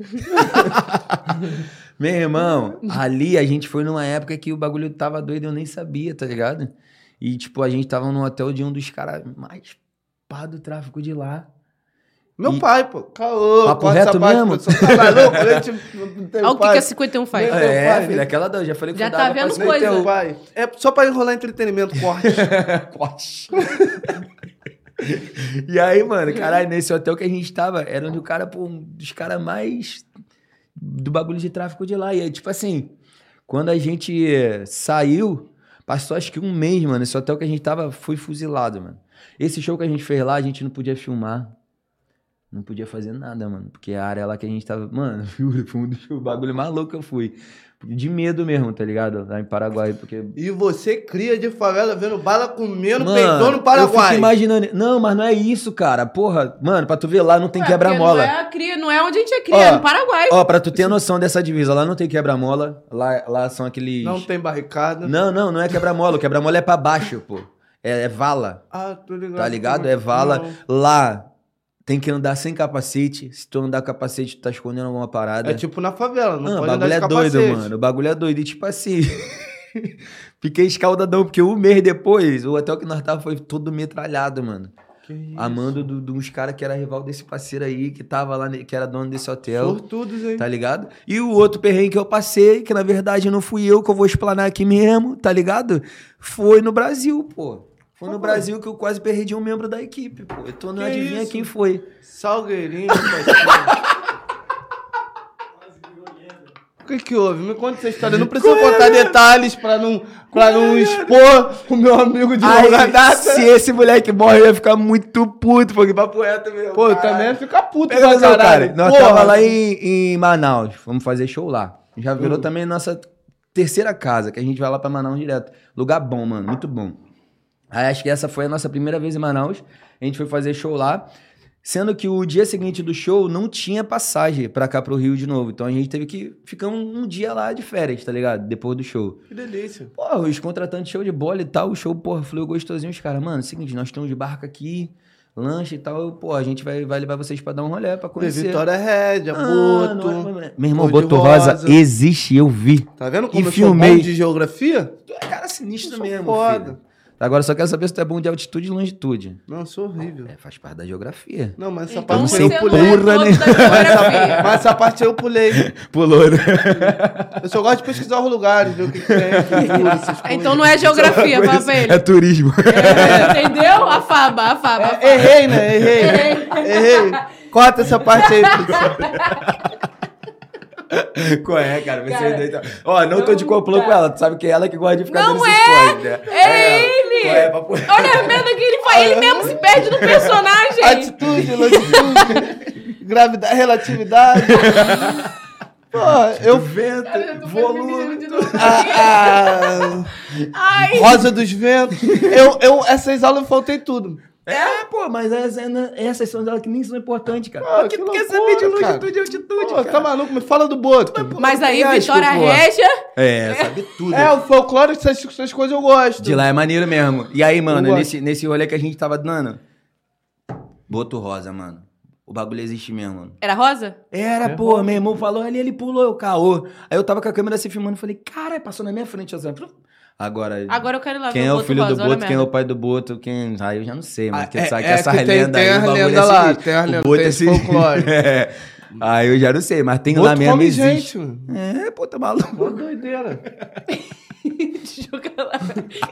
Meu irmão, ali a gente foi numa época que o bagulho tava doido, eu nem sabia, tá ligado? E, tipo, a gente tava num hotel de um dos caras mais pá do tráfico de lá. Meu E- pai, pô. Caô, Papo reto parte, mesmo? tá maluco? Eu Olha o que, pai. que a 51 faz. Meu é, pai, filho, nem- aquela da, já falei que Já tá dava pra vendo Nem coisa. teu pai. É só pra enrolar entretenimento, corte. Corte. e aí, mano, caralho, nesse hotel que a gente tava, era onde o cara, pô, um dos caras mais do bagulho de tráfico de lá. E aí, tipo assim, quando a gente saiu, passou acho que um mês, mano. Esse hotel que a gente tava foi fuzilado, mano. Esse show que a gente fez lá, a gente não podia filmar. Não podia fazer nada, mano. Porque a área lá que a gente tava. Mano, juro, foi um dos o bagulho mais louco que eu fui. De medo mesmo, tá ligado? Lá em Paraguai, porque. E você cria de favela vendo bala comendo Mano, peitão no eu fico Paraguai. imaginando. Não, mas não é isso, cara. Porra, mano, pra tu ver lá não tem quebra-mola. Não é, cria, não é onde a gente é cria, Ó, é no Paraguai. Ó, pra tu ter noção dessa divisa, lá não tem quebra-mola. Lá, lá são aqueles. Não tem barricada. Não, não, não é quebra-mola. O quebra-mola é pra baixo, pô. É, é vala. Ah, tô ligado. Tá ligado? É vala. Lá tem que andar sem capacete. Se tu andar capacete, tu tá escondendo alguma parada. É tipo na favela, não, Não, o pode andar bagulho de é capacete. doido, mano. O bagulho é doido. E tipo assim. Fiquei escaldadão, porque um mês depois, o hotel que nós tava foi todo metralhado, mano. Amando do- de uns caras que era rival desse parceiro aí, que tava lá, que era dono desse hotel. Sortudos, hein? Tá ligado? E o outro perrengue que eu passei, que na verdade não fui eu, que eu vou explanar aqui mesmo, tá ligado? Foi no Brasil, pô. Foi no Brasil que eu quase perdi um membro da equipe, pô. Eu tô não Que adivinha isso? quem foi. Salgueirinho. O que que houve? Me conta essa história. Não precisa contar detalhes pra não, pra não expor o meu amigo de longa Aí, data. se esse moleque morre, eu ia ficar muito puto, porque papo reto mesmo. Pô, eu cara. também ia ficar puto pra caralho. cara. Nós Porra. tava lá em, em Manaus. Vamos fazer show lá. Já virou Hum. também nossa terceira casa, que a gente vai lá pra Manaus direto. Lugar bom, mano. Muito bom. Aí acho que essa foi a nossa primeira vez em Manaus. A gente foi fazer show lá. Sendo que o dia seguinte do show não tinha passagem pra cá pro Rio de novo. Então a gente teve que ficar um, um dia lá de férias, tá ligado? Depois do show. Que delícia. Pô, os contratantes show de bola e tal, o show, porra, fluiu gostosinho. Os caras, mano, seguinte, nós estamos de barca aqui, lanche e tal. Pô, a gente vai, vai levar vocês pra dar um rolê, pra conhecer. Vitória Rédia, Ah, Boto. é- Meu irmão, Boto Rosa. Rosa. existe, eu vi. Tá vendo E como eu filmei. de geografia? Tu é cara sinistro mesmo, foda. filho. Agora só quero saber se tu é bom de altitude e longitude. Não, eu sou horrível. É, faz parte da geografia. Não, mas essa Então parte não eu é pulei. né? geografia. Mas essa parte aí eu pulei. Pulou, né? Eu só gosto de pesquisar os lugares, ver o que, que tem, coisas. Então não é geografia, ele. É turismo. É, entendeu? A Faba, a Faba. a Faba. É, errei, né? Errei. Errei. Corta essa parte aí. Qual é, cara? Você Cara, doido. Ó, não tô de complô com ela. Tu sabe que é ela que gosta de ficar Não dando é! né? É ele! Qual é, papo... Olha a merda que ele faz. Ele mesmo se perde no personagem. Atitude, latitude, gravidade, relatividade. Pô, eu. vento, Eu volume. volume. de novo. A, Ai, a Rosa dos Ventos. Eu, eu, essas aulas eu faltei tudo. É, pô, mas essa- essas são delas que nem são importantes, cara. Porque que tu quer loucura, saber de cara. longitude e altitude, Pô, cara. tá maluco? Me fala do Boto. mas aí, Ai, Vitória desculpa. Régia. É, sabe tudo. É, o folclore, essas, essas coisas eu gosto. De lá é maneiro mesmo. E aí, mano, nesse, nesse rolê que a gente tava dando, Boto Rosa, mano. O bagulho existe mesmo, mano. Era rosa? Era, pô, meu irmão falou ali, ele pulou, eu caô. Aí eu tava com a câmera assim filmando, falei, cara, passou na minha frente, assim, Agora, Agora eu quero ir lá quem é o Boto filho rosa, do a Boto, quem é o pai do Boto, quem... Ah, eu já não sei, mas Ah, que é- sabe que é essa que tem- lenda tem aí, as o bagulho é lendas lá, tem lendas, Boto tem é esse folclore. É. Aí eu já não sei, mas tem lá Boto mesmo, come existe. gente, mano. É, pô, tá maluco. Pô, doideira. De jogar lá.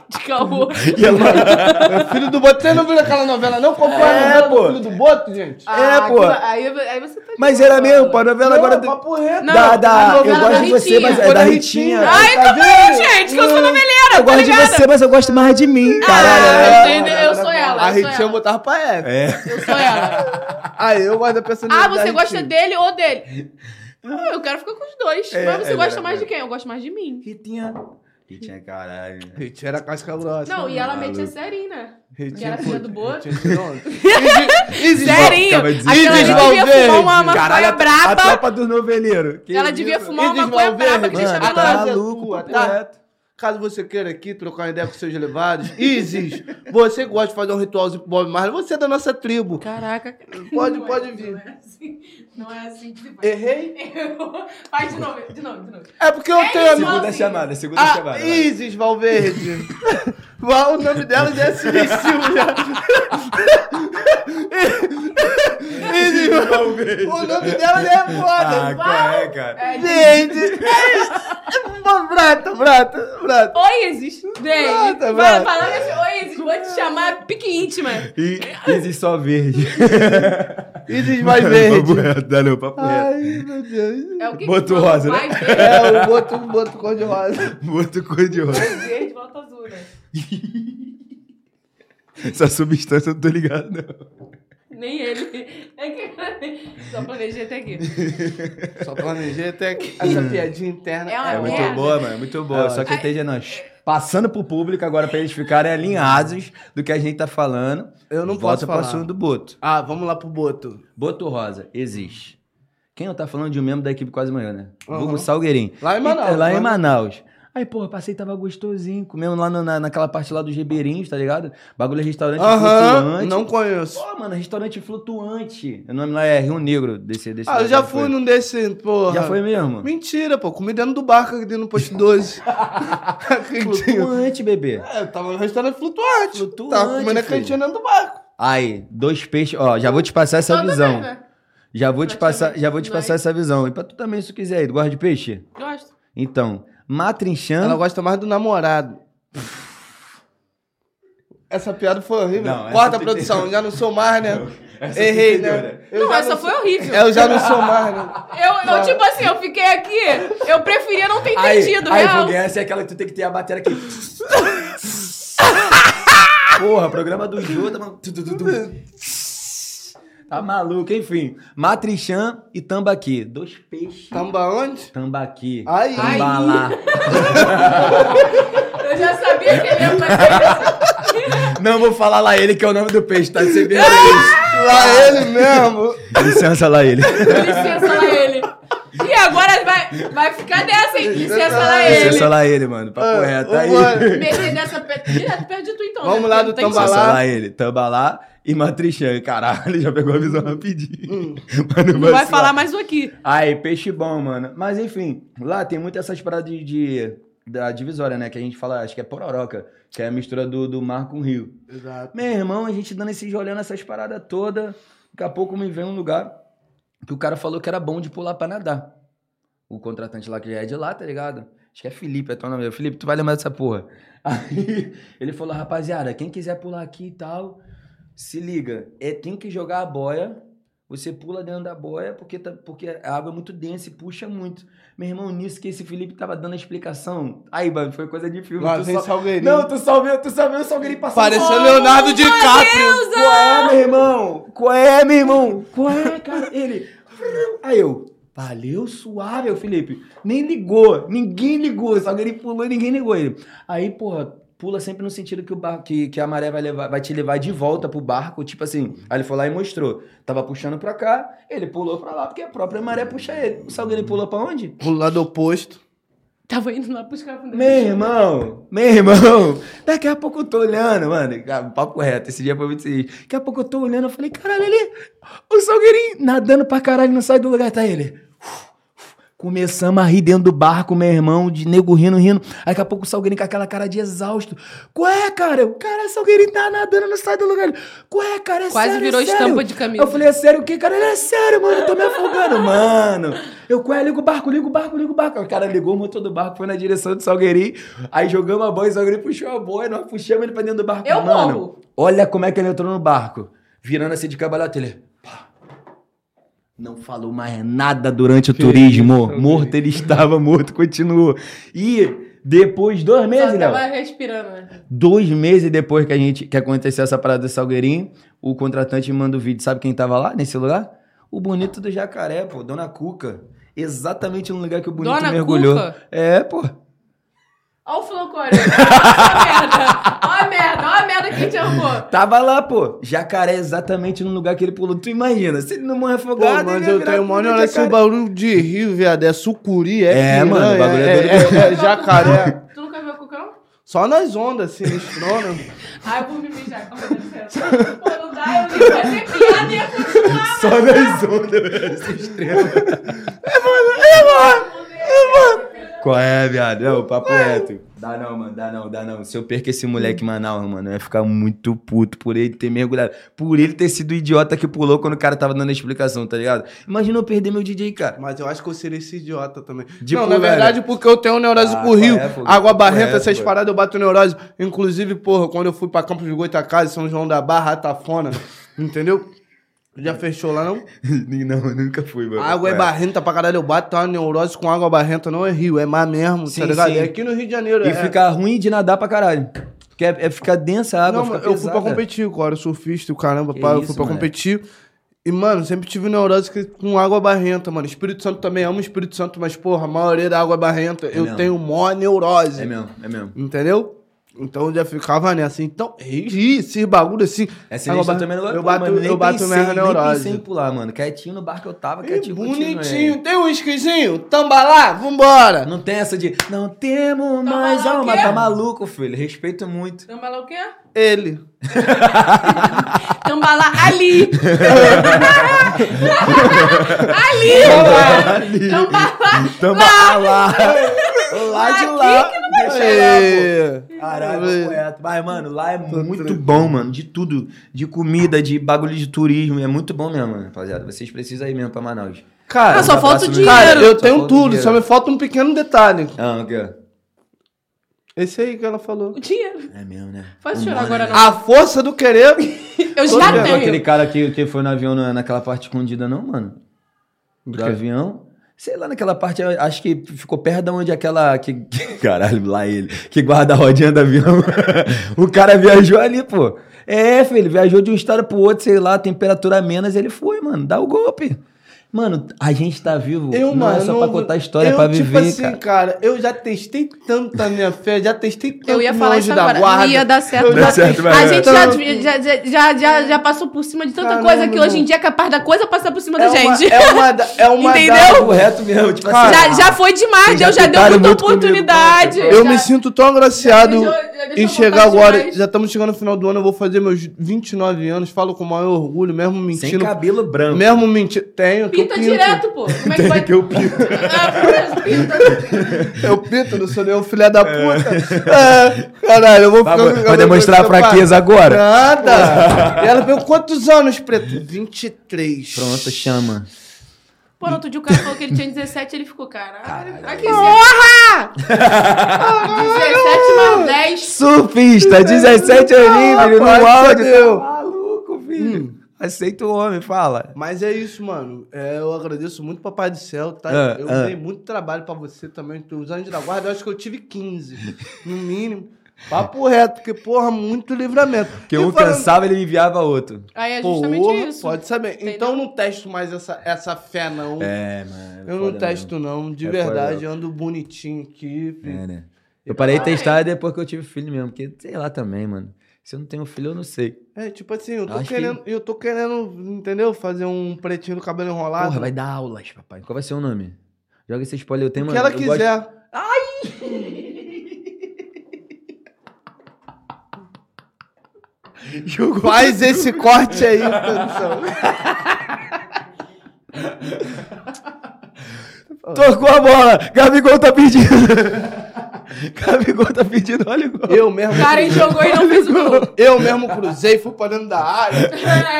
De caô. E ela... É filho do Boto. Você não viu aquela novela, não? Qual foi a É, novela pô. do filho do Boto, gente? Ah, pô. aquilo- Aí, aí você tá de Mas era mesmo, pô, a novela agora... Não, papo reto. Não, da, a da, eu novela gosto da de você, Ritinha. mas é da Ritinha. Ritinha. Ai, Tá também, vendo? gente, que eu sou noveleira, Eu tá gosto de ligado? você, mas eu gosto mais de mim, Ah, caralho. entendeu? Eu sou ela, A Ritinha eu ela. botava pra F. É. Eu sou ela. Aí eu gosto da Ah, personalidade você da gosta dele ou dele? Ah, eu quero ficar com os dois. É, mas você é gosta verdade. mais de quem? Eu gosto mais de mim. Ritinha. Ritinha, caralho. Ritinha era casca grossa. Não, e ela maluco. metia serina. Ritinha, que era filha do Boto. Isis- Serinho! Desesperado. devia fumar uma maconha Caralho, a, braba. tropa dos noveleiros. Ela devia fumar uma maconha braba que deixa Mano, a tá é maluco, tá? Caso você queira aqui trocar uma ideia com seus levados, Isis, você gosta de fazer um ritualzinho pro Bob Marley, você é da nossa tribo. Caraca. Pode, é- pode Não vir. é assim. Não é assim que se faz. Errei? Faz de novo, de novo, de novo. É porque eu É tenho isso, amigo. Segunda Assim. chamada, segunda Ah, chamada. vai. Isis Valverde. o nome dela já é silencioso já. Isis Valverde. O nome dela já é Ah, foda. qual é, cara? É, Gente. Brata, brata, brata. Oi, Isis. Vem. Brata, brata. falar assim, oi, Isis, vou te chamar pique íntima. E existe só verde. Isis mais verde. não, papo reto. Ai, meu Deus. É o que Boto que rosa, né? É, o boto, boto cor de rosa. Boto cor de rosa. vai verde, volta azul, né? Essa substância eu não tô ligado, não. Nem ele. É que... Só planejei até aqui. Só planejei até que essa piadinha interna. É uma É muito merda. boa, mano. Muito boa. Só que esteja nós passando pro público agora pra eles ficarem alinhados do que a gente tá falando. Eu não Volta posso pro falar. assunto do Boto. Ah, vamos lá pro Boto. Boto Rosa, existe. Quem não tá falando de um membro da equipe quase manhã, né? Aham. Vulgo Salgueirinho. Lá em Manaus, Então, lá em Manaus. Aí, porra, passei tava gostosinho. Comemos lá no- na, naquela parte lá dos ribeirinhos, tá ligado? Bagulho é restaurante Aham, flutuante. não conheço. Pô, mano, restaurante flutuante. O nome lá é Rio Negro, desse, desse Ah, eu já fui foi. num desse, porra. Já foi mesmo? Mentira, pô. Comi dentro do barco aqui dentro do posto 12. Cantinho. Flutuante, bebê. É, eu tava no restaurante flutuante. Flutuante, Tava comendo a cantina dentro do barco. Aí, dois peixes. Ó, já vou te passar essa Toda visão. né? Já vou te passar, já vou te Praticamente, passar essa visão. E pra tu também, se tu quiser aí, tu gosta de peixe? Gosto. Então, matrinchã. Ela gosta mais do namorado. Essa piada foi horrível. Não, Corta a produção, já não sou mais, né? essa Errei, né? né? Eu não, essa foi horrível. Eu já não sou mais, né? Eu, eu, tipo assim, eu fiquei aqui, eu preferia não ter entendido, aí real. essa é aquela que tu tem que ter a bateria aqui. Porra, programa do Jô, tá, maluco. Tu, tu, tu, tu. Tá maluco, enfim. Matrichã e tambaqui. Dois peixes. Tamba onde? Tambaqui. Ai. Tambalá. Eu já sabia que ele ia fazer isso. Não vou falar lá ele, que é o nome do peixe, tá? Você vê isso. Lá ele mesmo. Licença lá ele. Licença lá ele. E agora vai, vai ficar dessa, hein? Licença lá ele. Licença lá ele, mano. Papo reto. Aí. Mano. Meter dessa pe- direto perto de tu então. Vamos né? lá do Tambalá. Licença lá ele. Tambalá e Matrichã. Caralho, já pegou a visão rapidinho. Mano, Não vai vacilar. falar mais um aqui. Aí, peixe bom, mano. Mas enfim, lá tem muito essas paradas de, de- da divisória, né? Que a gente fala, acho que é pororoca, que é a mistura do, do mar com o rio. Exato. Meu irmão, a gente dando esses olhando essas paradas todas. Daqui a pouco me vem um lugar que o cara falou que era bom de pular pra nadar. O contratante lá que já é de lá, tá ligado? Acho que é Felipe, é teu nome. Felipe, tu vai lembrar dessa porra. Aí ele falou, rapaziada, quem quiser pular aqui e tal, se liga. É, tem que jogar a boia. Você pula dentro da boia porque, tá, porque a água é muito densa e puxa muito. Meu irmão, nisso que esse Felipe tava dando a explicação. Aí, mano, foi coisa de filme. Lá Tu Salgueirinho. Não, tu só viu, tu só viu o Salgueirinho passando Pareceu Leonardo DiCaprio. qual é, meu irmão? Qual é, meu irmão? Qual é, cara? Ele. Aí eu. Valeu, suave, ô Felipe. Nem ligou, ninguém ligou. Só que ele pulou e ninguém ligou ele. Aí, porra, pula sempre no sentido que, o barco, que, que a maré vai, levar, vai te levar de volta pro barco. Tipo assim, aí ele foi lá e mostrou. Tava puxando pra cá, ele pulou pra lá, porque a própria maré puxa ele. O Salgueiro pulou pra onde? Pro lado oposto. Tava indo lá buscar com Meu irmão, meu irmão, daqui a pouco eu tô olhando, mano, cara, papo reto, esse dia foi muito sinistro. Daqui a pouco eu tô olhando, eu falei, caralho, ali, o Salgueirinho nadando pra caralho, não sai do lugar, tá ele. Começamos a rir dentro do barco, meu irmão, de nego rindo, rindo. Aí daqui a pouco o Salgueirinho com aquela cara de exausto. Qual é, cara? O cara, o Salgueirinho tá nadando, não sai do lugar. Qual é, cara? É Quase sério, virou sério? estampa de camisa. Eu falei, é sério o quê, cara? Ele é sério, mano, eu tô me afogando, mano. Eu, qual é? Liga o barco, liga o barco, liga o barco. O cara ligou o motor do barco, foi na direção do Salgueirinho. Aí jogamos a boia, o Salgueirinho puxou a boia, nós puxamos ele pra dentro do barco. Eu mano, morro. olha como é que ele entrou no barco. Virando assim de cabalhota, ele... Não falou mais nada durante o turismo. isso, morto ele estava, morto continuou. E depois, dois Só meses, Léo. tava respirando, né? Dois meses depois que a gente que aconteceu essa parada do Salgueirinho, o contratante manda o vídeo. Sabe quem tava lá nesse lugar? O bonito do jacaré, pô, Dona Cuca. Exatamente no lugar que o bonito Dona mergulhou. Cuca? É, pô. Olha o Flocório. Olha a merda. Olha a merda. Olha a merda que a gente arrumou. Tava lá, pô. Jacaré exatamente no lugar que ele pulou. Tu imagina, se ele não morrer Pô, afogado, mas ele ia eu tenho mano, olha esse jacaré. barulho de rio, viado. É sucuri, é É, piranha, mano, o bagulho é é, doido. é, é jacaré. Tu nunca viu o Cuca, não? Só nas ondas, sinistrona. Ai, eu vou me mijar. Licença. Pô, não dá. Eu nem fazer piada e ia continuar. Só nas ondas, velho, essa estrela. Qual é, viado? Não, papo reto. Dá não, mano, dá não, dá não. Se eu perco esse moleque em Manaus, mano, eu ia ficar muito puto por ele ter mergulhado. Por ele ter sido o idiota que pulou quando o cara tava dando a explicação, tá ligado? Imagina eu perder meu DJ, cara. Mas eu acho que eu seria esse idiota também. De não, pular, na verdade, porque eu tenho neurose Ah, com o rio. é, pô? água barrenta, Qual é, essas pô? paradas eu bato neurose. Inclusive, porra, quando eu fui pra Campos de Goitacazes, São João da Barra, Atafona, entendeu? Já fechou lá, não? não, eu nunca fui, mano. A água é Qual barrenta pra caralho. Eu bato uma neurose com água barrenta, não é rio, é mar mesmo, Sim, tá ligado? sim. É aqui no Rio de Janeiro. E é. fica ruim de nadar pra caralho. Porque é, é ficar densa a água, Não, fica eu fui pra pesada. competir, agora eu surfista, e o caramba, Que pá, eu isso, fui pra moleque. competir. E, mano, sempre tive neurose que- com água barrenta, mano. Espírito Santo também amo Espírito Santo, mas, porra, a maioria da água é barrenta. eu mesmo. tenho mó neurose. É mesmo, é mesmo. Entendeu? Então eu já ficava nessa. Então, ri, esse bagulho assim. Essa gente eu bar- também não Eu bato, mano, nem eu bato pensei, minha Nem neurose. pensei em pular, mano. Quietinho no barco eu tava, Ih, quietinho bonitinho. Tem um whiskyzinho? Tamba lá, vambora. Não tem essa de, não temos mais lá o alma. Tá maluco, filho. Respeito muito. Tambalá o quê? Ele. Tambalá ali. ali. Tambalá. Tamo lá. lá. Lá de lá. Aê. Caralho, Aê. correto. Mas, mano, lá é muito bom, mano. De tudo. De comida, de bagulho de turismo. É muito bom mesmo, mano, rapaziada. Vocês precisam ir mesmo pra Manaus. Cara, Ah, só falta o abraço no- dinheiro. cara, eu Só tenho tudo, dinheiro. só me falta um pequeno detalhe. Ah, o quê? Esse aí que ela falou. O dinheiro. É mesmo, né? Faz O chorar agora né? não. A força do querer. Eu Tô já. Viu aquele tenho. cara que, que foi no avião na- naquela parte escondida, não, mano? Do, quê? avião. Sei lá, naquela parte, acho que ficou perto de onde aquela. Que, caralho, lá ele. Que guarda a rodinha do avião. o cara viajou ali, pô. É, filho, viajou de um estado pro outro, sei lá, temperatura menos, ele foi, mano. Dá o golpe. Mano, a gente tá vivo. Eu, não mano, é só não- pra contar história, é eu, pra tipo viver, assim, cara. cara. eu já testei tanto a minha fé, já testei tanto Eu ia falar isso da agora. guarda. Não ia dar certo. Já certo. A gente já, já, já, já, já, passou por cima de tanta Caramba, coisa que hoje em dia é capaz da coisa passar por cima é da uma, gente. é uma, da- é uma Entendeu? da- Papo reto mesmo, tipo Cara, assim. Já, já foi demais, Deus já deu muita comigo, oportunidade. Eu Já- me sinto tão agraciado Já já em chegar agora. demais. Já estamos chegando no final do ano, eu vou fazer meus 29 anos. Falo com o maior orgulho, mesmo Sem mentindo. cabelo branco. Mesmo mentindo. Tenho, Pinta pinto. direto, pô. Como é que vai? que eu pinto. Ah, pinta. Eu pinto, não sou nenhum filho da puta. É, caralho, eu vou Vai- ficar. vai eu vou demonstrar ficar- fraqueza agora? Nada. E ela perguntou quantos anos, preto? 23. Pronto, chama. Pô, no outro dia o cara falou que ele tinha 17 ele ficou, caralho. Aqui, Porra! 17 mais 10. Surfista, 17 aninhos, filho, no áudio. Tá maluco, filho. Aceita o homem, fala. Mas é isso, mano. É, eu agradeço muito, Papai do Céu, tá? Ah, eu ah. dei muito trabalho pra você também. Os anos da guarda, eu acho que eu tive 15, no mínimo. Papo reto, porque, porra, muito livramento. Porque E um falando- cansava, ele enviava outro. Aí é justamente Porra, isso. Pode saber. Entendeu? Então eu não testo mais essa, essa fé, não. É, mano. eu não testo, não. De É verdade, eu ando bonitinho aqui. filho. É, né? Eu parei de testar depois que eu tive filho mesmo, porque sei lá também, mano. Se eu não tenho filho, eu não sei. É, tipo assim, eu tô Acho que- querendo, eu tô querendo, entendeu? Fazer um pretinho do cabelo enrolado. Porra, vai dar aulas, papai. Qual vai ser o nome? Joga esse spoiler, eu tenho, o que ela eu gosto- quiser. Jogou. Faz esse corte aí, produção. Tocou a bola! Gabigol tá pedindo! Gabigol tá pedindo, olha o gol. Eu mesmo. O cara jogou e não fez o gol. Eu mesmo cruzei, fui pra dentro da área.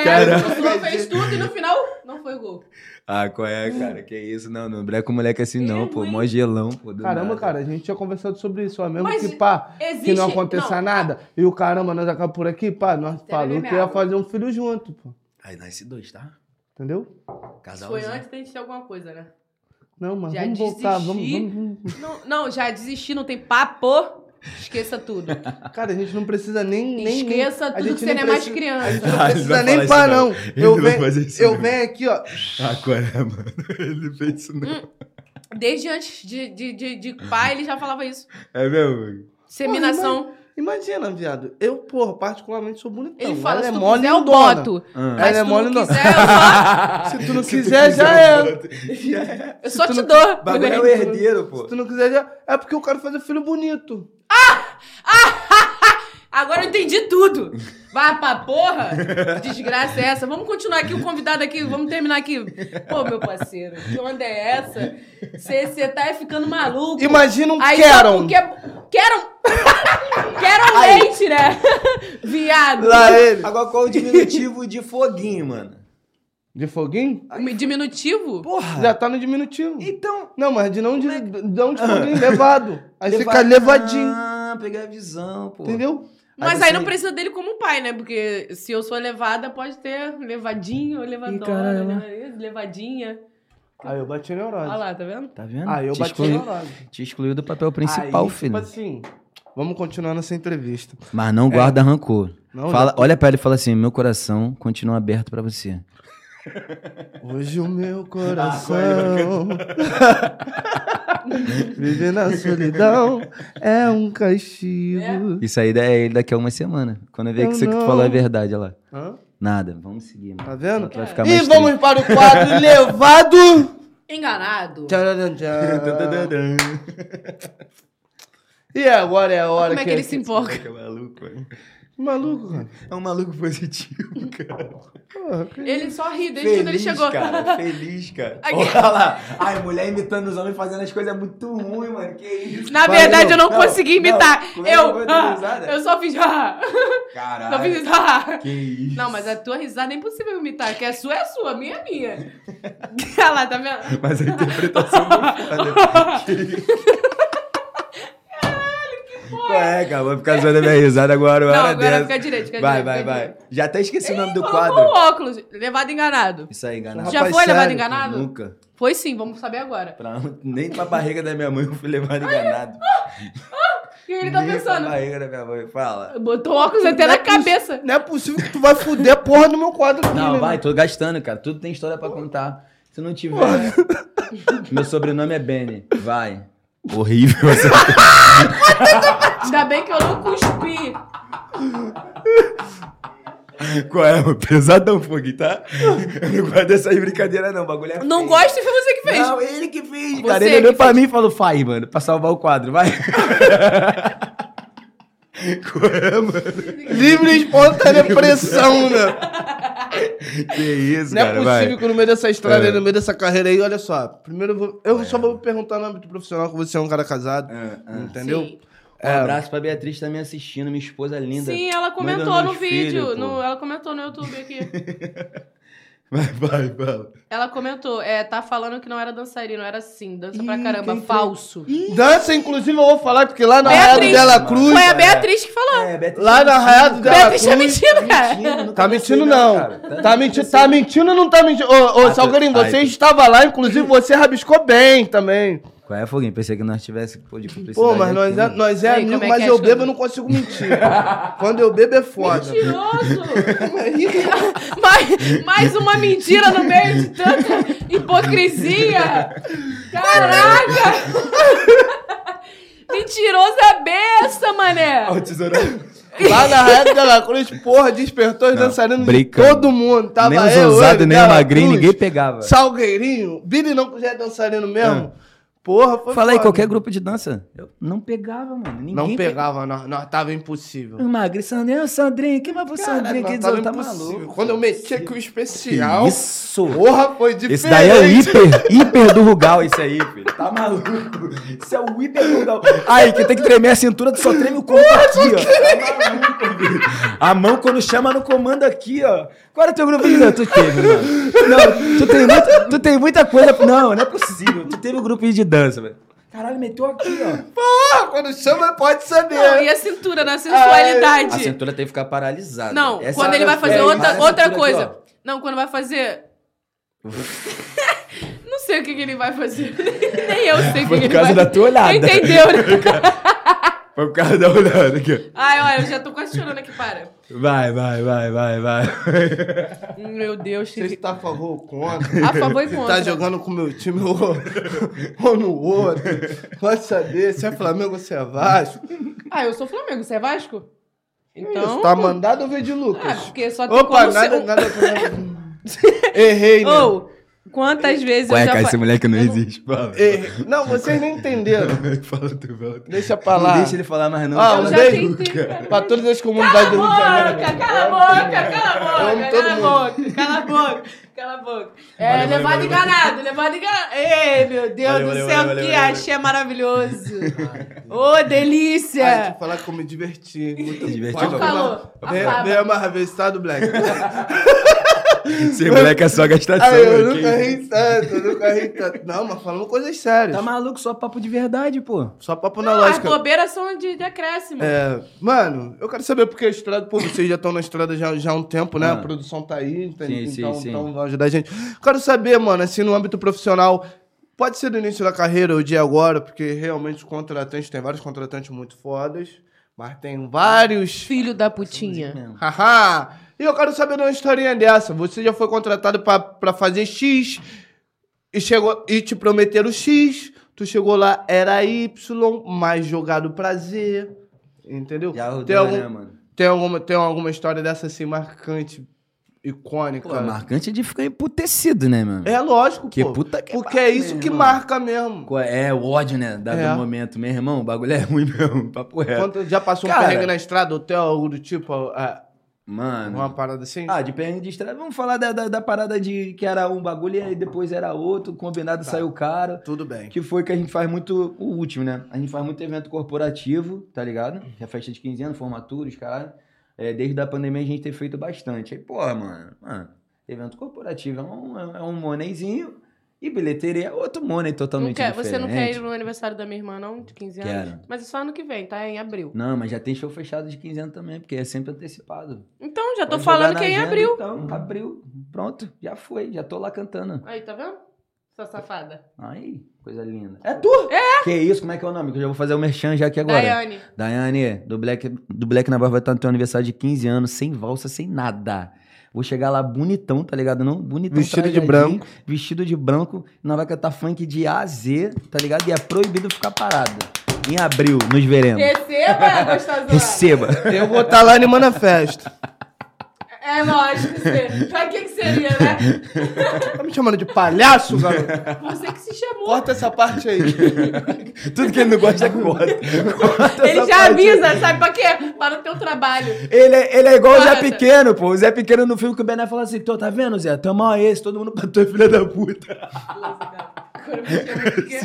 É, o Flu fez tudo e no final não foi gol. Ah, qual é, cara? Que isso? Não, não breca com moleque assim não, É pô. Mó gelão, pô. Caramba, nada. cara, a gente tinha conversado sobre isso, ó. Mesmo Mas que pá, que existe- não aconteça não. nada. E o caramba, nós acabamos por aqui, pá, nós beber que ia fazer um filho junto, pô. Aí nasce dois, tá? Entendeu? Casal. Foi antes da gente ter alguma coisa, né? Não, mas Já vamos voltar, vamos, desisti. vamos, vamos. Não, não, já desisti, não tem papo. Esqueça tudo. Cara, a gente não precisa nem. nem Esqueça nem, a tudo gente que você nem não é mais criança. A gente não Ah, ele precisa nem falar pá, isso, não. não. Eu venho, eu não. venho aqui, ó. Ah, qual é, mano? Ele fez isso não. Desde antes de, de, de, de pai, ele já falava isso. É mesmo? Seminação. Imagina, viado. Eu, porra, particularmente sou bonitão. Ele fala, Ela se é tu mole quiser, eu lindona. boto. Ah. Mas Ela é mole não quiser, eu Se tu não quiser, já é. eu só te não- dou. Bagulho é o herdeiro, pô. Se tu não quiser, já. É porque eu quero fazer filho bonito. Agora eu entendi tudo. Vai pra porra. Desgraça é essa. Vamos continuar aqui, o convidado aqui. Vamos terminar aqui. Pô, meu parceiro, que onda é essa? Você tá ficando maluco. Imagina um Aí só porque... Quero... Quero leite, né? Viado. Lá ele. Agora qual é o diminutivo de foguinho, mano? De foguinho? Diminutivo? Porra! Já tá no diminutivo. Então. Não, mas de não de, não de foguinho, levado. Aí leva- fica levadinho. Ah, pegar a visão, pô. Entendeu? Mas Aí aí você- não precisa dele como pai, né? Porque se eu sou levada, pode ter levadinho ou levadora. né? Levadinha. Aí eu bati neurose. Olha lá, tá vendo? Tá vendo? Aí eu te, bati excluiu, neurose. te excluiu do papel principal, Aí, filho. Tipo assim, Vamos continuar nessa entrevista. Mas não guarda rancor. Não, Fala, já- olha pra ele e fala assim: meu coração continua aberto pra você. Hoje o meu coração vive na solidão, é um castigo. Isso aí é ele daqui a uma semana. Quando eu ver Eu que isso que tu falou é verdade, olha lá. Hã? Nada, vamos seguir. Mano. Tá vendo? Vai ficar E mais vamos para o quadro Levado. Enganado. Tcharam, tcharam. E agora é a hora Como é que ele se empolga? É maluco, mano. Maluco, cara. É um maluco positivo, cara. Porra, que- Ele só ri desde quando ele chegou. cara. Feliz, cara. Aqui. Olha lá. Ai, mulher imitando os homens fazendo as coisas muito ruins, mano. Que isso? Na Vai, verdade, eu não, não, consegui imitar. não. É que eu eu, ah, eu só fiz. ah. Caralho. Só fiz. ah. Que isso? Não, mas a tua risada é impossível imitar. Que a sua é a sua, a minha é minha. Olha lá, tá vendo? Mas a interpretação foi foda. Qual é, cara? Vou ficar zoando a minha risada agora, Não, agora dessa. fica direito, fica Vai, direito, vai, fica vai. direito. Já até esqueci o nome do quadro. o óculos. Levado enganado. Isso aí, enganado. Já Rapaz, foi levado sério? enganado? Nunca. Foi sim, vamos saber agora. Pra- nem pra barriga da minha mãe eu fui levado enganado. O que ele tá nem pensando? pra barriga da minha mãe. Fala. Botou o óculos até Não é na cabeça. Não é possível que tu vai fuder a porra do meu quadro aqui, Não, né? vai, tô gastando, cara. Tudo tem história pra contar. Se não tiver. Meu sobrenome é Benny. Vai. Horrível essa. Ainda bem que eu não cuspi. Qual é? mano? Pesadão, Foguinho, tá? Eu não gosto dessas brincadeiras, não. O bagulho é Não gosto e foi você que fez. Não, ele que fez, Você cara. Ele olhou pra fez. mim e falou, faz, mano, pra salvar o quadro, vai. Qual é, mano? Livre e espontânea pressão, né? Que isso, Não é cara, possível vai. que no meio dessa estrada, É. aí, no meio dessa carreira aí, olha só. Primeiro eu, vou- eu só vou perguntar no âmbito profissional que você é um cara casado. Ah, ah. Entendeu? Sim. Um abraço pra Beatriz que tá me assistindo, minha esposa linda. Sim, ela comentou no vídeo. no- ela comentou no YouTube aqui. Vai, vai, fala. Ela comentou, é, tá falando que não era dançarino, era sim, dança pra Ih, caramba, quem falso. Dança, inclusive, eu vou falar, porque lá na Arraiado Beatriz, Dela Cruz. Foi a Beatriz que falou. É, Beatriz Lá tá na mentindo, cara. dela Beatriz tá Cruz. mentindo, cara. Mentindo, Tá mentindo, não. cara. Tá mentindo, tá mentindo ou não tá mentindo? Ô, ô Ah, Salgueirinho, tu- você ai, estava lá, inclusive você rabiscou bem também. Qual é, Foguinho? Pensei que nós tivéssemos pô, de publicidade. Pô, mas nós aqui, é, mano. nós é amigo, é mas que é eu as bebo, eu não consigo mentir. Quando eu bebo é foda. Mentiroso! mais, mais uma mentira no meio de tanta hipocrisia! Caraca! Mentiroso é besta, mané! Ó, tesourão. Lá na Arraiado Dela Cruz, porra, despertou os dançarinos de todo mundo. Tava nem os eu, ousados, ele, nem magrinho, ninguém pegava. Salgueirinho, Billy não já é dançarino mesmo. Porra, foi Fala aí, foda. qualquer grupo de dança. Eu não pegava, mano. Ninguém Não pegava, nós, nós tava impossível. Magri, Sandrinho, Sandrinho, quem vai pro Caraca, Sandrinho? nós Quem tava diz, tá maluco? Quando eu meti aqui o especial, Isso! porra, foi diferente. Esse daí é o hiper, hiper do Rugal, isso aí, filho. Tá maluco? Isso é o hiper do Rugal. Aí, que tem que tremer a cintura, tu só treme o corpo aqui, ó. Tá maluco, filho. A mão quando chama no comando aqui, ó. Qual era o teu grupo de dança? Tu teve, mano. Não, tu tem, muita, tu tem muita coisa. Não, não é possível. Tu teve um grupo de dança, velho. Caralho, meteu aqui, ó. Porra, quando chama, pode saber. Não, e a cintura, na sensualidade? A cintura tem que ficar paralisada. Não, Essa quando é ele a- vai fazer é, outra, outra coisa. aqui, não, quando vai fazer. Não sei o que, que ele vai fazer. Nem eu sei o que, que ele por causa vai da tua olhada. Entendeu, né? Foi por causa da olhada aqui. Ai, olha, eu já tô quase chorando aqui, para. Vai, vai, vai, vai, vai. Meu Deus, Você está a favor ou contra? A favor e Você contra. tá jogando com o meu time ou, ou no outro? Pode saber se é Flamengo ou se é Vasco. Ah, eu sou Flamengo, você é Vasco? Isso, Então. tá mandado ou veio de Ah, Lucas? porque só tem Opa, como nada, ser... nada. Errei, né? Ou, quantas vezes eu já... fa- moleque não não- existe, fala. Não, vocês nem entenderam. Fala tu, fala tu. Deixa pra Não lá. deixa ele falar mais não. Ah, um beijo cara. pra todas as comunidades do Rio de Janeiro. boca, cala a boca, cala a boca, cala a boca, cala a boca, cala a boca. É, Valeu, levado valeu, enganado, levado enganado. Ei, meu Deus Valeu, do valeu, céu, valeu, que valeu, valeu. axé maravilhoso. Ô, Ah, delícia. deixa eu falar que eu me diverti. Muito papai? Falou, Vem, afaba. vem mais vezes, tá, do Black? Esse moleque é só gastação. Aí, eu mano, nunca que ri tanto, eu nunca ri tanto. Não, mas falando coisas sérias. Tá maluco, só papo de verdade, pô. Só papo na As lógica. bobeiras são de decréscimo. É, mano, eu quero saber porque a estrada, pô, vocês já estão na estrada já, já há um tempo, né? Ah. A produção tá aí, então, Sim, sim, então, sim. então vão ajudar a gente. Quero saber, mano, assim, no âmbito profissional, Pode ser no início da carreira ou de agora, porque realmente os contratantes, tem vários contratantes muito fodas, mas tem vários. Filho da putinha. Haha! E eu quero saber de uma historinha dessa. Você já foi contratado pra, pra fazer X e chegou e te prometeram X, tu chegou lá, era Y, mas jogado pra Z. Entendeu? Já rodou, tem, algum, né, mano? tem, alguma, tem alguma história dessa assim marcante, icônica? Pô, marcante é de ficar emputecido, né, mano? É lógico, Que pô. puta que Porque é isso que marca mesmo. É? O ódio, né? Da, É. Momento. Meu irmão, o bagulho é ruim mesmo. Papo reto. Quando já passou um Cara. perrengue na estrada, hotel, algo do tipo, Mano. uma parada assim? Ah, de perrengue de estrada. Vamos falar da, da, da parada de que era um bagulho e aí depois era outro. Combinado Tá. saiu caro. Tudo bem. Que foi que a gente faz muito. O último, né? A gente faz muito evento corporativo, tá ligado? Que é festa de 15 anos, formaturas, caralho. É, desde a pandemia a gente tem feito bastante. Aí, porra, mano, mano, evento corporativo é um, é um moneyzinho e bilheteria é outro money Não totalmente quer, diferente. você não quer ir no aniversário da minha irmã, não? De 15 anos? Quero. Mas é só ano que vem, tá? É em abril. Não, mas já tem show fechado de 15 anos também, porque é sempre antecipado. Então, já tô Pode jogar falando que é em abril. Então, abril. Pronto, já foi, já tô lá cantando. Aí, tá vendo? Sua safada. Aí, coisa linda. É tu? É! Que isso, como é que é o nome? Que eu já vou fazer o merchan já aqui agora. Daiane. Daiane, do Black, do Black na Barra vai estar no teu aniversário de 15 anos, sem valsa, sem nada. Vou chegar lá bonitão, tá ligado? Não, bonitão. Vestido de branco. Vestido de branco. Nós vai cantar funk de A a Z, tá ligado? E é proibido ficar parado. Em abril, nos veremos. Receba, gostosona. Receba. Eu vou estar lá animando a festa. É lógico que você. Pra que que seria, né? Tá me chamando de palhaço, garoto? Você que se chamou. Corta essa parte aí. Tudo que ele não gosta, corta. Corta Ele já avisa, sabe pra quê? Para o teu trabalho. Ele é, ele é igual o Zé Corta. Pequeno, pô. O Zé Pequeno no filme que o Bené fala assim: Tô, tá vendo, Zé? Tamo a esse, todo mundo pra tu é filha da puta. Agora me chama de quê?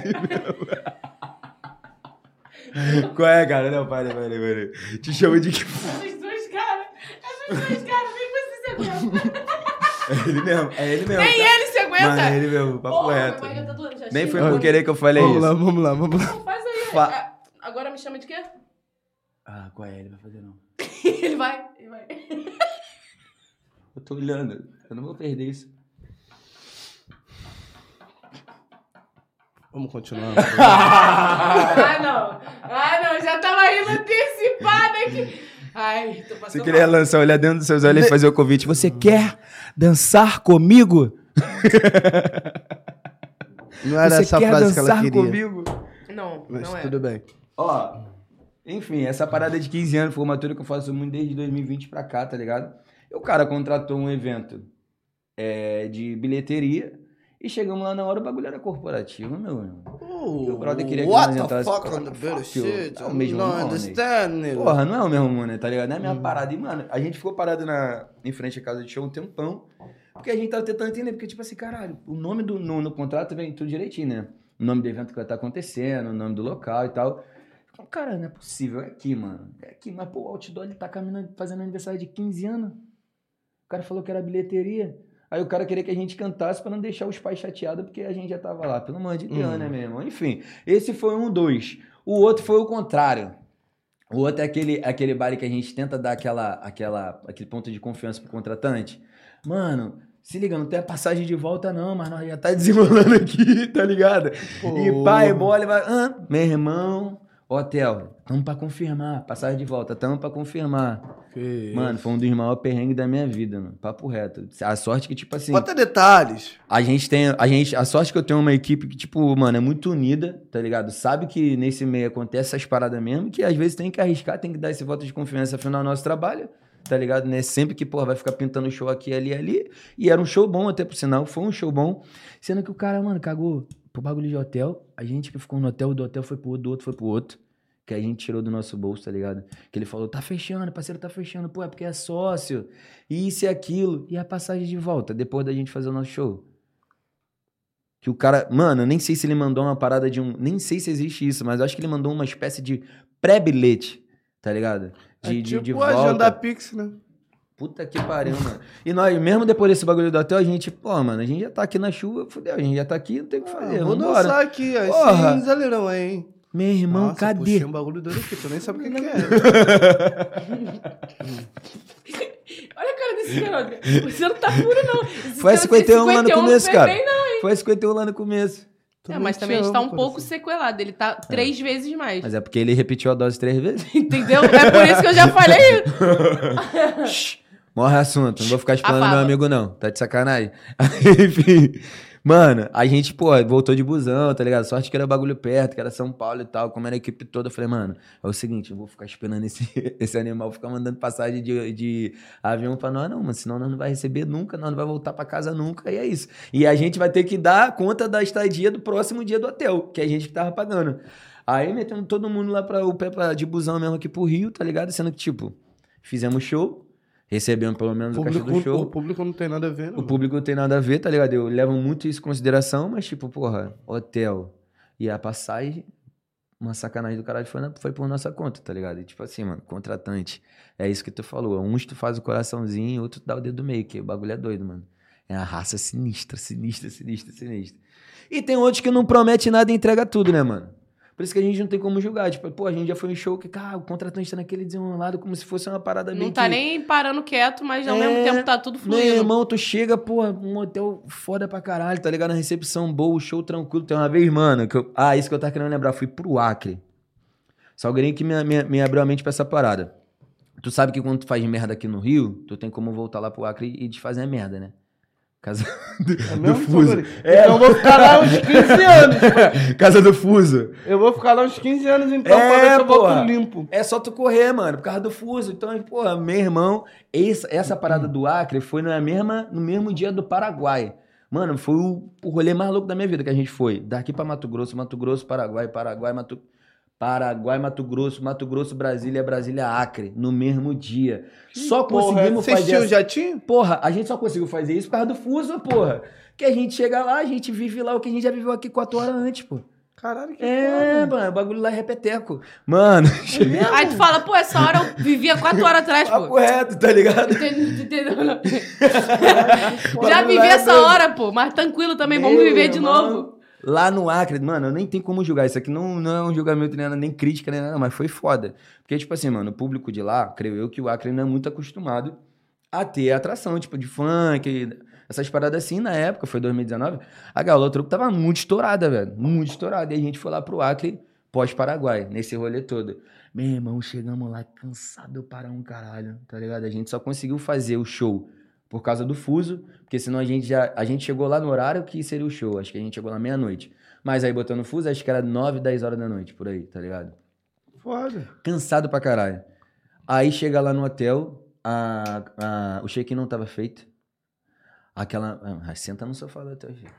Qual é, cara? Não, para, para, para. Te chamo de que. Esses dois caras. Esses dois caras, nem você se aguenta. É ele mesmo, é ele mesmo. Nem tá? ele se aguenta. Mano, é ele mesmo, papo Porra, reto. tá doendo, já Nem foi por querer que eu falei Vamos isso. lá, vamos lá, vamos lá. Faz aí. Fa- Ah, Agora me chama de quê? Ah, qual é? Ele vai fazer não. Ele vai. Ele vai. Eu tô olhando. Eu não vou perder isso. Vamos continuar. Ah, não. Ah, não. Já tava rindo antecipada aqui. Ai, tô passando Você queria mal. lançar, olhar dentro dos seus olhos e fazer o convite. Você quer dançar comigo? Não era Você essa quer frase que ela dançar queria. comigo? Não, Mas não é. tudo bem. Ó, enfim, essa parada de 15 anos, formatura que eu faço muito desde 2020 pra cá, tá ligado? E o cara contratou um evento é, de bilheteria e chegamos lá na hora, o bagulho era corporativo, meu irmão. E o brother queria que What nós entrasse- fuck on the better shit? É o mesmo Não understand, nigga. Porra, não é o mesmo mundo, tá ligado? Não é a mesma parada. E, mano, a gente ficou parado na, em frente à casa de show um tempão, porque a gente tava tentando entender, porque, tipo assim, caralho, o nome do no, no contrato vem tudo direitinho, né? O nome do evento que vai estar acontecendo, o nome do local e tal. Cara, não é possível, é aqui, mano. É aqui, mas, pô, o outdoor ele tá caminhando, fazendo aniversário de 15 anos. O cara falou que era bilheteria. Aí o cara queria que a gente cantasse pra não deixar os pais chateados, porque a gente já tava lá. Pelo amor de Deus, Hum. né, meu irmão? Enfim, esse foi um, dois. O outro foi o contrário. O outro é aquele, aquele baile que a gente tenta dar aquela, aquela, aquele ponto de confiança pro contratante. Mano, se liga, não tem a passagem de volta não, mas nós já tá desenrolando aqui, tá ligado? E pai, bola, e vai... Ah, meu irmão, hotel, tamo pra confirmar. Passagem de volta, tamo pra confirmar. Que Mano, foi um dos maiores perrengues da minha vida, mano. Papo reto. A sorte que, tipo assim... Bota detalhes. A gente tem. A, gente, a sorte que eu tenho uma equipe que, tipo, mano, é muito unida, tá ligado? Sabe que nesse meio acontece essas paradas mesmo, que às vezes tem que arriscar, tem que dar esse voto de confiança, afinal, nosso trabalho, tá ligado? Né? Sempre que, porra, vai ficar pintando show aqui, ali, ali. E era um show bom, até por sinal, foi um show bom. Sendo que o cara, mano, cagou pro bagulho de hotel. A gente que ficou no hotel, do hotel foi pro outro, do outro foi pro outro. Que a gente tirou do nosso bolso, tá ligado? Que ele falou, tá fechando, parceiro, tá fechando. Pô, é porque é sócio. Isso e aquilo. E a passagem de volta, depois da gente fazer o nosso show. Que o cara. Mano, eu nem sei se ele mandou uma parada de um. Nem sei se existe isso, mas eu acho que ele mandou uma espécie de pré-bilhete, tá ligado? De, é de, tipo de a agenda volta. Pix, né? Puta que pariu, mano. E nós, mesmo depois desse bagulho do hotel, a gente, pô, mano, a gente já tá aqui na chuva, fudeu, a gente já tá aqui, não tem o que fazer. Ah, vou dançar aqui, assim, Porra. zalerão aí, hein? Meu irmão, Nossa, cadê? Puxei um bagulho doido aqui, tu nem sabe o que, que é. Olha a cara desse garoto. Você não tá puro, não. Esse Foi a cara- 51 lá no 51 começo, não cara. foi bem, não. Foi a 51 lá no começo. É, mas também a gente tá um pouco sequelado. Ele tá três vezes mais. Mas é porque ele repetiu a dose três vezes. Entendeu? É por isso que eu já falei. Morre assunto, não vou ficar explorando Afafa. meu amigo, não. Tá de sacanagem. Enfim. Mano, a gente, pô, voltou de busão, tá ligado? Sorte que era bagulho perto, que era São Paulo e tal. Como era a equipe toda, eu falei, mano, é o seguinte, eu vou ficar esperando esse, esse animal ficar mandando passagem de, de avião pra nós, não, mano. Senão nós não vai receber nunca, nós não vai voltar pra casa nunca, e é isso. E a gente vai ter que dar conta da estadia do próximo dia do hotel, que a gente tava pagando. Aí metendo todo mundo lá pra o pé de busão mesmo aqui pro Rio, tá ligado? Sendo que, tipo, fizemos show, recebemos pelo menos O caixa do público, show. o público não tem nada a ver, não. O público não tem nada a ver, tá ligado? Eu levo muito isso em consideração, mas, tipo, porra, hotel e a passagem, uma sacanagem do caralho foi, na- foi por nossa conta, tá ligado? E, tipo assim, mano, contratante. É isso que tu falou. Uns tu faz o coraçãozinho, outro tu dá o dedo do meio, que o bagulho é doido, mano. É uma raça sinistra, sinistra, sinistra, sinistra. E tem outros que não promete nada e entrega tudo, né, mano? Por isso que a gente não tem como julgar. Tipo, pô, a gente já foi em show que, cara, o contratante tá naquele desenrolado como se fosse uma parada bem Não tá que- nem parando quieto, mas ao É, mesmo tempo tá tudo meu fluindo. irmão, tu chega, pô, um hotel foda pra caralho, tá ligado? Na recepção boa, o show tranquilo. Tem uma vez, mano, que eu... Ah, isso que eu tava querendo lembrar, fui pro Acre. Só alguém que me, me, me abriu a mente pra essa parada. Tu sabe que quando tu faz merda aqui no Rio, tu tem como voltar lá pro Acre e desfazer a merda, né? Casa É do Fuso. É. Então eu vou ficar lá uns 15 anos. Casa do Fuso. Eu vou ficar lá uns 15 anos então É, pra ver se eu volto limpo. É só tu correr, mano, por causa do fuso. Então, porra, meu irmão, essa, essa parada do Acre foi na mesma, no mesmo dia do Paraguai. Mano, foi o, o rolê mais louco da minha vida que a gente foi. Daqui pra Mato Grosso, Mato Grosso, Paraguai, Paraguai, Mato Paraguai, Mato Grosso, Mato Grosso, Brasília, Brasília, Acre, no mesmo dia. Só conseguimos Vocês fazer tinham essa- já tinha? Porra, a gente só conseguiu fazer isso por causa do fuso, porra. Que a gente chega lá, a gente vive lá o que a gente já viveu aqui quatro horas antes, pô. Caralho, que É, foda. mano, o bagulho lá é repeteco. Mano, cheguei Aí tu fala, pô, essa hora eu vivia quatro horas atrás, Papo pô. reto, tá ligado? Já vivi é essa hora, pô. Mas tranquilo também, vamos viver de novo. Lá no Acre, mano, eu nem tem como julgar. Isso aqui não, não é um julgamento, nem, nem crítica, nem nada, mas foi foda. Porque, tipo assim, mano, o público de lá, creio eu, que o Acre não é muito acostumado a ter atração, tipo, de funk, essas paradas assim, na época, foi 2019, a Galo Truco tava muito estourada, velho. Muito estourada. E a gente foi lá pro Acre, pós-Paraguai, nesse rolê todo. Meu irmão, chegamos lá cansado para um caralho, tá ligado? A gente só conseguiu fazer o show por causa do fuso, porque senão a gente já. A gente chegou lá no horário que seria o show. Acho que a gente chegou lá meia-noite. Mas aí botando o fuso, acho que era 9, 10 horas da noite, por aí, tá ligado? Foda. Cansado pra caralho. Aí chega lá no hotel, a, a- o check-in não tava feito. Aquela. Ah, senta no sofá do hotel, gente.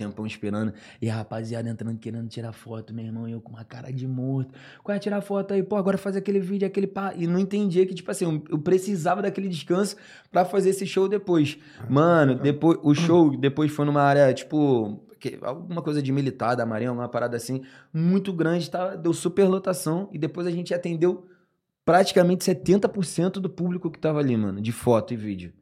Tempão esperando. E a rapaziada entrando querendo tirar foto, meu irmão, e eu com uma cara de morto. Qual é tirar foto aí? Pô, agora faz aquele vídeo, aquele pá. E não entendia que, tipo assim, eu, precisava daquele descanso pra fazer esse show depois. Mano, depois, o show depois foi numa área, tipo, que- alguma coisa de militar, da Marinha, alguma parada assim, muito grande, tá? deu super lotação. E depois a gente atendeu praticamente 70% do público que tava ali, mano, de foto e vídeo.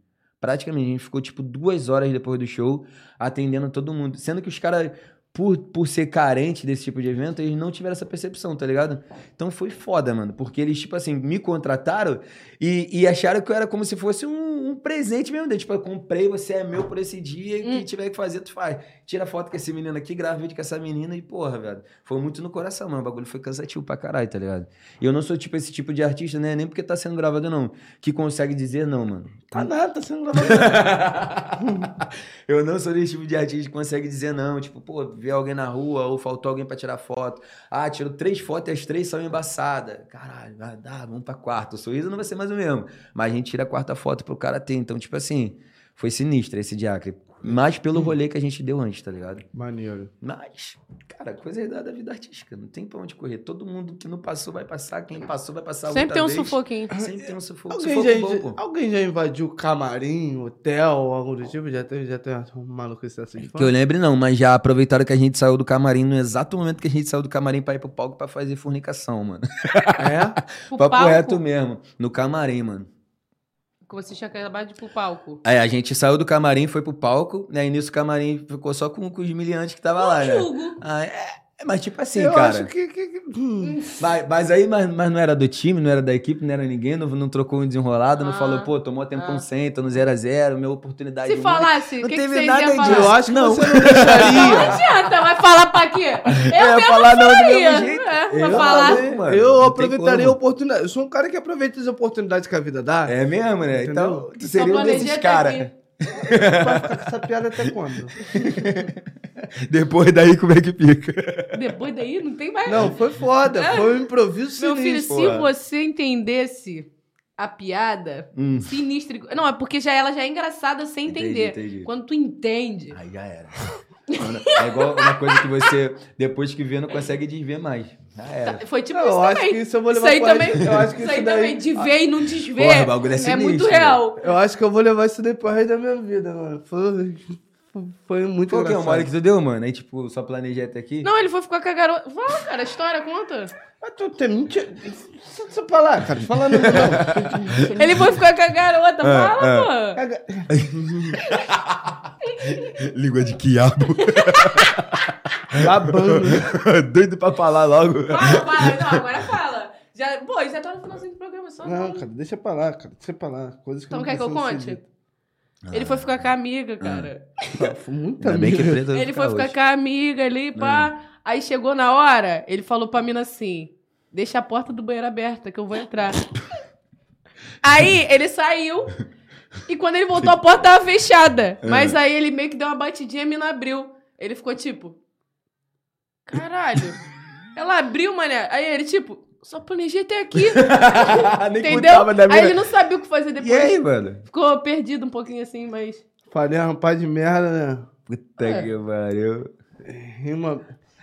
Praticamente, a gente ficou tipo duas horas depois do show atendendo todo mundo. Sendo que os caras, por, por ser carente desse tipo de evento, eles não tiveram essa percepção, tá ligado? Então foi foda, mano. Porque eles, tipo assim, me contrataram e, e acharam que eu era como se fosse um, um presente mesmo. Tipo, eu comprei, você é meu por esse dia, e o Hum. que tiver que fazer, tu faz. Tira foto com esse menino aqui, grava vídeo com essa menina e, porra, velho. Foi muito no coração, mano. O bagulho foi cansativo pra caralho, tá ligado? E eu não sou, tipo, esse tipo de artista, né? Nem porque tá sendo gravado, não. Que consegue dizer não, mano. Tá nada, tá sendo gravado. eu não sou desse tipo de artista que consegue dizer não. Tipo, pô, ver alguém na rua ou faltou alguém pra tirar foto. Ah, tirou três fotos e as três são embaçadas. Caralho, vai dar, vamos pra quarta. O sorriso não vai ser mais o mesmo. Mas a gente tira a quarta foto pro cara ter. Então, tipo assim, foi sinistro esse diacre. Mais pelo rolê que a gente deu antes, tá ligado? Maneiro. Mas, cara, coisa é da da vida artística. Não tem pra onde correr. Todo mundo que não passou vai passar. Quem passou vai passar Sempre tem um outra vez. sufoquinho. Sempre tem um sufoco. Alguém sufoco já, bom, pô. alguém já invadiu camarim, hotel, algo do tipo? Já teve, já teve um maluco assim de Que eu lembre, não, mas já aproveitaram que a gente saiu do camarim no exato momento que a gente saiu do camarim pra ir pro palco pra fazer fornicação, mano. É? Papo palco, reto mesmo. No camarim, mano. Que você tinha acabado de ir pro palco. Aí a gente saiu do camarim, foi pro palco, né? E nisso o camarim ficou só com, com os miliantes que tava lá, né? Julgo. Aí, é, É, Mas tipo assim, eu cara. acho que. que- que- hum. Mas, mas aí, mas, mas não era do time, não era da equipe, não era ninguém, não, não trocou um desenrolado, não Ah. falou, pô, tomou tempão Ah. sem, tô no 0x0, minha oportunidade. Se falasse, o Não que, que teve vocês nada falar? Eu acho que Não. você não Não adianta, vai falar pra quê? Eu ia mesmo falar não faria. mesmo jeito. É, Eu falar. falei, mano, eu não aproveitaria a oportunidade. Eu sou um cara que aproveita as oportunidades que a vida dá. É mesmo, né? Entendeu? Então, tu seria um desses caras. Vai ficar com essa piada até quando? Depois daí, como é que fica? Depois daí não tem mais. Não, foi foda. Foi um improviso Meu filho, sinistro. se você entendesse a piada, Hum. sinistra. Não, é porque já, ela já é engraçada sem Entendi, entender. entendi. Quando tu entende. Aí já era. Mano, É igual uma coisa que você, depois que vê, não consegue desver mais. Já era. Tá, Foi tipo Não, isso eu acho também. que isso eu vou Isso levar aí pra- também. Eu acho que isso isso aí daí- também. De ver e não desver. Porra, o bagulho é é sinistro, muito velho. real. Eu acho que eu vou levar isso resto da minha vida, mano. Foi, foi muito Qual que é o engraçado. mole que tu deu, mano? Aí, tipo, só planejei até aqui. Não, ele foi ficar com a garota. Fala, cara, a história, conta. Mas tu tem mentira. Deixa eu falar, cara. Fala não, não. Ele foi ficar com a garota. Ah, Fala, pô. Caga- Língua de quiabo. Babando. Doido pra falar logo. Fala, fala. Não, agora fala. Já, pô, já tá no finalzinho do programa, só Não, cara, deixa pra lá, cara. Deixa pra lá. Coisas que Então não quer que eu conte? ser Ele foi ficar com a amiga, cara. ditas. Foi muito Ainda bem que Ele foi ficar com a amiga ali, pá. Aí chegou na hora, ele falou pra mina assim: deixa a porta do banheiro aberta que eu vou entrar. aí ele saiu. E quando ele voltou, a porta tava fechada. Mas aí ele meio que deu uma batidinha e a mina abriu. Ele ficou tipo. Caralho. Ela abriu, mané. Aí ele, tipo, só planejei até aqui. Entendeu? Aí ele não sabia o que fazer E depois. aí, mano? Ficou perdido um pouquinho assim, mas. Falei, rapaz de merda, né? Puta É. que pariu. Rima.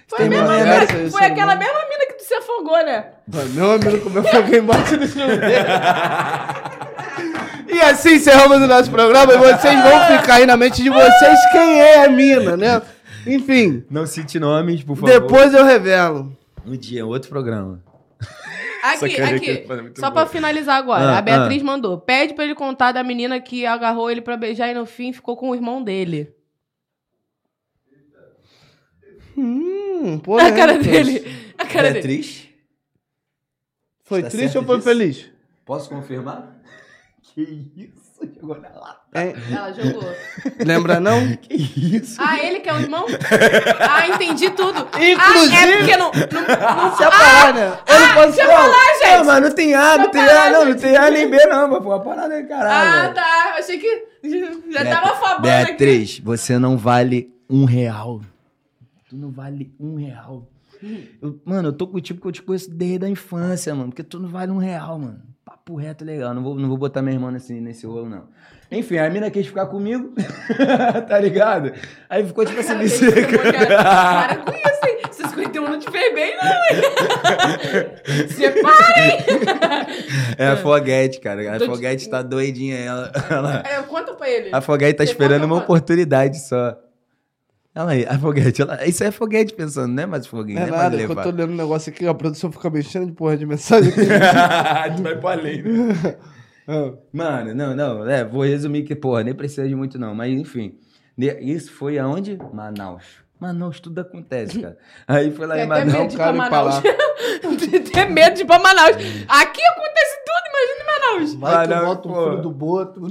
Foi, mesma merda, foi é aquela mesma mina que tu se afogou, né? Mano, Meu amigo comeu fogo embaixo do chuveiro. E assim encerramos o nosso programa e vocês vão ficar aí na mente de vocês quem é a mina, né? Enfim, Não cite nomes, por favor. depois eu revelo. Um dia, outro programa. Aqui, aqui. foi muito Só pra finalizar agora. Ah, a Beatriz mandou. Pede pra ele contar da menina que agarrou ele pra beijar e no fim ficou com o irmão dele. Hum, pô. a cara dele. A cara dele. Beatriz? Foi Tá triste ou foi disso? feliz? Posso confirmar? Que isso? Jogou na lata. Hein? Ela jogou. Lembra não? Que isso? Ah, ele que é o irmão? Ah, entendi tudo. Inclusive- Ah, é porque não. não, não Se a parar, né? Eu não posso deixa eu falar, gente. Não, mas não tem A, não Deixa tem falar, A, não, não tem A nem B, não, mas pô, a parada é caralho. Ah, tá. Eu achei que já Beat- tava fabando aqui. Beatriz, você não vale um real. Tu não vale um real. Eu- mano, eu tô contigo porque eu te conheço desde a infância, mano. Porque tu não vale um real, mano. Papo reto legal. Não vou, não vou botar minha irmã nesse, nesse rolo, não. Enfim, a mina quis ficar comigo, tá ligado? Aí ficou tipo assim, me Cara, Para com isso, hein? 51 não te fez bem, não, hein? Separem! É a Foguete, cara. A Foguete tá doidinha. Ela, ela- É, conta pra ele. A Foguete tá Você esperando uma pra- oportunidade só. Ela aí, a Foguete. Ela, isso é Foguete pensando, né? Mas Foguinho, É né? nada, eu tô lendo um negócio aqui, a produção fica mexendo de porra de mensagem aqui. tu vai pro além. né? Ah, Mano, não, não. É, vou resumir que, porra, nem precisa de muito, não. Mas, enfim. Isso foi aonde? Manaus. Manaus, tudo acontece, cara. Aí foi lá em Manaus. cara, pra ir pra Manaus. Tem medo de ir pra Manaus. Aqui acontece tudo, imagina em Manaus. vai não, bota pô. filho do boto.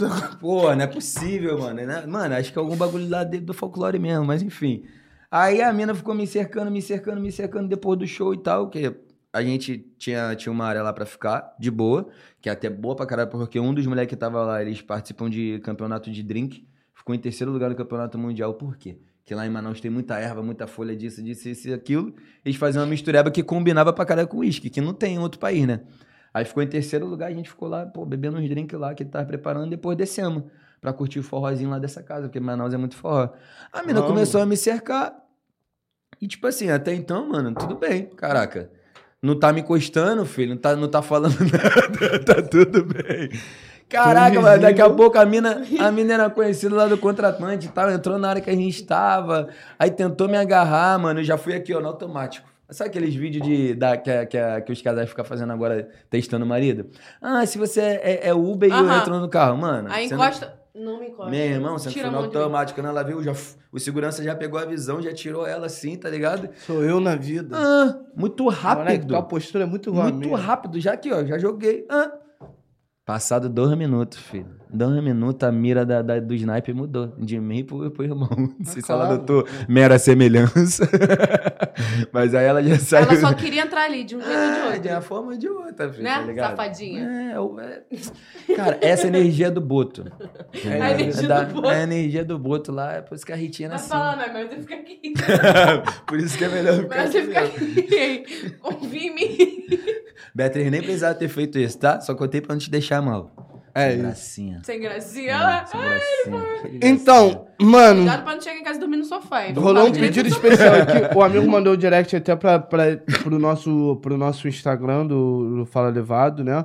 Pô, não é possível, mano. né? Mano, acho que é algum bagulho lá dentro do folclore mesmo, mas enfim. Aí a mina ficou me cercando, me cercando, me cercando depois do show e tal, que a gente tinha, tinha uma área lá pra ficar, de boa, que é até boa pra caralho, porque um dos moleques que tava lá, eles participam de campeonato de drink, ficou em terceiro lugar no campeonato mundial, por quê? Que lá em Manaus tem muita erva, muita folha disso, disso, isso e aquilo. Eles faziam uma mistureba que combinava pra caralho com uísque, que não tem em outro país, né? Aí ficou em terceiro lugar, a gente ficou lá, pô, bebendo uns drinks lá que ele tava preparando, depois descemos pra curtir o forrozinho lá dessa casa, porque Manaus é muito forró. A mina começou a me cercar. E tipo assim, até então, mano, tudo bem, caraca. Não tá me encostando, filho, não tá, não tá falando nada, tá tudo bem. Caraca, mano, daqui a pouco a mina, a mina era conhecida lá do contratante e tal, entrou na hora que a gente estava, aí tentou me agarrar, mano, eu já fui aqui, ó, no automático. Sabe aqueles vídeos de, da, que, que, que os casais ficam fazendo agora, testando o marido? Ah, se você é, é Uber e eu entro no carro, mano. Aí você não- encosta. Não me encosta. Meu irmão, você foi a mim. automático, quando ela viu, já, o segurança já pegou a visão, já tirou ela assim, tá ligado? Sou eu na vida. Ah, muito rápido. tua postura é muito igual a Muito rápido, já aqui, ó, já joguei. Ah. Passado dois minutos, filho. Dois minutos, a mira da, da- do sniper mudou. De mim pro, pro irmão. Não sei se ela notou mera semelhança. Mas aí ela já saiu. Ela só queria entrar ali, de um jeito ou de É, outro. de uma forma ou de outra, filho, Né? tá ligado? Safadinha. É, o- é- Cara, essa energia do Boto. É, A energia da- do Boto. É a energia do Boto lá, é por isso que a Ritinha Vai assim. falar, né? Mas você fica aqui. por isso que é melhor ficar Mas você fica aqui. Em mim. Beatriz nem precisava ter feito isso, tá? Só contei pra não te deixar mal. É Sem isso. gracinha. Sem gracinha. É, Ela- sem gracinha. Então, mano, Cuidado pra não chegar em casa e dormir no sofá. hein? rolou um pedido especial aqui. O amigo mandou o direct até pra, pra, pro, nosso, pro nosso Instagram do, do Fala Levado, né?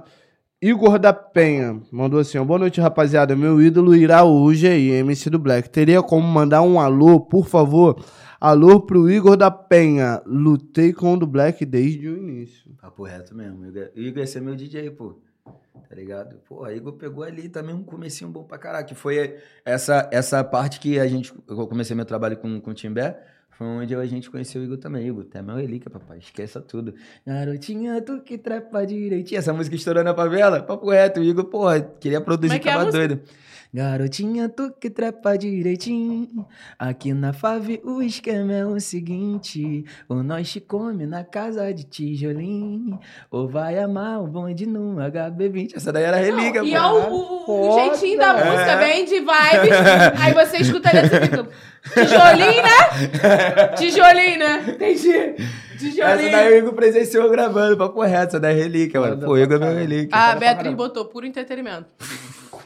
Igor da Penha mandou assim: ó, Boa noite, rapaziada. Meu ídolo Iraúja aí, MC do Black. Teria como mandar um alô, por favor? Alô pro Igor da Penha. Lutei com o do Black desde o início. Papo reto mesmo. Igor, Igor ia ser meu DJ, pô. Tá ligado? Pô, a Igor pegou ali também um comecinho bom pra caralho. Que foi essa, essa parte que a gente. Eu comecei meu trabalho com, com o Timbé. Foi onde a gente conheceu o Igor também. Igor, até meu relíquia, papai. Esqueça tudo. Garotinha, tu que trepa direitinho. Essa música estourou na favela. Papo reto. O Igor, porra, queria produzir, é que é tava música? Garotinha, tu que trepa direitinho. Aqui na Fave o esquema é o seguinte: ou nós te come na casa de tijolinho, ou vai amar o bonde no HB20. Essa daí era relíquia, e é o, o- o jeitinho da música, É. bem de vibes. Aí você escuta ali e você fica. Tijolinho, né? Tijolinho, né? Entendi. Essa Tijolinho. daí o Igor presenciou gravando, papo reto. Essa daí é relíquia, mano. Pô, o Igor é meu relíquia. A pra Beatriz botou puro entretenimento.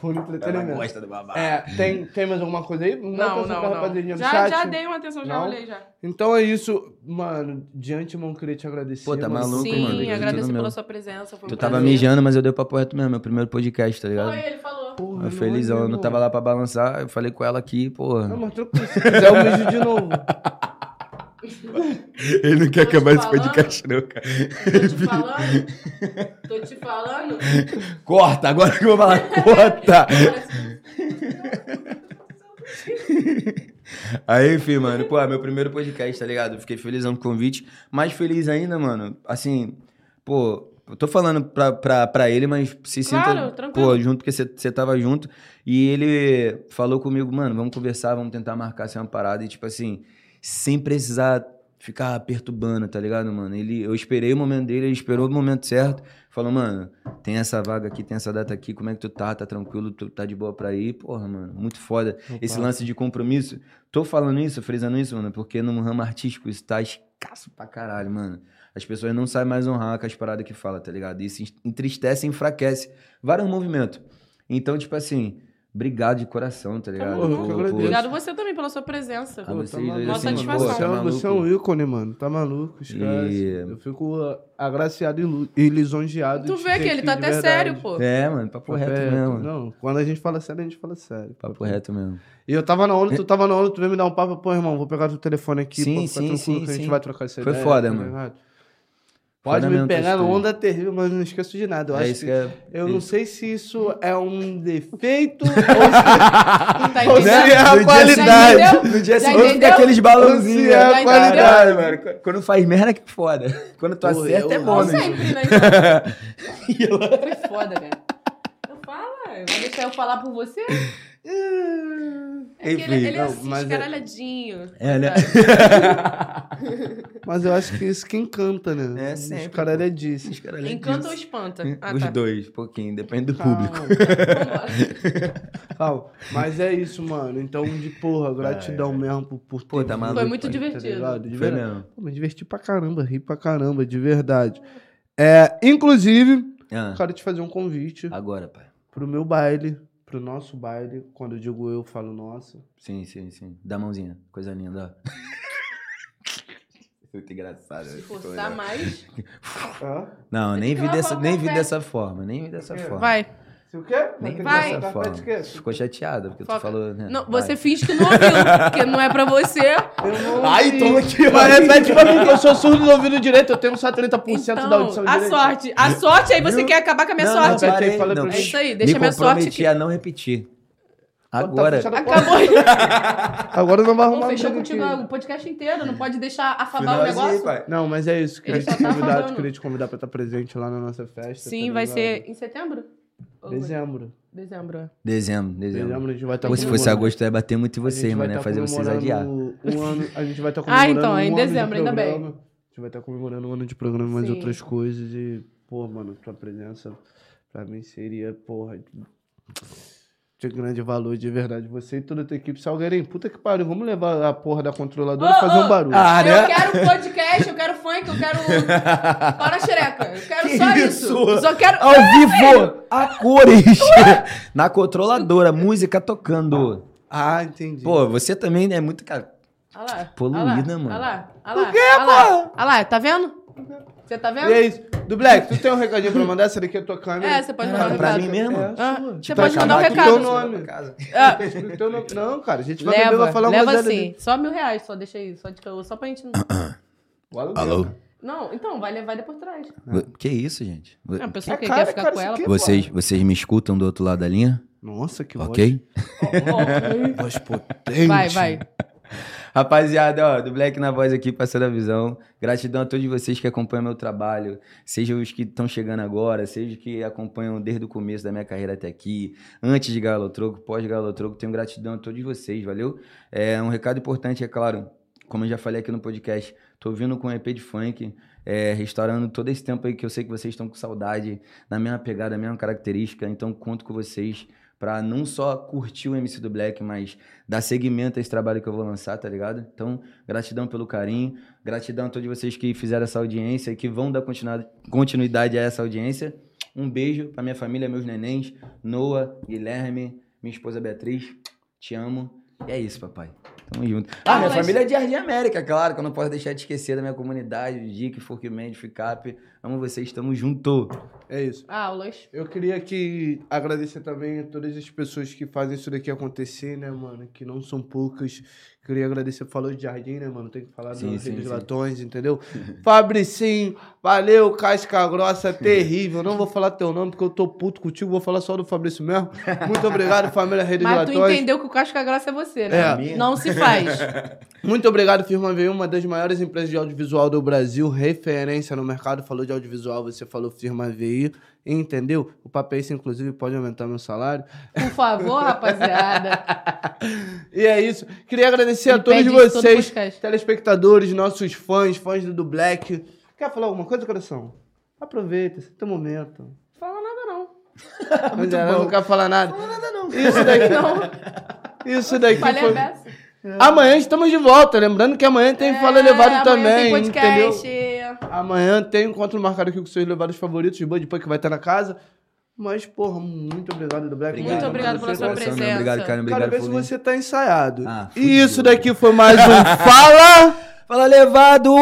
Por entretenimento. do babado. É, tem, tem mais alguma coisa aí? Não, não, pra não. Já, já dei uma atenção, já Não? olhei já. Então é isso, mano. De antemão, queria te agradecer. Pô, tá mano. maluco, Sim, mano. Tudo agradeço meu. pela sua presença. Foi um Tu tava prazer. mijando, mas eu dei papo reto mesmo. Meu primeiro podcast, tá ligado? Foi, ele falou. Porra, Eu felizão, eu não tava lá pra balançar. Eu falei com ela aqui, porra. Não, mas tranquilo, se quiser eu mijo de novo. Ele não quer acabar esse podcast, não, cara. Tô te falando. Tô te falando. Corta, agora que eu vou falar, corta! Aí, enfim, mano, pô, é meu primeiro podcast, tá ligado? Fiquei felizão com o convite. Mais feliz ainda, mano. Assim, pô, eu tô falando pra, pra, pra ele, mas se Claro, sinta, tranquilo. pô, junto, porque você tava junto. E ele falou comigo, mano, vamos conversar, vamos tentar marcar assim, uma parada. E, tipo assim, sem precisar ficar perturbando, tá ligado, mano? Ele, eu esperei o momento dele, ele esperou o momento certo. Falou, mano, tem essa vaga aqui, tem essa data aqui, como é que tu tá? Tá tranquilo? Tu tá de boa pra ir? Porra, mano, muito foda. Esse lance de compromisso. Tô falando isso, frisando isso, mano, porque no ramo artístico isso tá escasso pra caralho, mano. As pessoas não sabem mais honrar com as paradas que fala, tá ligado? Isso entristece e enfraquece vários movimentos. Então, tipo assim, obrigado de coração, tá ligado? Por- por- Obrigado você também pela sua presença. A vocês dois, maluco. Nossa assim, satisfação. pô, Você, tá é, maluco. você é um ícone, mano. Tá maluco, esquece. E- Eu fico agraciado e e lisonjeado. Tu vê que ele tá até verdade. sério, pô. É, mano, papo Papo reto reto. mesmo. Não, quando a gente fala sério, a gente fala sério. Papo reto mesmo. E eu tava na onda, tu tava na onda, tu veio me dar um papo, pô, irmão, vou pegar teu telefone aqui, Sim, pô, sim, tranquilo sim, que a gente sim. vai trocar essa Foi ideia. foda, tá mano. ligado? Pode me pegar história. onda terrível, mas não esqueço de nada. Eu É acho isso que, que é- eu não sei se isso é um defeito Tá ou se entendendo? é a No dia qualidade. Já entendeu? No dia seguinte fica aqueles balãozinhos. Ou se é a né? qualidade. Mano. Quando faz merda que é foda. Quando tu acerta eu- é bom, né? sempre, né? Foi foda, cara. Vai deixar eu falar por você? É que Enfim, ele, ele é não, assim, mas é- escaralhadinho. É, né? Mas eu acho que isso que encanta, né? É, sempre, é caras além Encanta ou espanta? Ah, Os tá. dois, pouquinho, depende do Calma, público. Calma. Mas é isso, mano. Então, de porra, gratidão mesmo por, por Pô, ter tá maluco, Foi muito tá divertido. ligado? De Foi verdade. mesmo. Pô, me diverti pra caramba, ri pra caramba, de verdade. É, inclusive, Ah, quero te fazer um convite agora, pai. Pro meu baile, pro nosso baile. Quando eu digo eu, eu falo nosso. Sim, sim, sim. Dá a mãozinha. Coisa linda, ó. Muito engraçado. Se forçar mais. Não, nem vi, dessa, nem vi dessa forma. Nem vi dessa forma. Vai. Se o quê? Nem Vai. Ficou chateada porque Foca. tu falou, né? Não, Vai. você finge que não ouviu, porque não é pra você. Eu não Ai, toma aqui, Mas repete pra mim que eu sou surdo no ouvido direito, eu tenho só 30% da audição Então, a sorte. A sorte, aí você Viu? quer acabar com a minha Não, sorte. não, parei, não. pra É isso aí, deixa Me minha sorte aqui. a não repetir. Agora. Tá. Acabou. Agora não vai Pô, arrumar fechou contigo aqui. o podcast inteiro, não pode deixar afabar o Finalzinho, negócio? pai. Não, mas é isso. Queria Ele te tá convidar, queria te convidar pra estar presente lá na nossa festa. Sim, tá vai ser em setembro? Dezembro. Dezembro, é. Dezembro, dezembro. Dezembro a gente vai estar Pô, se fosse agosto, eu ia bater muito em vocês, mano. Ia tá fazer vocês adiar. Um ano, a gente vai estar Ah, comemorando então, é em um ano de dezembro, ainda bem. A gente vai estar comemorando um ano de programa e mais Sim. outras coisas. E, pô, mano, tua presença pra mim seria, porra, de grande valor, de verdade. Você e toda a tua equipe. Salgueirinho, puta que pariu. Vamos levar a porra da controladora Ô, e fazer ô, um barulho. Ah, eu né? quero podcast, eu quero funk, eu quero. Para a xereca. Eu quero Que só isso? isso. Só quero. Ao vivo, a cores. Na controladora, música tocando. Ah, entendi. Pô, você também é muito. Cara, Olha lá. Poluída, olha lá, mano. Olha lá. Olha lá. quê, olha lá. porra? Olha lá, tá vendo? Você tá E vendo? é isso. Do Black, tu tem um recadinho pra mandar? Essa daqui é a tua câmera. É, você pode mandar um Ah, pra recado. mim mesmo? É, Ah, você Pra pode mandar um recado. teu nome. Ah, Teu nome- Não, cara, a gente vai beber, vai leva, falar leva uma sim. Só mil reais, só deixa aí. Só, de, só pra gente. Não, Alô? não então, vai levar depois trás. Que isso, gente? É, a pessoa É que cara, quer ficar cara, com isso ela. aqui- Vocês, vocês me escutam do outro lado da linha? Nossa, que Ok? voz, voz potente. Vai, vai. Rapaziada, ó, do Black na voz aqui, passando a visão. Gratidão a todos vocês que acompanham meu trabalho, seja os que estão chegando agora, seja os que acompanham desde o começo da minha carreira até aqui, antes de Galotroco, pós-Galotroco. Tenho gratidão a todos vocês, valeu? É um recado importante, é claro, como eu já falei aqui no podcast, tô vindo com um EP de funk, é, restaurando todo esse tempo aí que eu sei que vocês estão com saudade, na mesma pegada, na mesma característica, então conto com vocês pra não só curtir o MC do Black, mas dar seguimento a esse trabalho que eu vou lançar, tá ligado? Então, gratidão pelo carinho, gratidão a todos vocês que fizeram essa audiência e que vão dar continuidade a essa audiência. Um beijo pra minha família, meus nenéns, Noah, Guilherme, minha esposa Beatriz, te amo. E é isso, papai. Tamo junto. Ah, minha mas- família é de Jardim América, claro, que eu não posso deixar de esquecer da minha comunidade, o Dick, Forkman, Ficap. Amo vocês, tamo junto. É isso. Aulas. Eu queria que agradecer também a todas as pessoas que fazem isso daqui acontecer, né, mano? Que não são poucas. Queria agradecer, falou de jardim, né, mano? Tem que falar Sim, dos sim, sim. Latões, entendeu? Fabricinho, valeu, casca grossa, terrível. Não vou falar teu nome porque eu tô puto contigo, vou falar só do Fabrício mesmo. Muito obrigado, família Redes Mas tu Latões. entendeu que o Casca Grossa é você, né? É. Não se faz. Muito obrigado, Firma V1, uma das maiores empresas de audiovisual do Brasil, referência no mercado. Falou de audiovisual, você falou Firma VI, entendeu? O papel isso, inclusive, pode aumentar meu salário. Por favor, rapaziada. E é isso. Queria agradecer Ele a todos todo vocês, podcast. telespectadores, nossos fãs, fãs do, do Black. Quer falar alguma coisa, coração? Aproveita, esse é teu momento. Fala nada, não. Mas ela não quer falar nada. Não fala nada, não. Isso daqui, isso daqui Falei a foi... beça. Amanhã estamos de volta. Lembrando que amanhã tem Fala Elevado É, amanhã também, tem entendeu? podcast. Amanhã tem encontro marcado aqui com seus levados favoritos, de Bud Punk que vai estar na casa. Mas, porra, muito obrigado do Black. Muito obrigado pela sua Coração, meu, presença. Obrigado. Quero Obrigado, ver se Foguinho. você tá ensaiado. Ah, e isso daqui foi mais um Fala! Fala, levado!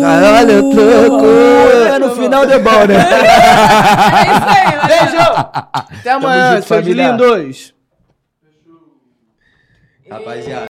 Caralho, troco! É no final de bom, né? É isso aí, valeu. Beijo! Até amanhã, junto, seus família. lindos! Rapaziada.